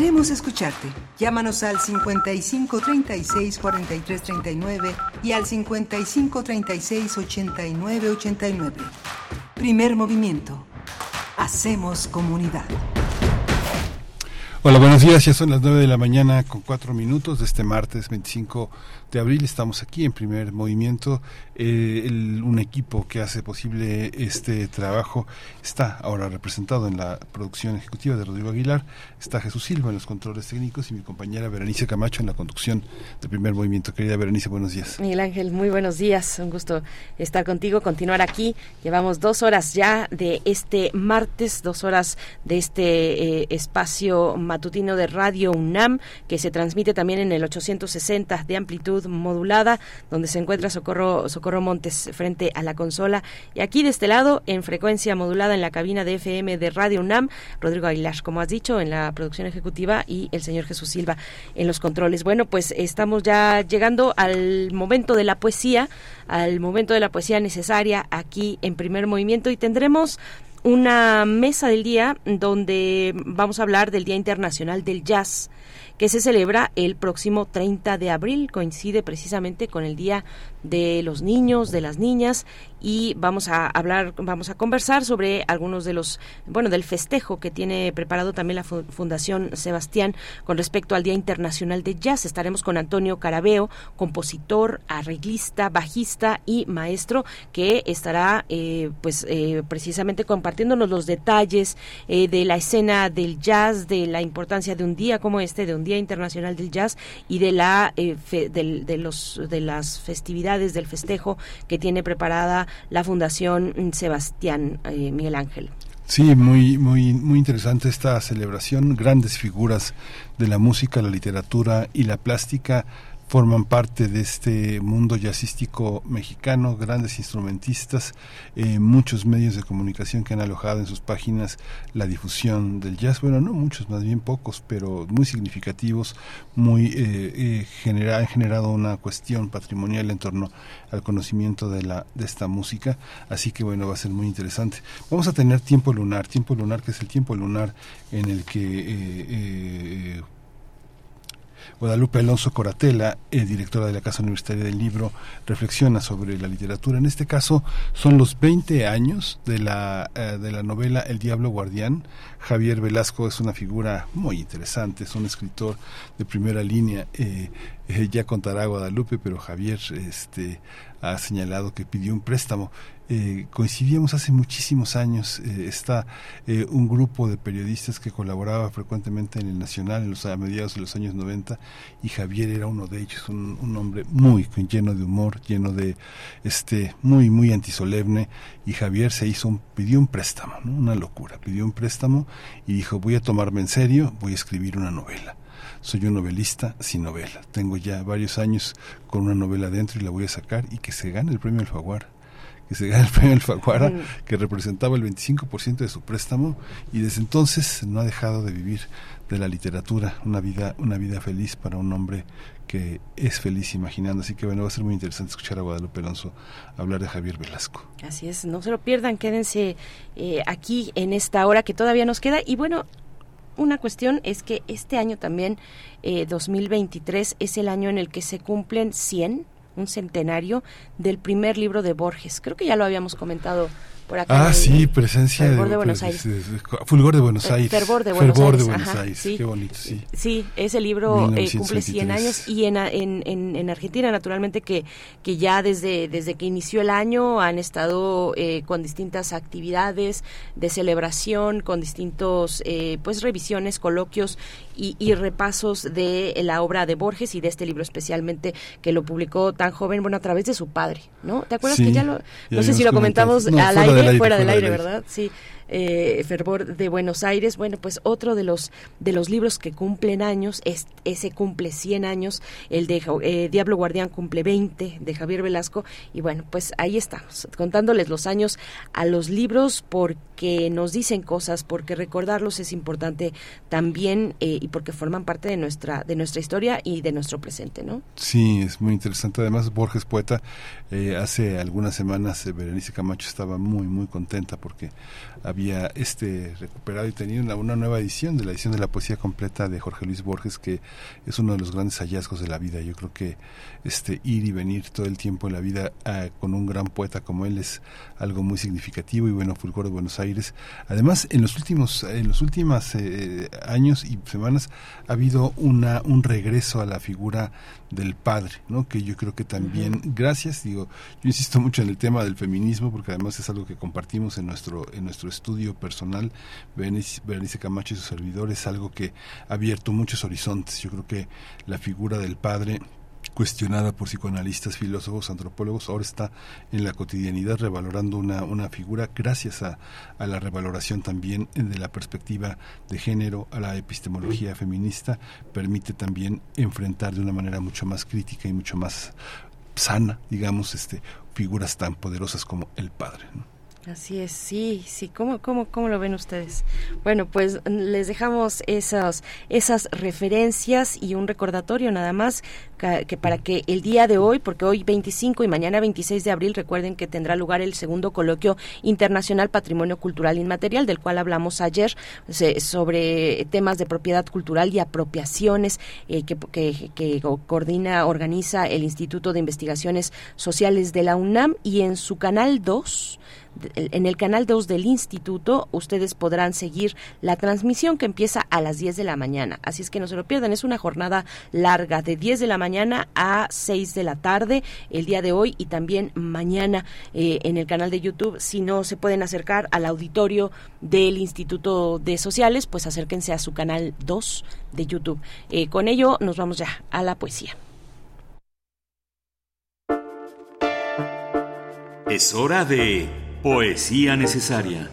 Queremos escucharte. Llámanos al 55 36 43 39 y al 55 36 89 89. Primer movimiento. Hacemos comunidad. Hola, buenos días. Ya son las 9 de la mañana con 4 minutos de este martes 25 de abril. Estamos aquí en primer movimiento. Eh, un equipo que hace posible este trabajo está ahora representado en la producción ejecutiva de Rodrigo Aguilar. Está Jesús Silva en los controles técnicos y mi compañera Berenice Camacho en la conducción del primer movimiento. Querida Berenice, buenos días. Miguel Ángel, muy buenos días. Un gusto estar contigo, continuar aquí. Llevamos dos horas ya de este martes, dos horas de este eh, espacio matutino de Radio UNAM que se transmite también en el 860 de amplitud modulada, donde se encuentra Socorro, Socorro Montes frente a la consola. Y aquí de este lado, en frecuencia modulada en la cabina de FM de Radio UNAM, Rodrigo Aguilar, como has dicho, en la producción ejecutiva y el señor Jesús Silva en los controles. Bueno, pues estamos ya llegando al momento de la poesía, al momento de la poesía necesaria aquí en primer movimiento y tendremos una mesa del día donde vamos a hablar del Día Internacional del Jazz que se celebra el próximo 30 de abril. Coincide precisamente con el Día de los Niños, de las Niñas y vamos a hablar, vamos a conversar sobre algunos de los, bueno, del festejo que tiene preparado también la Fundación Sebastián con respecto al Día Internacional de Jazz. Estaremos con Antonio Carabeo, compositor, arreglista, bajista y maestro, que estará, eh, pues, eh, precisamente compartiéndonos los detalles eh, de la escena del jazz, de la importancia de un día como este, de un Día Internacional del Jazz y de la de los de las festividades del festejo que tiene preparada la Fundación Sebastián eh, Miguel Ángel. Sí, muy, muy, muy interesante esta celebración. Grandes figuras de la música, la literatura y la plástica forman parte de este mundo jazzístico mexicano, grandes instrumentistas, eh, muchos medios de comunicación que han alojado en sus páginas la difusión del jazz, bueno, no muchos, más bien pocos, pero muy significativos, muy eh, eh han generado una cuestión patrimonial en torno al conocimiento de la de esta música, así que bueno, va a ser muy interesante. Vamos a tener tiempo lunar, tiempo lunar que es el tiempo lunar en el que eh, Guadalupe Alonso Coratela, eh, directora de la Casa Universitaria del Libro, reflexiona sobre la literatura. En este caso son los 20 años de la, eh, de la novela El Diablo Guardián. Javier Velasco es una figura muy interesante, es un escritor de primera línea. Eh, ya contará Guadalupe, pero Javier este, ha señalado que pidió un préstamo eh, coincidíamos hace muchísimos años. Eh, está eh, un grupo de periodistas que colaboraba frecuentemente en el Nacional en los, a mediados de los años 90 y Javier era uno de ellos, un, un hombre muy lleno de humor, lleno de este muy muy antisolemne y Javier se hizo un, pidió un préstamo, una locura, pidió un préstamo y dijo voy a tomarme en serio, voy a escribir una novela soy un novelista sin novela. Tengo ya varios años con una novela dentro y la voy a sacar y que se gane el premio Alfaguara que se gana el premio Alfaguara, que representaba el 25% de su préstamo y desde entonces no ha dejado de vivir de la literatura, una vida, una vida feliz para un hombre que es feliz imaginando. Así que bueno, va a ser muy interesante escuchar a Guadalupe Alonso hablar de Javier Velasco. Así es, no se lo pierdan, quédense eh, aquí en esta hora que todavía nos queda. Y bueno, una cuestión es que este año también, eh, 2023, es el año en el que se cumplen 100 un centenario del primer libro de Borges. Creo que ya lo habíamos comentado por acá. Ah, sí, presencia de, de, Buenos Aires. Fulgor de Buenos Aires. Fervor de Buenos Fervor Aires. De Buenos Aires. Sí. Qué bonito, sí. Sí, ese libro eh, cumple 100 años y en, en, en, en, Argentina, naturalmente, que, que ya desde, desde que inició el año han estado eh, con distintas actividades de celebración, con distintos, eh, pues, revisiones, coloquios y, y, repasos de la obra de Borges y de este libro especialmente que lo publicó tan joven, bueno, a través de su padre, ¿no? ¿Te acuerdas que ya lo, no sé si lo comentamos al aire, fuera del aire, ¿verdad? Sí eh, Fervor de Buenos Aires. Bueno, pues otro de los de los libros que cumplen años, es, ese cumple 100 años, el de eh, Diablo Guardián cumple 20 de Javier Velasco y bueno, pues ahí estamos, contándoles los años a los libros porque nos dicen cosas, porque recordarlos es importante también eh, y porque forman parte de nuestra de nuestra historia y de nuestro presente, ¿no? Sí, es muy interesante. Además, Borges Poeta, eh, hace algunas semanas Berenice Camacho estaba muy, muy contenta porque había este recuperado y tenido una, una, nueva edición de la edición de la poesía completa de Jorge Luis Borges que es uno de los grandes hallazgos de la vida. Yo creo que este ir y venir todo el tiempo en la vida uh, con un gran poeta como él es algo muy significativo y bueno Fulgor de Buenos Aires. Además en los últimos en los últimos eh, años y semanas ha habido una un regreso a la figura del padre, ¿no? Que yo creo que también, uh -huh. gracias, digo, yo insisto mucho en el tema del feminismo porque además es algo que compartimos en nuestro en nuestro estudio personal, Berenice, Berenice Camacho y su servidor, es algo que ha abierto muchos horizontes. Yo creo que la figura del padre cuestionada por psicoanalistas, filósofos, antropólogos, ahora está en la cotidianidad revalorando una, una figura gracias a, a, la revaloración también de la perspectiva de género, a la epistemología feminista, permite también enfrentar de una manera mucho más crítica y mucho más sana, digamos, este, figuras tan poderosas como el padre. Así es, sí, sí. ¿Cómo, cómo, cómo lo ven ustedes? Bueno, pues les dejamos esas, esas referencias y un recordatorio nada más que, que, para que el día de hoy, porque hoy 25 y mañana 26 de abril, recuerden que tendrá lugar el segundo coloquio internacional Patrimonio Cultural Inmaterial, del cual hablamos ayer, sobre temas de propiedad cultural y apropiaciones eh, que, que, que coordina, organiza el Instituto de Investigaciones Sociales de la UNAM y en su canal 2 en el canal 2 del instituto ustedes podrán seguir la transmisión que empieza a las 10 de la mañana. Así es que no se lo pierdan, es una jornada larga de 10 de la mañana a 6 de la tarde el día de hoy y también mañana eh, en el canal de YouTube. Si no se pueden acercar al auditorio del Instituto de Sociales, pues acérquense a su canal 2 de YouTube. Eh, con ello nos vamos ya a la poesía. Es hora de Poesía necesaria.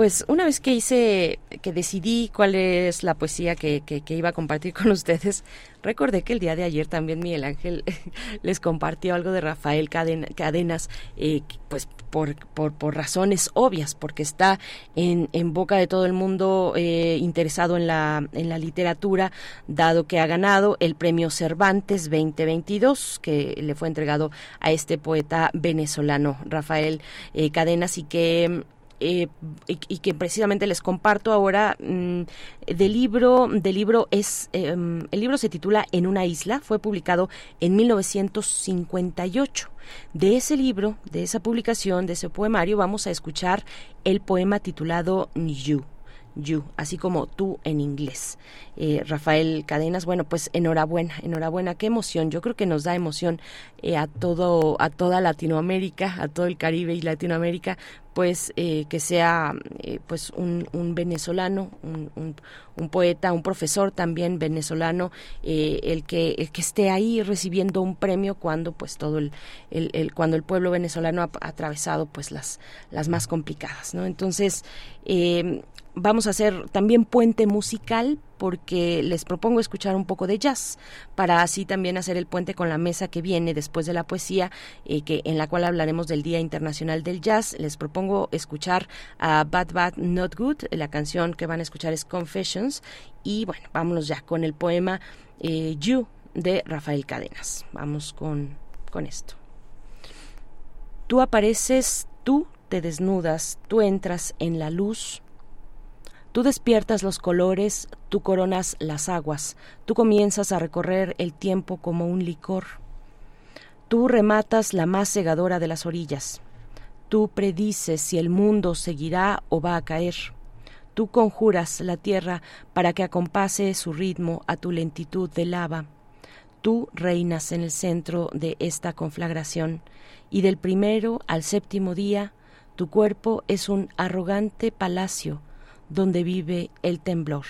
Pues una vez que hice, que decidí cuál es la poesía que, que, que, iba a compartir con ustedes, recordé que el día de ayer también Miguel Ángel les compartió algo de Rafael Cadenas, eh, pues por, por, por, razones obvias, porque está en, en boca de todo el mundo eh, interesado en la, en la literatura, dado que ha ganado el premio Cervantes 2022, que le fue entregado a este poeta venezolano, Rafael eh, Cadenas, y que eh, y, que precisamente les comparto ahora mmm, del libro del libro es eh, el libro se titula En una isla fue publicado en 1958 de ese libro de esa publicación de ese poemario vamos a escuchar el poema titulado You You, así como tú en inglés. Eh, Rafael Cadenas, bueno, pues enhorabuena, enhorabuena, qué emoción. Yo creo que nos da emoción eh, a todo, a toda Latinoamérica, a todo el Caribe y Latinoamérica, pues eh, que sea pues un, venezolano, un, poeta, un profesor también venezolano, el que el que esté ahí recibiendo un premio cuando pues todo el, el, el cuando el pueblo venezolano ha, ha, atravesado pues las las más complicadas, ¿no? Entonces vamos a hacer también puente musical porque les propongo escuchar un poco de jazz para así también hacer el puente con la mesa que viene después de la poesía eh, que en la cual hablaremos del Día Internacional del Jazz. Les propongo escuchar a Bad Bad Not Good, la canción que van a escuchar es Confessions y bueno, vámonos ya con el poema eh, You de Rafael Cadenas. Vamos con, con esto. Tú apareces, tú te desnudas, tú entras en la luz, Tú despiertas los colores, tú coronas las aguas, tú comienzas a recorrer el tiempo como un licor. Tú rematas la más cegadora de las orillas. Tú predices si el mundo seguirá o va a caer. Tú conjuras la tierra para que acompase su ritmo a tu lentitud de lava. Tú reinas en el centro de esta conflagración, y del primero al séptimo día tu cuerpo es un arrogante palacio donde vive el temblor.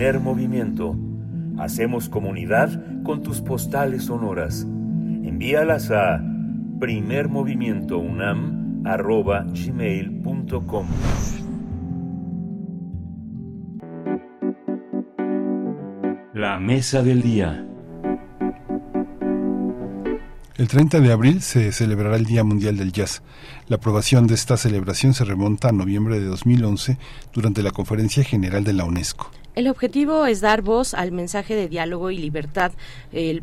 Primer movimiento. Hacemos comunidad con tus postales sonoras. Envíalas a primermovimientounam.gmail.com La mesa del día. El 30 de abril se celebrará el Día Mundial del Jazz. La aprobación de esta celebración se remonta a noviembre de 2011 durante la Conferencia General de la UNESCO. El objetivo es dar voz al mensaje de diálogo y libertad,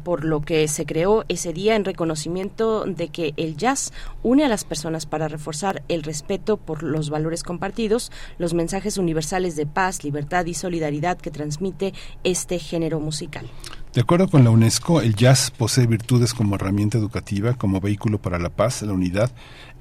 por lo que se creó ese día en reconocimiento de que el jazz une a las personas para reforzar el respeto por los valores compartidos, los mensajes universales de paz, libertad y solidaridad que transmite este género musical. De acuerdo con la UNESCO, el jazz posee virtudes como herramienta educativa, como vehículo para la paz, la unidad,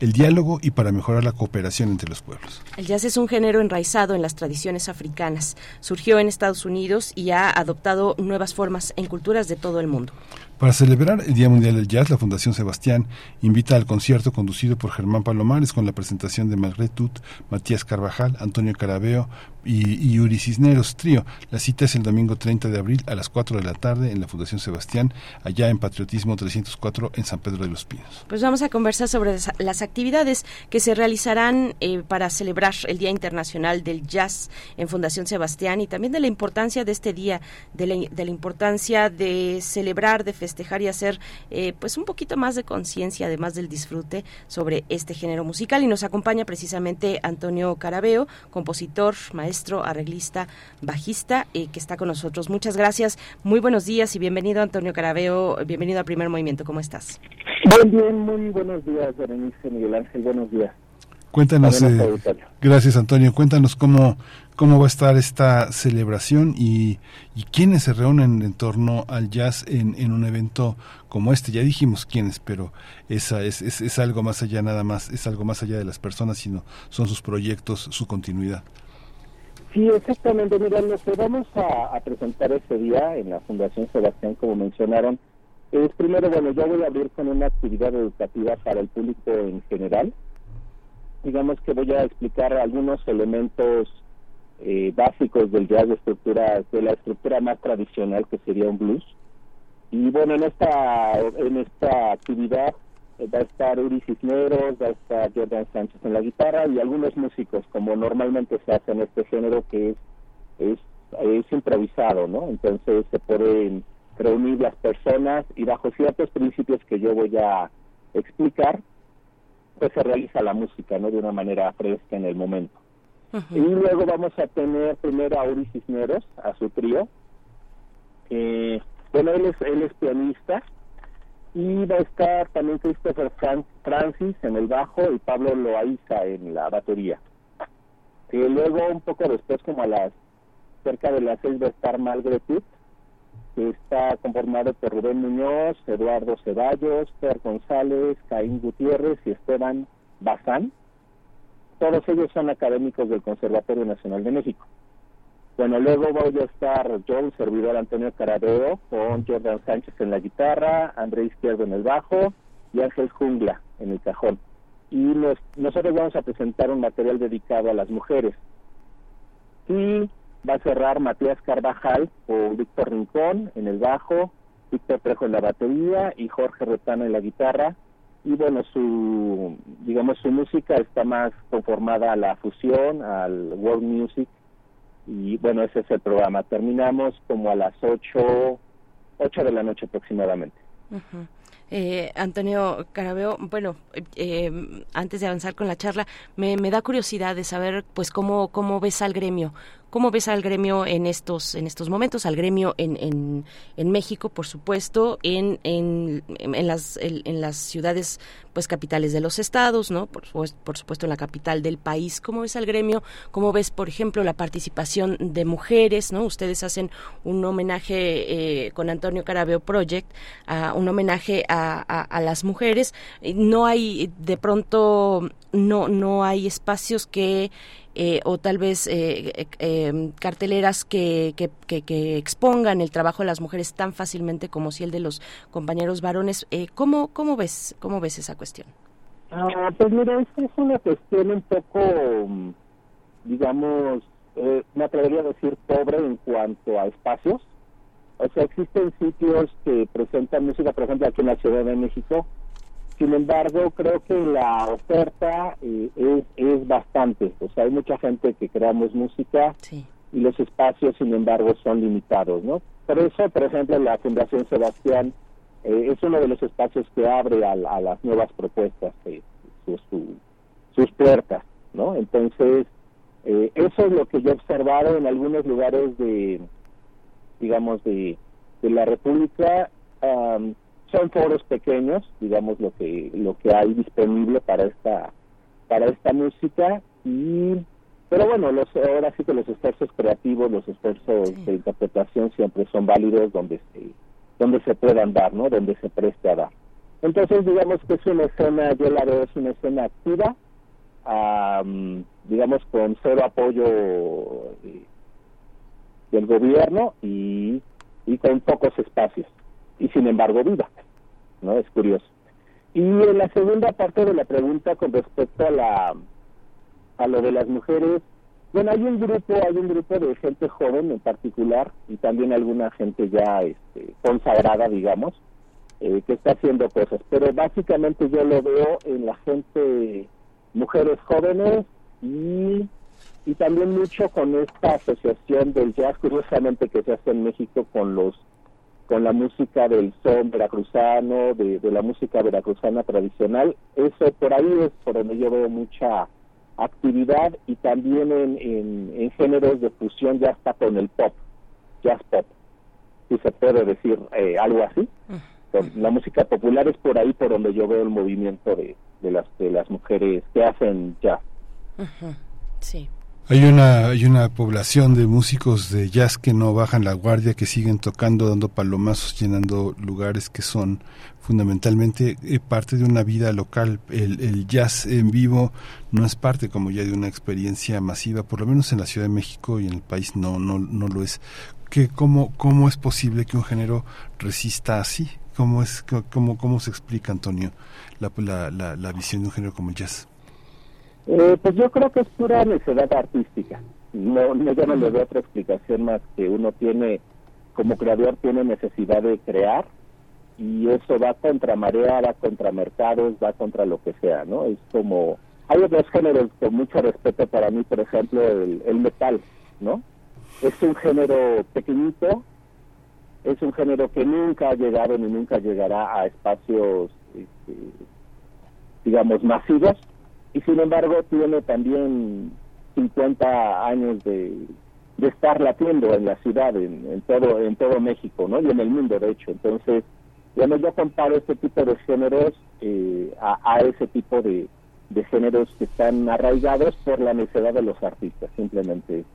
el diálogo y para mejorar la cooperación entre los pueblos. El jazz es un género enraizado en las tradiciones africanas. Surgió en Estados Unidos y ha adoptado nuevas formas en culturas de todo el mundo. Para celebrar el Día Mundial del Jazz, la Fundación Sebastián invita al concierto conducido por Germán Palomares con la presentación de Margret Tut, Matías Carvajal, Antonio Carabeo y, Yuri Cisneros Trío. La cita es el domingo 30 de abril a las 4 de la tarde en la Fundación Sebastián, allá en Patriotismo 304 en San Pedro de los Pinos. Pues vamos a conversar sobre las actividades que se realizarán eh, para celebrar el Día Internacional del Jazz en Fundación Sebastián y también de la importancia de este día, de la, de la importancia de celebrar, de y hacer eh, pues un poquito más de conciencia, además del disfrute sobre este género musical. Y nos acompaña precisamente Antonio Carabeo, compositor, maestro, arreglista, bajista, eh, que está con nosotros. Muchas gracias, muy buenos días y bienvenido Antonio Carabeo, bienvenido al Primer Movimiento. ¿Cómo estás? Bien, bien, muy buenos días, Berenice Miguel Ángel, buenos días. Cuéntanos, eh, gracias Antonio, cuéntanos cómo, cómo va a estar esta celebración y, y quiénes se reúnen en torno al jazz en, en un evento como este. Ya dijimos quiénes, pero esa es, es, es, algo más allá nada más, es algo más allá de las personas, sino son sus proyectos, su continuidad. Sí, exactamente. Mira, lo que vamos a, a presentar este día en la Fundación Sebastián, como mencionaron, es primero, bueno, yo voy a abrir con una actividad educativa para el público en general digamos que voy a explicar algunos elementos eh, básicos del jazz de estructura, de la estructura más tradicional que sería un blues. Y bueno, en esta, en esta actividad eh, va a estar Uri Cisneros, va a estar Jordan Sánchez en la guitarra y algunos músicos, como normalmente se hace en este género que es, es, es improvisado, ¿no? Entonces se pueden reunir las personas y bajo ciertos principios que yo voy a explicar, pues se realiza la música, ¿no? De una manera fresca en el momento. Y luego vamos a tener primero a Uri Cisneros, a su trío. Eh, bueno, él es, él es pianista. Y va a estar también Christopher Francis en el bajo y Pablo Loaiza en la batería. Y luego, un poco después, como a las cerca de las seis, va a estar Malgretut, que está conformado por Rubén Muñoz, Eduardo Ceballos, Fer González, Caín Gutiérrez y Esteban Bazán. Todos ellos son académicos del Conservatorio Nacional de México. Bueno, luego voy a estar yo, el servidor Antonio Carabeo, con Jordan Sánchez en la guitarra, André Izquierdo en el bajo y Ángel Jungla en el cajón. Y nosotros vamos a presentar un material dedicado a las mujeres. Y va a cerrar Matías Carvajal o Víctor Rincón en el bajo, Víctor Trejo en la batería y Jorge Retano en la guitarra. Y bueno, su, digamos, su música está más conformada a la fusión, al world music. Y bueno, ese es el programa. Terminamos como a las 8, 8 de la noche aproximadamente. Eh, Antonio Carabeo, bueno, eh, antes de avanzar con la charla, me, me, da curiosidad de saber, pues, cómo, cómo ves al gremio, ¿Cómo ves al gremio en estos, en estos momentos? Al gremio en, en, en México, por supuesto, en, en, en las, en, las ciudades pues capitales de los estados, ¿no? Por, por supuesto en la capital del país. ¿Cómo ves al gremio? ¿Cómo ves, por ejemplo, la participación de mujeres, ¿no? Ustedes hacen un homenaje eh, con Antonio Carabeo Project, a, un homenaje a, a, a las mujeres. No hay, de pronto, no, no hay espacios que eh, o tal vez eh, eh, em, carteleras que, que, que, expongan el trabajo de las mujeres tan fácilmente como si el de los compañeros varones. ¿cómo, ¿Cómo ves cómo ves esa cuestión? Ah, pues mira, es una cuestión un poco, digamos, eh, me atrevería a decir, pobre en cuanto a espacios. O sea, existen sitios que presentan música, por ejemplo, aquí en la Ciudad de México. Sin embargo, creo que la oferta eh, es, es bastante. O sea, hay mucha gente que creamos música y los espacios, sin embargo, son limitados, ¿no? Por eso, por ejemplo, la Fundación Sebastián eh, es uno de los espacios que abre a, las nuevas propuestas eh, sus puertas, ¿no? Entonces, eh, eso es lo que yo he observado en algunos lugares de, digamos, de, de la República. Son foros pequeños, digamos, lo que lo que hay disponible para esta para esta música y pero bueno, los, ahora sí que los esfuerzos creativos, los esfuerzos de interpretación siempre son válidos donde se, donde se puedan dar, ¿no? Donde se preste a dar. Entonces, digamos que es una escena, yo la veo, es una escena activa, digamos, con cero apoyo eh, del gobierno y, y con pocos espacios. Y sin embargo, viva, ¿no? Es curioso. Y en la segunda parte de la pregunta con respecto a la a lo de las mujeres, bueno, hay un grupo, hay un grupo de gente joven en particular y también alguna gente ya este, consagrada, digamos, eh, que está haciendo cosas. Pero básicamente yo lo veo en la gente, mujeres jóvenes y, y también mucho con esta asociación del jazz, curiosamente que se hace en México con los con la música del son veracruzano, de, de la música veracruzana tradicional. Eso por ahí es por donde yo veo mucha actividad y también en, en, géneros de fusión ya está con el pop, jazz pop, si se puede decir eh, algo así. La música popular es por ahí por donde yo veo el movimiento de, de las de las mujeres que hacen jazz. Sí. Hay una, hay una población de músicos de jazz que no bajan la guardia, que siguen tocando, dando palomazos, llenando lugares que son fundamentalmente eh, parte de una vida local. El, el, jazz en vivo no es parte como ya de una experiencia masiva, por lo menos en la Ciudad de México y en el país no, no, no lo es. ¿Qué, cómo, ¿Cómo es posible que un género resista así? ¿Cómo, es, cómo, cómo se explica, Antonio, la, la, la, la visión de un género como el jazz? Eh, pues yo creo que es pura necesidad artística. No, no yo no le doy otra explicación más que uno tiene, como creador, tiene necesidad de crear y eso va contra marea, va contra mercados, va contra lo que sea, ¿no? Es como, hay otros géneros con mucho respeto para mí, por ejemplo, el, el metal, ¿no? Es un género pequeñito, es un género que nunca ha llegado ni nunca llegará a espacios, este, digamos, masivos, y sin embargo tiene también 50 años de, de estar latiendo en la ciudad, en, todo en todo México, ¿no? Y en el mundo, de hecho. Entonces, bueno, yo comparo este tipo de géneros eh, a, ese tipo de, de géneros que están arraigados por la necesidad de los artistas. Simplemente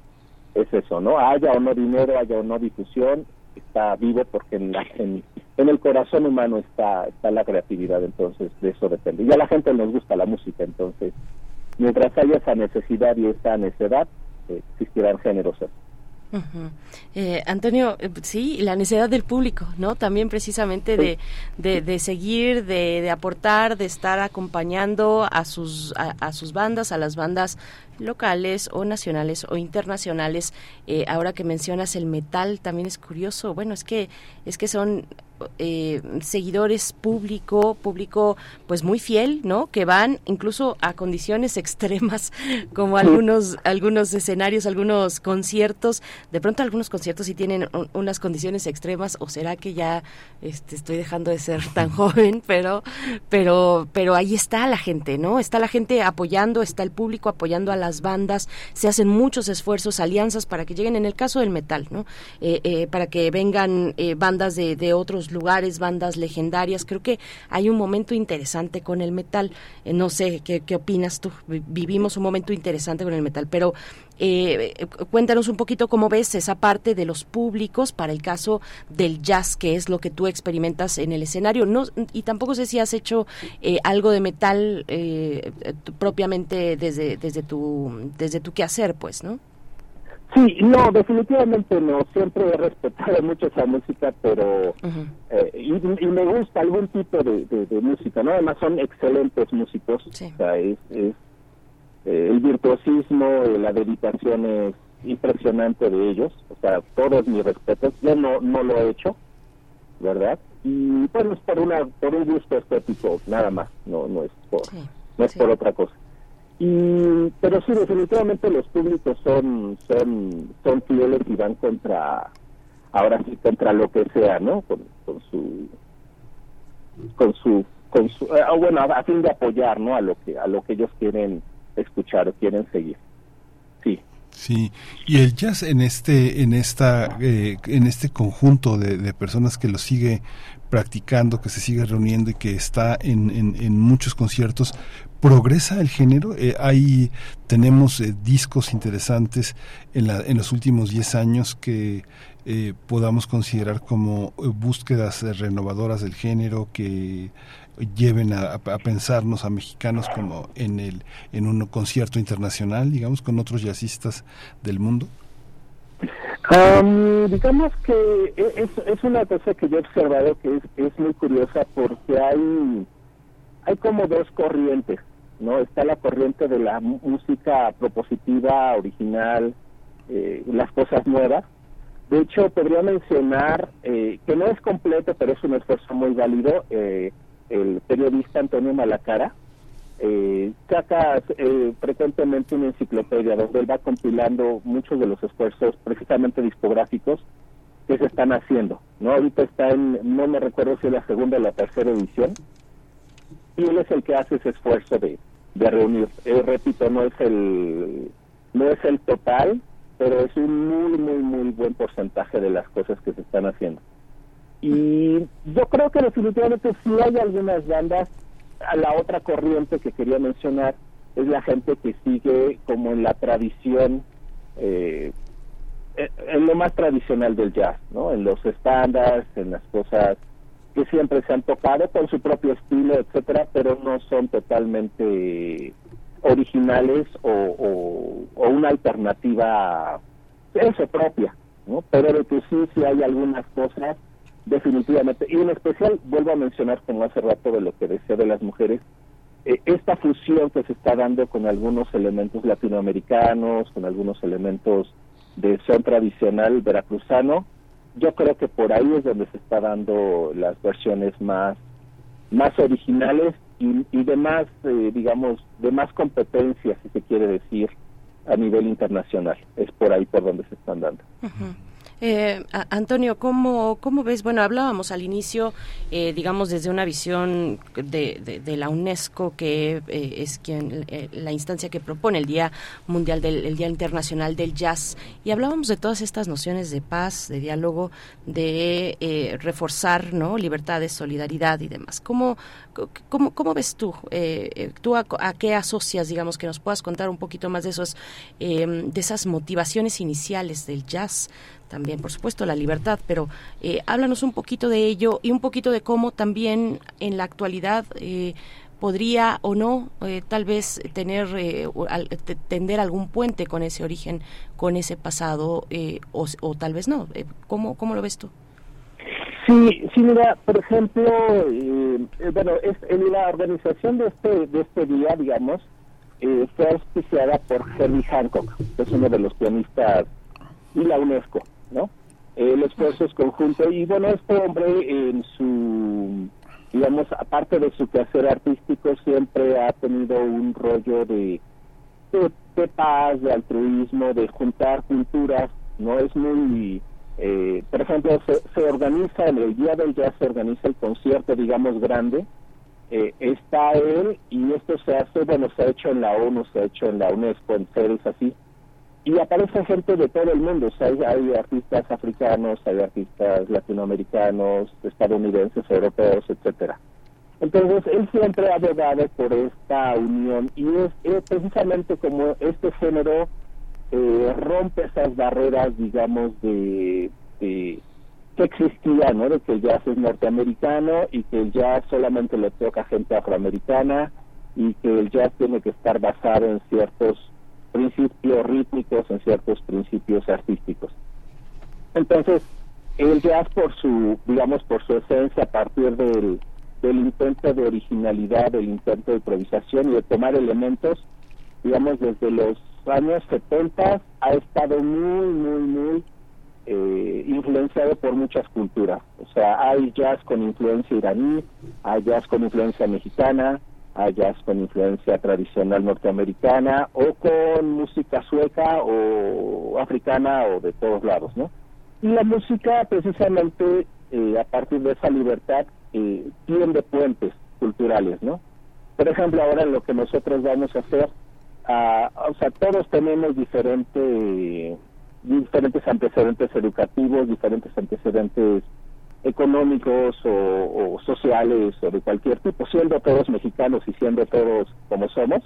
es eso, ¿no? Haya o no dinero, haya o no difusión, está vivo porque en, la, en, el corazón humano está, está la creatividad, entonces de eso depende. Y a la gente nos gusta la música, entonces mientras haya esa necesidad y esa necesidad, eh, existirán géneros eh, Antonio, eh, sí, la necesidad del público, ¿no? También precisamente de, de, seguir, de, de, aportar, de estar acompañando a sus, a, sus bandas, a las bandas locales o nacionales o internacionales. Eh, ahora que mencionas el metal, también es curioso. Bueno, es que es que son eh, seguidores público, público pues muy fiel, ¿no? Que van incluso a condiciones extremas, como algunos, algunos escenarios, algunos conciertos. De pronto algunos conciertos sí tienen unas condiciones extremas, o será que ya este, estoy dejando de ser tan joven, pero, pero, pero ahí está la gente, ¿no? Está la gente apoyando, está el público apoyando a las bandas, se hacen muchos esfuerzos, alianzas para que lleguen, en el caso del metal, ¿no? Eh, eh, para que vengan bandas de, de otros lugares, bandas legendarias. Creo que hay un momento interesante con el metal. Eh, no sé ¿qué, qué opinas tú. Vivimos un momento interesante con el metal, pero eh, cuéntanos un poquito cómo ves esa parte de los públicos para el caso del jazz, que es lo que tú experimentas en el escenario. No, y tampoco sé si has hecho eh, algo de metal propiamente desde, desde, tu, desde tu quehacer, pues, ¿no? Sí, no, definitivamente no. Siempre he respetado mucho esa música, pero eh, y, me gusta algún tipo de, música, ¿no? Además son excelentes músicos. O sea, es, eh, el virtuosismo, eh, la dedicación es impresionante de ellos, o sea, todos mis respetos, yo no, no lo he hecho, ¿verdad? Y bueno, es por, una, por un gusto estético, nada más, no, no es por, no es por otra cosa. Y, pero sí, definitivamente los públicos son, son, son fieles y van contra, ahora sí, contra lo que sea, ¿no? Con, con su, con su, con su, eh, bueno, a, fin de apoyar, ¿no? A lo que, a lo que ellos quieren escuchar o quieren seguir. Sí. Sí, y el jazz en este, en esta, eh, en este conjunto de, personas que lo sigue practicando, que se sigue reuniendo y que está en, muchos conciertos, progresa el género. Eh, ahí tenemos eh, discos interesantes en, la, en los últimos 10 años que eh, podamos considerar como eh, búsquedas renovadoras del género que lleven a, pensarnos a mexicanos como en el en un concierto internacional digamos con otros jazzistas del mundo digamos que es, es una cosa que yo he observado que es, es muy curiosa porque hay hay como dos corrientes no está la corriente de la música propositiva original eh, las cosas nuevas. De hecho podría mencionar eh, que no es completo pero es un esfuerzo muy válido eh, el periodista Antonio Malacara eh, saca eh, frecuentemente una enciclopedia donde él va compilando muchos de los esfuerzos precisamente discográficos que se están haciendo. no Ahorita está en, no me recuerdo si es la segunda o la tercera edición, y él es el que hace ese esfuerzo de, reunir. Eh, repito, no es el no es el total, pero es un muy, muy, muy buen porcentaje de las cosas que se están haciendo. Y yo creo que definitivamente sí hay algunas bandas, a la otra corriente que quería mencionar es la gente que sigue como en la tradición, eh, en lo más tradicional del jazz, ¿no? En los estándares, en las cosas que siempre se han tocado con su propio estilo, etcétera, pero no son totalmente originales o, o, una alternativa eso propia, ¿no? Pero de que sí, sí hay algunas cosas definitivamente, y en especial vuelvo a mencionar como hace rato de lo que decía de las mujeres, eh, esta fusión que se está dando con algunos elementos latinoamericanos, con algunos elementos de son tradicional veracruzano, yo creo que por ahí es donde se está dando las versiones más más originales y, de más eh, digamos de más competencia si se quiere decir a nivel internacional. Es por ahí por donde se están dando. Eh, Antonio, ¿cómo, ¿cómo ves? Bueno, hablábamos al inicio, eh, digamos, desde una visión de, de, de la UNESCO, que eh, es quien eh, la instancia que propone el Día Mundial del el Día Internacional del Jazz, y hablábamos de todas estas nociones de paz, de diálogo, de eh, reforzar, ¿no? Libertades, solidaridad y demás. ¿Cómo, cómo, cómo ves tú? Eh, ¿Tú a, qué asocias, digamos, que nos puedas contar un poquito más de esos, de esas motivaciones iniciales del jazz? también, por supuesto, la libertad, pero eh, háblanos un poquito de ello y un poquito de cómo también en la actualidad eh, podría o no eh, tal vez tener eh, tender algún puente con ese origen, con ese pasado eh, o, o, tal vez no. Eh, ¿Cómo, ¿Cómo lo ves tú? Sí, sí, mira, por ejemplo, eh, bueno, es, en la organización de este, de este día, digamos, eh, fue auspiciada por Herbie Hancock, que es uno de los pianistas, y la UNESCO. ¿no? El esfuerzo es conjunto y bueno, este hombre en su, digamos, aparte de su quehacer artístico, siempre ha tenido un rollo de, de paz, de altruismo, de juntar culturas, ¿no? Es muy, eh, por ejemplo, se, se, organiza, el Día del Jazz se organiza el concierto, digamos, grande, eh, está él y esto se hace, bueno, se ha hecho en la ONU, se ha hecho en la UNESCO, en seres así, y aparece gente de todo el mundo, o sea, hay, hay, artistas africanos, hay artistas latinoamericanos, estadounidenses, europeos, etcétera. Entonces, él siempre ha abogado por esta unión y es, es precisamente como este género eh, rompe esas barreras, digamos, de, que existía, ¿no? De que el jazz es norteamericano y que el jazz solamente le toca gente afroamericana y que el jazz tiene que estar basado en ciertos principios rítmicos, en ciertos principios artísticos. Entonces, el jazz por su, digamos, por su esencia, a partir del, del intento de originalidad, del intento de improvisación y de tomar elementos, digamos, desde los años 70 ha estado muy, muy, muy eh, influenciado por muchas culturas. O sea, hay jazz con influencia iraní, hay jazz con influencia mexicana, hay jazz con influencia tradicional norteamericana o con música sueca o africana o de todos lados, ¿no? Y la música precisamente eh, a partir de esa libertad eh, tiende puentes culturales, ¿no? Por ejemplo, ahora lo que nosotros vamos a hacer, ah, o sea, todos tenemos diferente, diferentes antecedentes educativos, diferentes antecedentes económicos o, sociales o de cualquier tipo, siendo todos mexicanos y siendo todos como somos.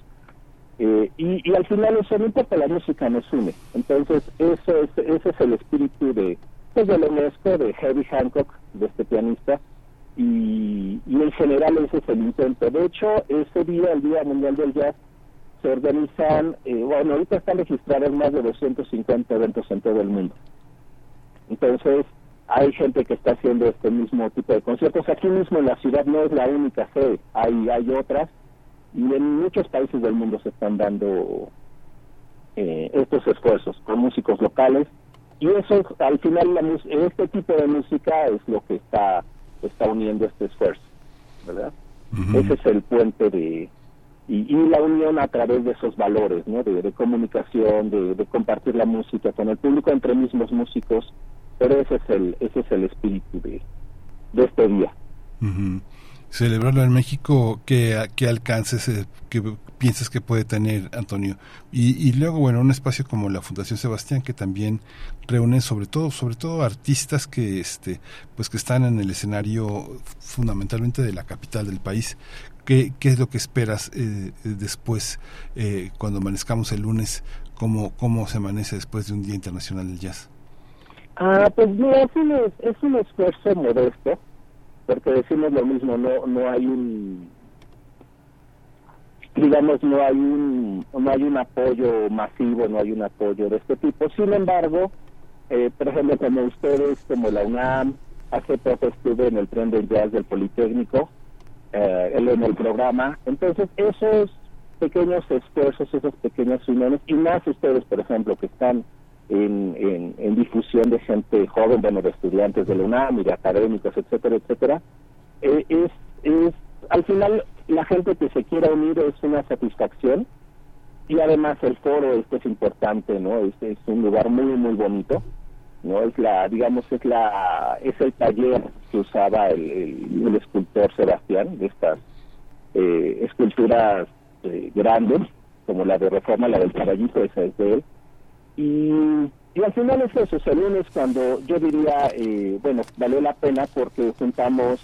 Eh, y, al final eso no importa, la música nos une. Entonces, eso es, ese es el espíritu de, pues, de la UNESCO, de Herbie Hancock, de este pianista, y, en general ese es el intento. De hecho, ese día, el Día Mundial del Jazz, se organizan, eh, bueno, ahorita están registrados más de 250 eventos en todo el mundo. Entonces, hay gente que está haciendo este mismo tipo de conciertos. Aquí mismo en la ciudad no es la única sede, hay, hay otras, y en muchos países del mundo se están dando eh, estos esfuerzos con músicos locales, y eso, al final, la, este tipo de música es lo que está está uniendo este esfuerzo, ¿verdad? Ese es el puente de y, la unión a través de esos valores, ¿no? De, comunicación, de, compartir la música con el público entre mismos músicos, pero ese es el ese es el espíritu de, de este día celebrarlo en México, ¿qué, qué alcances que piensas que puede tener, Antonio? Y, luego, bueno, un espacio como la Fundación Sebastián, que también reúne sobre todo, sobre todo artistas que, este, pues que están en el escenario fundamentalmente de la capital del país. ¿Qué, qué es lo que esperas eh, después, eh, cuando amanezcamos el lunes? ¿Cómo, ¿Cómo se amanece después de un Día Internacional del Jazz? Ah, pues mira, es un, es un esfuerzo modesto porque decimos lo mismo, no no hay un digamos no hay un no hay un apoyo masivo, no hay un apoyo de este tipo. Sin embargo, eh, por ejemplo, como ustedes, como la UNAM, hace poco estuve en el tren del jazz del Politécnico, eh, en el programa. Entonces, esos pequeños esfuerzos, esas pequeñas uniones, y más ustedes, por ejemplo, que están en, en, difusión de gente joven, bueno, de estudiantes de la UNAM y de académicos, etcétera, etcétera, eh, es, es, al final, la gente que se quiera unir es una satisfacción y además el foro este es importante, ¿no? Es, es un lugar muy, muy bonito, ¿no? Es la, digamos, es la, es el taller que usaba el, el, escultor Sebastián, de estas eh, esculturas eh, grandes, como la de Reforma, la del caballito, esa es de él, y, y al final es eso, el cuando yo diría, eh, bueno, valió la pena porque juntamos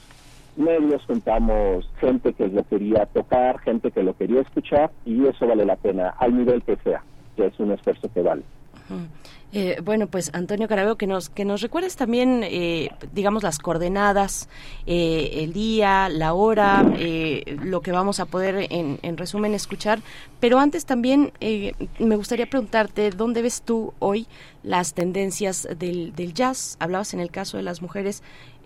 medios, juntamos gente que lo quería tocar, gente que lo quería escuchar y eso vale la pena al nivel que sea, que es un esfuerzo que vale. Eh, bueno, pues Antonio Carabeo, que nos que nos recuerdes también, eh, digamos, las coordenadas, eh, el día, la hora, lo que vamos a poder, en, en resumen, escuchar. Pero antes también me gustaría preguntarte, ¿dónde ves tú hoy las tendencias del, del jazz? Hablabas en el caso de las mujeres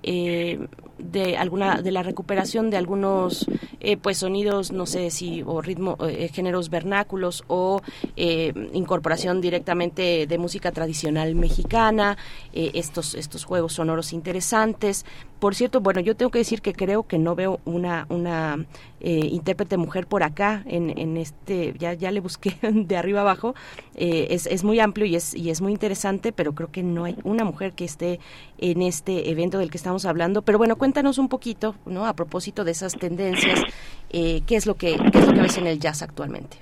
eh, de alguna de la recuperación de algunos eh, pues sonidos no sé si o ritmo eh, géneros vernáculos o incorporación directamente de música tradicional mexicana estos estos juegos sonoros interesantes. Por cierto, bueno, yo tengo que decir que creo que no veo una, una eh, intérprete mujer por acá, en, en este, ya, ya le busqué de arriba abajo, eh, es, es muy amplio y es, y es muy interesante, pero creo que no hay una mujer que esté en este evento del que estamos hablando. Pero bueno, cuéntanos un poquito, ¿no? A propósito de esas tendencias, eh, ¿qué, es lo que, ¿qué es lo que ves en el jazz actualmente?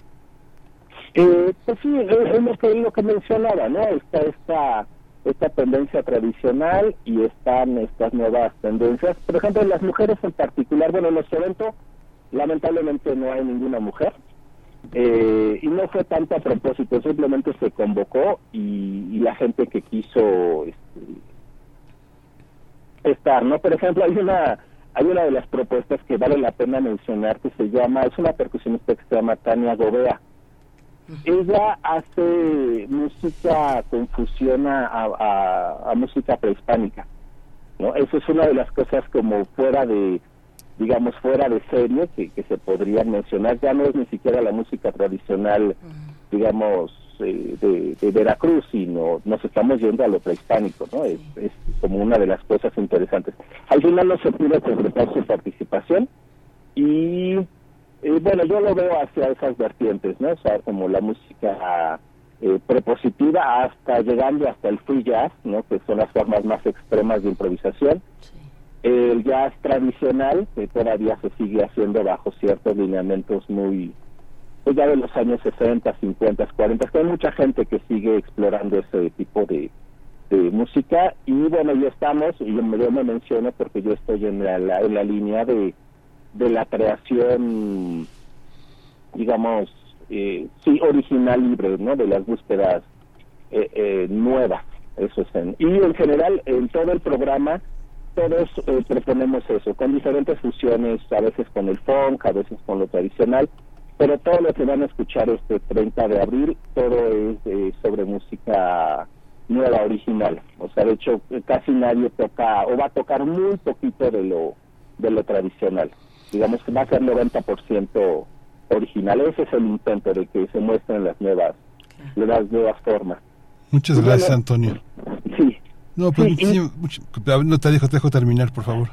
pues sí, es lo que, lo que mencionaba, ¿no? Está esta esta tendencia tradicional y están estas nuevas tendencias. Por ejemplo, las mujeres en particular, bueno, en nuestro evento lamentablemente no hay ninguna mujer eh, y no fue tanto a propósito, simplemente se convocó y, la gente que quiso este, estar, ¿no? Por ejemplo, hay una hay una de las propuestas que vale la pena mencionar que se llama, es una percusionista que se llama Tania Gobea ella hace música con fusión a, música prehispánica. ¿no? Eso es una de las cosas como fuera de, digamos, fuera de serie que, que se podrían mencionar. Ya no es ni siquiera la música tradicional, digamos, eh, de, Veracruz, sino nos estamos yendo a lo prehispánico, ¿no? Es, como una de las cosas interesantes. Al final no se pudo concretar su participación y, eh, bueno, yo lo veo hacia esas vertientes, ¿no? O sea, como la música eh, prepositiva hasta llegando hasta el free jazz, ¿no? Que son las formas más extremas de improvisación. El jazz tradicional, que todavía se sigue haciendo bajo ciertos lineamientos muy pues ya de los años 60, 50, 40, que hay mucha gente que sigue explorando ese tipo de, música y bueno, ya estamos, y yo me, me menciono porque yo estoy en la, en la línea de, de la creación, digamos, eh, sí, original libre, ¿no? De las búsquedas eh, eh, nuevas, eso es. En, y en general, en todo el programa, todos eh, proponemos eso, con diferentes fusiones, a veces con el funk, a veces con lo tradicional, pero todo lo que van a escuchar este 30 de abril, todo es eh, sobre música nueva, original. O sea, de hecho, casi nadie toca, o va a tocar muy poquito de lo, de lo tradicional. Digamos que va a ser 90% original. Ese es el intento de que se muestren las nuevas, las nuevas formas. Muchas gracias, Antonio. Sí. No, pues, no te dejo, te dejo terminar, por favor.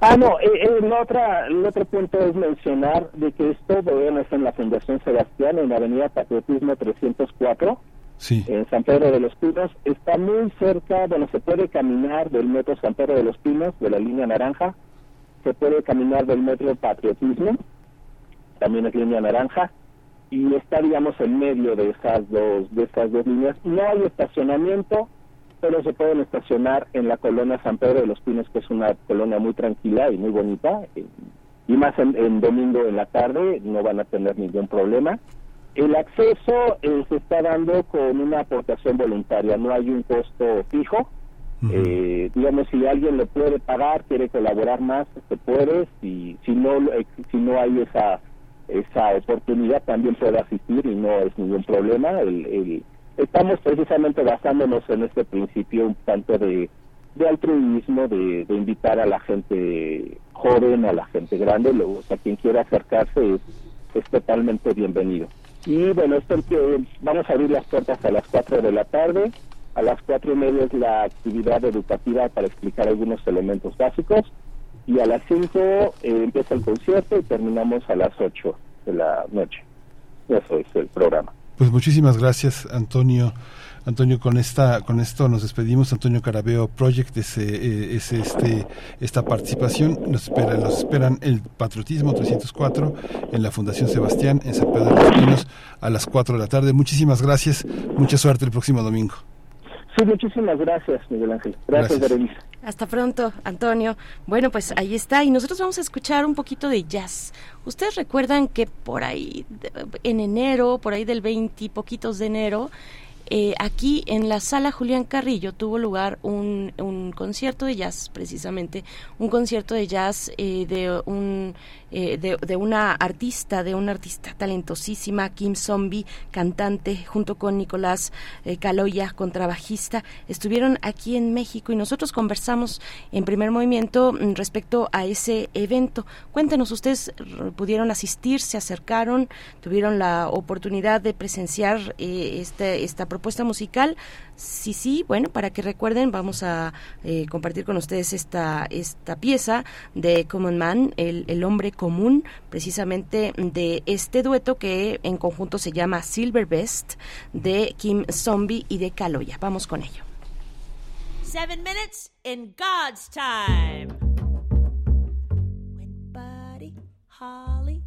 Ah, no, eh, eh otra, el otro punto es mencionar de que esto bueno, es en la Fundación Sebastián, en la Avenida Patriotismo 304, sí. en San Pedro de los Pinos. Está muy cerca, bueno, se puede caminar del metro San Pedro de los Pinos, de la línea naranja, se puede caminar del metro Patriotismo, también es línea naranja, y está, digamos, en medio de esas dos, de esas dos líneas. No hay estacionamiento, pero se pueden estacionar en la colonia San Pedro de los Pinos, que es una colonia muy tranquila y muy bonita, eh, y más en, domingo en la tarde no van a tener ningún problema. El acceso eh, se está dando con una aportación voluntaria, no hay un costo fijo. eh, digamos, si alguien lo puede pagar, quiere colaborar más, se puede. Si, si, no, eh, si no hay esa, esa oportunidad, también puede asistir y no es ningún problema. el, el estamos precisamente basándonos en este principio un tanto de, altruismo, de, invitar a la gente joven, a la gente grande, luego, a quien quiera acercarse es, totalmente bienvenido. Y bueno, esto vamos a abrir las puertas a las 4 de la tarde, a las cuatro y media es la actividad educativa para explicar algunos elementos básicos y a las 5 eh, empieza el concierto y terminamos a las 8 de la noche. Eso es el programa. Pues muchísimas gracias, Antonio. Antonio, con esta, con esto nos despedimos. Antonio Carabeo Project es, eh, es este, esta participación. Nos espera, nos esperan el Patriotismo 304 en la Fundación Sebastián en San Pedro de los Pinos a las 4 de la tarde. Muchísimas gracias. Mucha suerte el próximo domingo. Sí, muchísimas gracias, Miguel Ángel. Gracias, Berenice. Hasta pronto, Antonio. Bueno, pues ahí está. Y nosotros vamos a escuchar un poquito de jazz. Ustedes recuerdan que por ahí, en enero, por ahí del 20 y poquitos de enero, eh, aquí en la sala Julián Carrillo tuvo lugar un, un, concierto de jazz, precisamente, un concierto de jazz eh, de un eh, de, una artista, de una artista talentosísima, Kim Zombie, cantante, junto con Nicolás eh, Caloya, contrabajista, estuvieron aquí en México y nosotros conversamos en primer movimiento mm, respecto a ese evento. Cuéntenos, ustedes pudieron asistir, se acercaron, tuvieron la oportunidad de presenciar eh, este, esta propuesta musical. Sí, sí, bueno, para que recuerden, vamos a eh, compartir con ustedes esta, esta pieza de Common Man, el, el, hombre común, precisamente de este dueto que en conjunto se llama Silver Best, de Kim Zombie y de Kaloya. Vamos con ello. Seven minutes in God's time. When Buddy Holly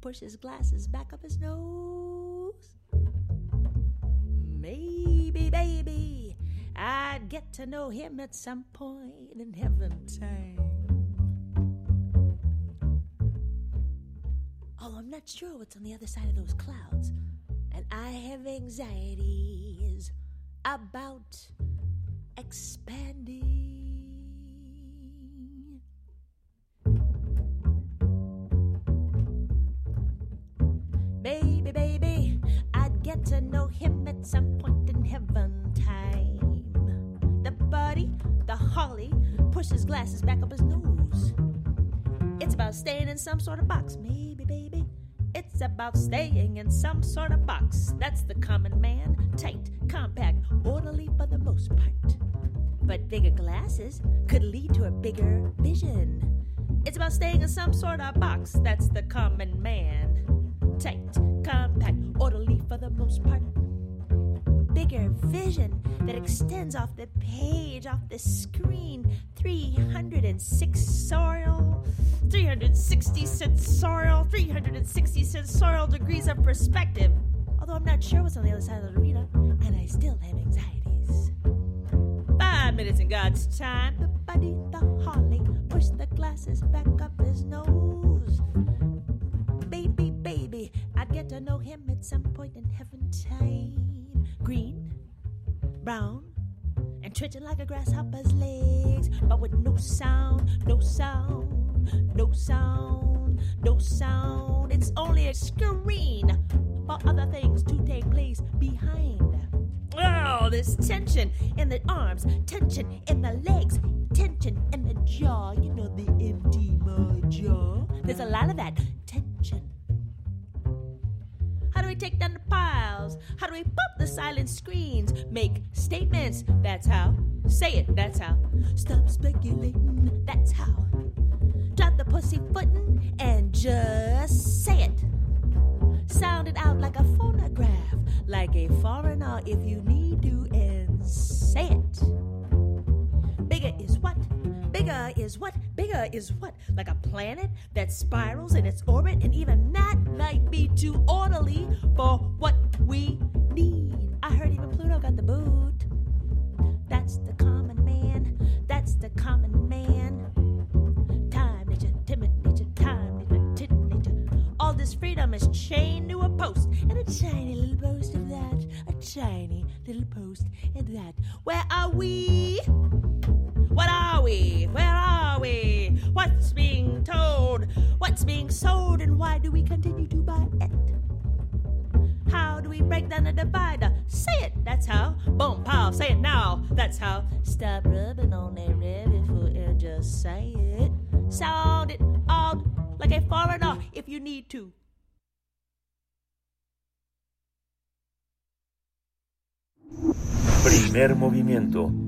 pushes glasses back up his nose. Maybe, baby, I'd get to know him at some point in heaven time. Oh, I'm not sure what's on the other side of those clouds, and I have anxieties about expanding. Some sort of box, maybe, baby. It's about staying in some sort of box. That's the common man. Tight, compact, orderly for the most part. But bigger glasses could lead to a bigger vision. It's about staying in some sort of box. That's the common man. Tight, compact, orderly for the most part. Bigger vision that extends off the page, off the screen. 306 sensorial, 360 sensorial, 360 sensorial degrees of perspective. Although I'm not sure what's on the other side of the arena, and I still have anxieties. Five minutes in God's time, the buddy, the holly, pushed the glasses back up his nose. Baby, baby, I'd get to know him at some point in heaven time. Green, brown, and twitching like a grasshopper's legs, but with no sound, no sound, no sound, no sound. It's only a screen for other things to take place behind. Oh, this tension in the arms, tension in the legs, tension in the jaw. You know the empty jaw. There's a lot of that tension. Do we take down the piles? How do we pop the silent screens? Make statements, that's how. Say it, that's how. Stop speculating, that's how. Drop the pussy footin' and just say it. Sound it out like a phonograph, like a foreigner if you need to, and say it. Bigger is what? Bigger is what? Bigger is what? Like a planet that spirals in its orbit, and even that might be too orderly for what we need. I heard even Pluto got the boot. That's the common man. That's the common man. Time nature, timid nature, time nature, timid nature. All this freedom is chained to a post, and a tiny little post of that. A tiny little post of that. Where are we? What are we? Where are we? What's being told? What's being sold? And why do we continue to buy it? How do we break down the divider? Say it, that's how. Boom, pow, say it now, that's how. Stop rubbing on that rabbit foot and just say it. Sound it out like a foreigner if you need to. Primer movimiento.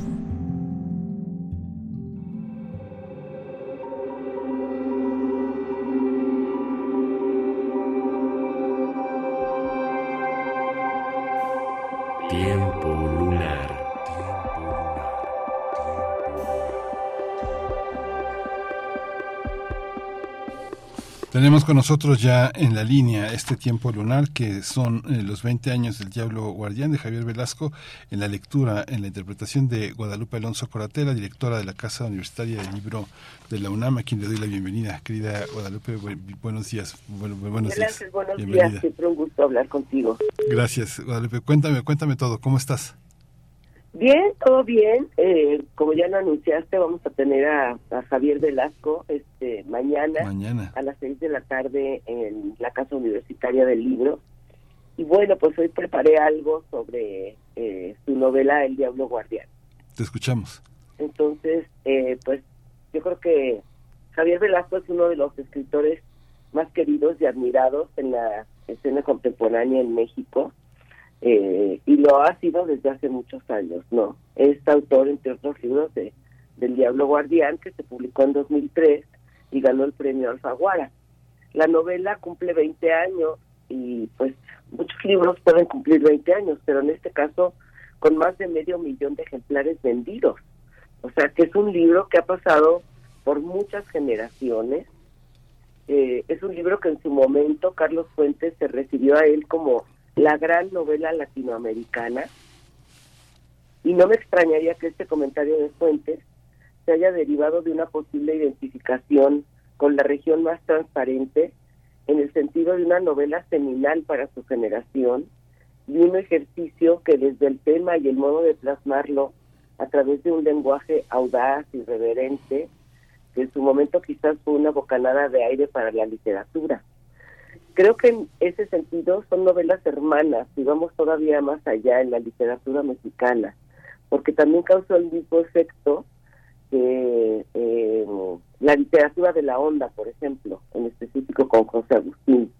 Tenemos con nosotros ya en la línea este tiempo lunar, que son eh, los 20 años del Diablo Guardián de Javier Velasco, en la lectura, en la interpretación de Guadalupe Alonso Coratela, directora de la Casa Universitaria del Libro de la UNAM, a quien le doy la bienvenida. Querida Guadalupe, bu- buenos días. Bueno, buenos días. Gracias, buenos Bienvenida. días. Siempre un gusto hablar contigo. Gracias, Guadalupe. Cuéntame, cuéntame todo. ¿Cómo estás? Bien, todo bien. Eh, como ya lo anunciaste, vamos a tener a, a Javier Velasco este mañana, Mañana. a las seis de la tarde en la Casa Universitaria del Libro. Y bueno, pues hoy preparé algo sobre eh, su novela El Diablo Guardián. Te escuchamos. Entonces, eh, pues yo creo que Javier Velasco es uno de los escritores más queridos y admirados en la escena contemporánea en México eh, y lo ha sido desde hace muchos años, ¿no? Es autor, entre otros libros, de del Diablo Guardián, que se publicó en 2003 y ganó el premio Alfaguara. La novela cumple 20 años y pues muchos libros pueden cumplir 20 años, pero en este caso con más de medio millón de ejemplares vendidos. O sea que es un libro que ha pasado por muchas generaciones. Eh, es un libro que en su momento Carlos Fuentes se refirió a él como la gran novela latinoamericana. Y no me extrañaría que este comentario de Fuentes se haya derivado de una posible identificación con la región más transparente en el sentido de una novela seminal para su generación y un ejercicio que desde el tema y el modo de plasmarlo a través de un lenguaje audaz y reverente, que en su momento quizás fue una bocanada de aire para la literatura. Creo que en ese sentido son novelas hermanas, digamos todavía más allá en la literatura mexicana, porque también causó el mismo efecto que eh, la literatura de la onda, por ejemplo, en específico con José Agustín.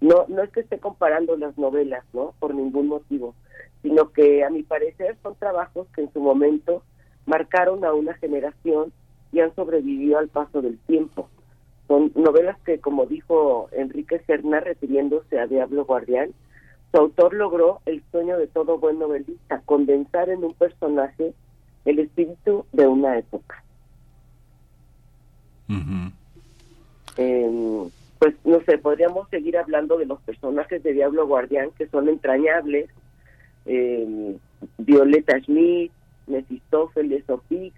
No, no es que esté comparando las novelas, ¿no? Por ningún motivo, sino que a mi parecer son trabajos que en su momento marcaron a una generación y han sobrevivido al paso del tiempo. Son novelas que, como dijo Enrique Serna refiriéndose a Diablo Guardián, su autor logró el sueño de todo buen novelista, condensar en un personaje el espíritu de una época. Em, pues no sé, podríamos seguir hablando de los personajes de Diablo Guardián que son entrañables, eh, Violeta Schmidt, Mefistófeles o Pig,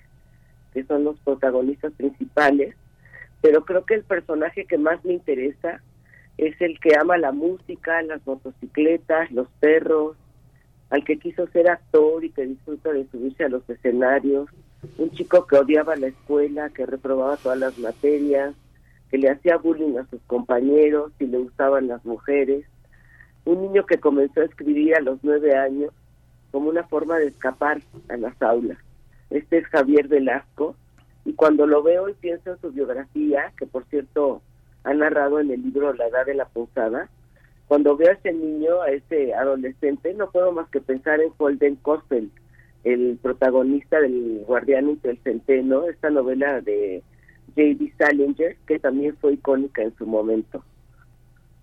que son los protagonistas principales, pero creo que el personaje que más me interesa es el que ama la música, las motocicletas, los perros, al que quiso ser actor y que disfruta de subirse a los escenarios, un chico que odiaba la escuela, que reprobaba todas las materias, que le hacía bullying a sus compañeros y le gustaban las mujeres, un niño que comenzó a escribir a los nueve años como una forma de escapar a las aulas. Este es Javier Velasco, y cuando lo veo y pienso en su biografía, que por cierto ha narrado en el libro La Edad de la Posada, cuando veo a ese niño, a ese adolescente, no puedo más que pensar en Holden Costel, el protagonista del Guardián entre el Centeno, esta novela de J.D. Salinger, que también fue icónica en su momento.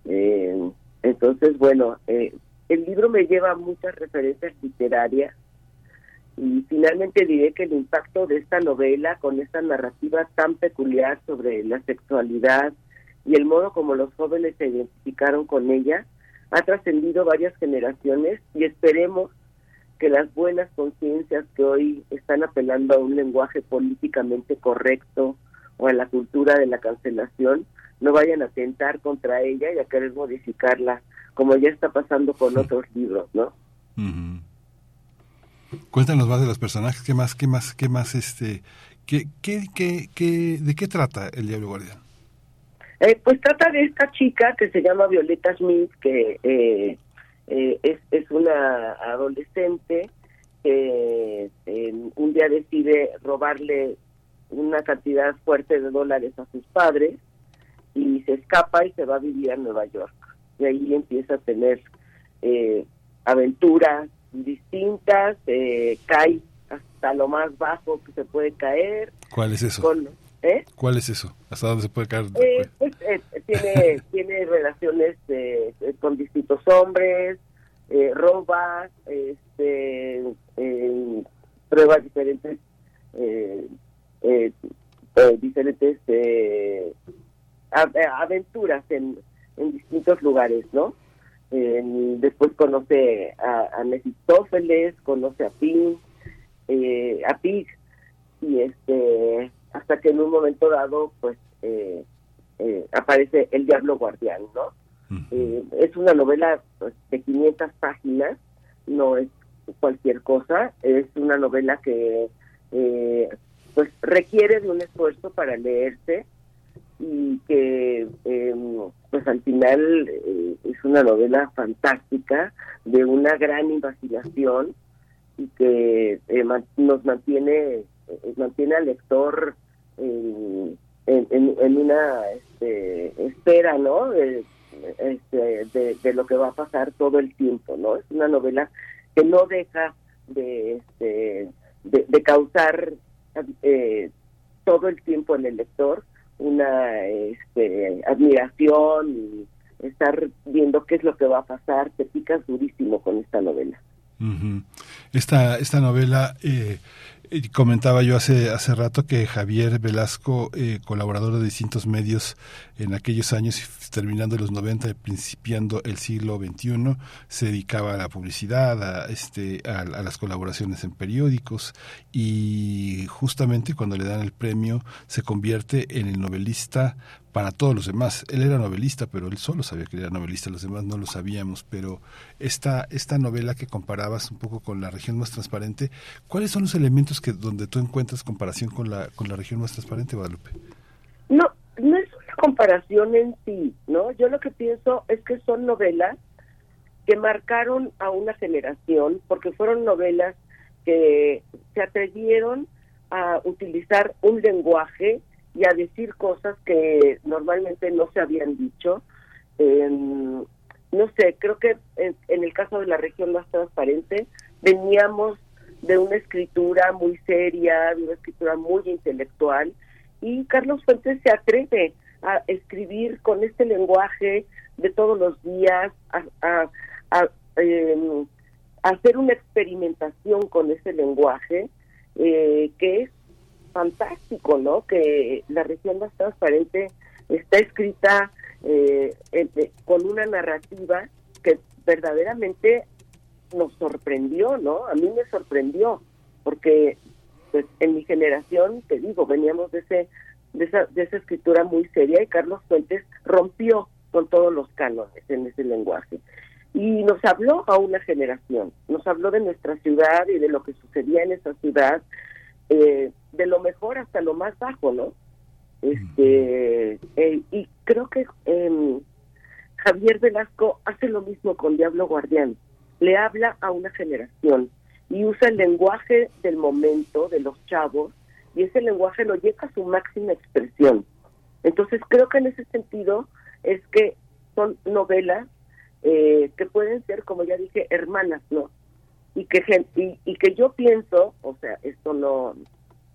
Eh, entonces, bueno, eh, el libro me lleva a muchas referencias literarias y finalmente diré que el impacto de esta novela con esta narrativa tan peculiar sobre la sexualidad y el modo como los jóvenes se identificaron con ella ha trascendido varias generaciones y esperemos que las buenas conciencias que hoy están apelando a un lenguaje políticamente correcto o a la cultura de la cancelación no vayan a atentar contra ella y a querer modificarla como ya está pasando con otros libros, ¿no? Cuéntanos más de los personajes, qué más, qué más, qué más, este, qué, qué, qué, de qué trata el Diablo Guardián. Eh, pues trata de esta chica que se llama Violeta Smith, que eh, eh, es, es una adolescente que un día decide robarle una cantidad fuerte de dólares a sus padres y se escapa y se va a vivir a Nueva York. Y ahí empieza a tener aventuras distintas, cae hasta lo más bajo que se puede caer. ¿Cuál es eso? ¿Eh? ¿Cuál es eso? ¿Hasta dónde se puede caer? Eh, pues, eh, tiene, tiene relaciones con distintos hombres, roba, este, prueba diferentes, diferentes aventuras en, en distintos lugares, ¿no? Después conoce a, a Mefistófeles, conoce a Pin, a Pig, y este hasta que en un momento dado pues eh, eh, aparece el diablo guardián no eh, es una novela pues, de 500 páginas no es cualquier cosa es una novela que pues requiere de un esfuerzo para leerse y que em, pues al final es una novela fantástica de una gran investigación y que nos mantiene mantiene al lector en, en, una este, espera, ¿no? De, este, de, lo que va a pasar todo el tiempo, ¿no? Es una novela que no deja de, este, de, causar eh, todo el tiempo en el lector una este, admiración y estar viendo qué es lo que va a pasar, te picas durísimo con esta novela. Esta, esta novela eh, Comentaba yo hace, hace rato que Javier Velasco, eh, colaborador de distintos medios en aquellos años, terminando los 90, principiando el siglo XXI, se dedicaba a la publicidad, a, este, a las colaboraciones en periódicos y justamente cuando le dan el premio se convierte en el novelista para todos los demás. Él era novelista, pero él solo sabía que era novelista, los demás no lo sabíamos. Pero esta, esta novela que comparabas un poco con la región más transparente, ¿cuáles son los elementos que donde tú encuentras comparación con la, con la región más transparente, Guadalupe? No, no es una comparación en sí, ¿no? Yo lo que pienso es que son novelas que marcaron a una generación, porque fueron novelas que se atrevieron a utilizar un lenguaje y a decir cosas que normalmente no se habían dicho. no sé, creo que en, el caso de la región más transparente veníamos de una escritura muy seria, de una escritura muy intelectual, y Carlos Fuentes se atreve a escribir con este lenguaje de todos los días, a, em, hacer una experimentación con ese lenguaje eh, que es fantástico, ¿no? Que la región más transparente está escrita eh, con una narrativa que verdaderamente nos sorprendió, ¿no? A mí me sorprendió, porque pues en mi generación, te digo, veníamos de ese de esa, de esa escritura muy seria y Carlos Fuentes rompió con todos los cánones en ese lenguaje. Y nos habló a una generación, nos habló de nuestra ciudad y de lo que sucedía en esa ciudad, eh, de lo mejor hasta lo más bajo, ¿no? Este, eh, y creo que eh, Javier Velasco hace lo mismo con Diablo Guardián, le habla a una generación y usa el lenguaje del momento de los chavos y ese lenguaje lo lleva a su máxima expresión. Entonces creo que en ese sentido es que son novelas eh, que pueden ser, como ya dije, hermanas, ¿no? Y que y, y que yo pienso, o sea, esto no,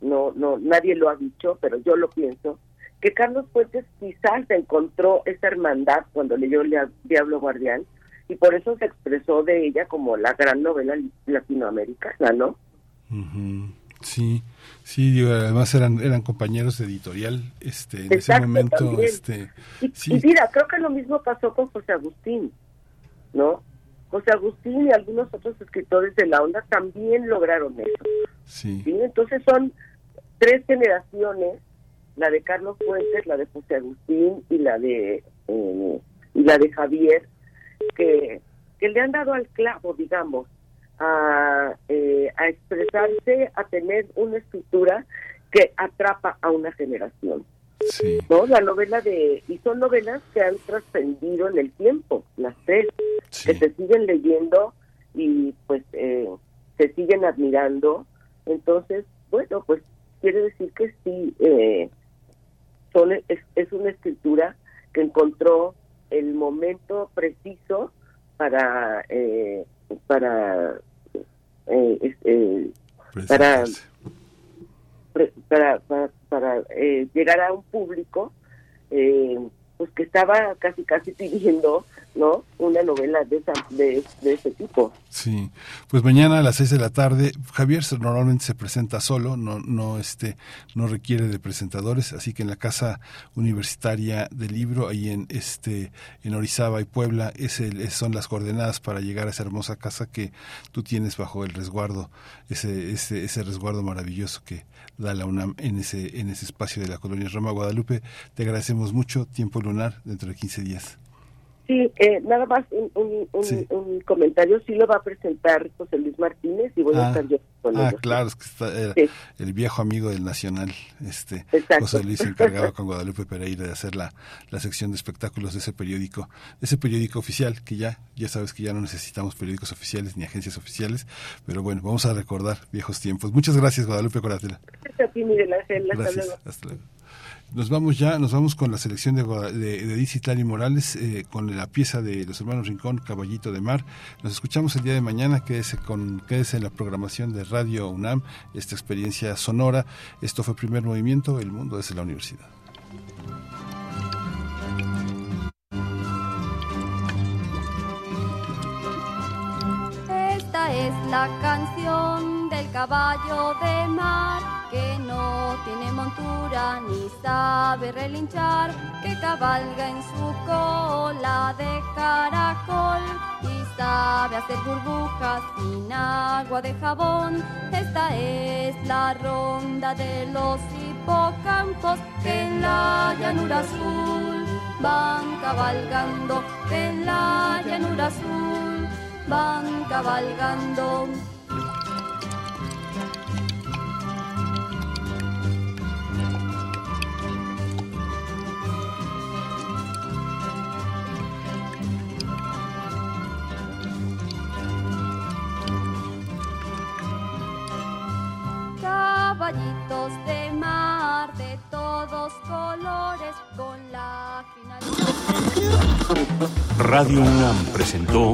no, no, nadie lo ha dicho, pero yo lo pienso, que Carlos Fuentes quizás encontró esa hermandad cuando leyó Diablo Guardián y por eso se expresó de ella como la gran novela latinoamericana, ¿no? Sí, sí, digo, además eran eran compañeros de editorial, este, en ese momento, este, y, mira, creo que lo mismo pasó con José Agustín, ¿no? José Agustín y algunos otros escritores de la onda también lograron eso. Sí. Entonces son tres generaciones, la de Carlos Fuentes, la de José Agustín y la de eh, y la de Javier, que, que le han dado al clavo, digamos, a, eh, a expresarse, a tener una escritura que atrapa a una generación. ¿No? La novela de... Y son novelas que han trascendido en el tiempo, las tres, que se siguen leyendo y pues eh, se siguen admirando. Entonces, bueno, pues quiere decir que sí, eh, son, es, es una escritura que encontró el momento preciso para eh, para eh, eh, para, para, para, para eh, llegar a un público eh, pues que estaba casi casi pidiendo no una novela de esa, de, de ese tipo. Sí. Pues mañana a las seis de la tarde Javier normalmente se presenta solo no no este no requiere de presentadores así que en la casa universitaria del libro ahí en este en Orizaba y Puebla es el, son las coordenadas para llegar a esa hermosa casa que tú tienes bajo el resguardo ese ese ese resguardo maravilloso que da la UNAM en ese en ese espacio de la colonia Roma Guadalupe. Te agradecemos mucho tiempo dentro de 15 días. Sí, eh, nada más un, un, comentario. Sí lo va a presentar José Luis Martínez y voy a ah, estar yo con Ah, claro, es que está, el viejo amigo del Nacional. este José Luis se encargaba con Guadalupe Pereira de hacer la, la sección de espectáculos de ese periódico, de ese periódico oficial, que ya, ya sabes que ya no necesitamos periódicos oficiales ni agencias oficiales, pero bueno, vamos a recordar viejos tiempos. Muchas gracias, Guadalupe Coratela. Gracias a ti, Miguel Ángel. Hasta Hasta luego. Nos vamos ya, nos vamos con la selección de, de, de Morales, eh, con la pieza de los hermanos Rincón, Caballito de Mar. Nos escuchamos el día de mañana, quédese, con, quédese en la programación de Radio UNAM, esta experiencia sonora. Esto fue Primer Movimiento, El Mundo desde la Universidad. Es la canción del caballo de mar que no tiene montura ni sabe relinchar, que cabalga en su cola de caracol y sabe hacer burbujas sin agua de jabón. Esta es la ronda de los hipocampos que en la llanura azul van cabalgando, en la llanura azul van cabalgando. Caballitos de mar de todos colores con la finalidad. Radio UNAM presentó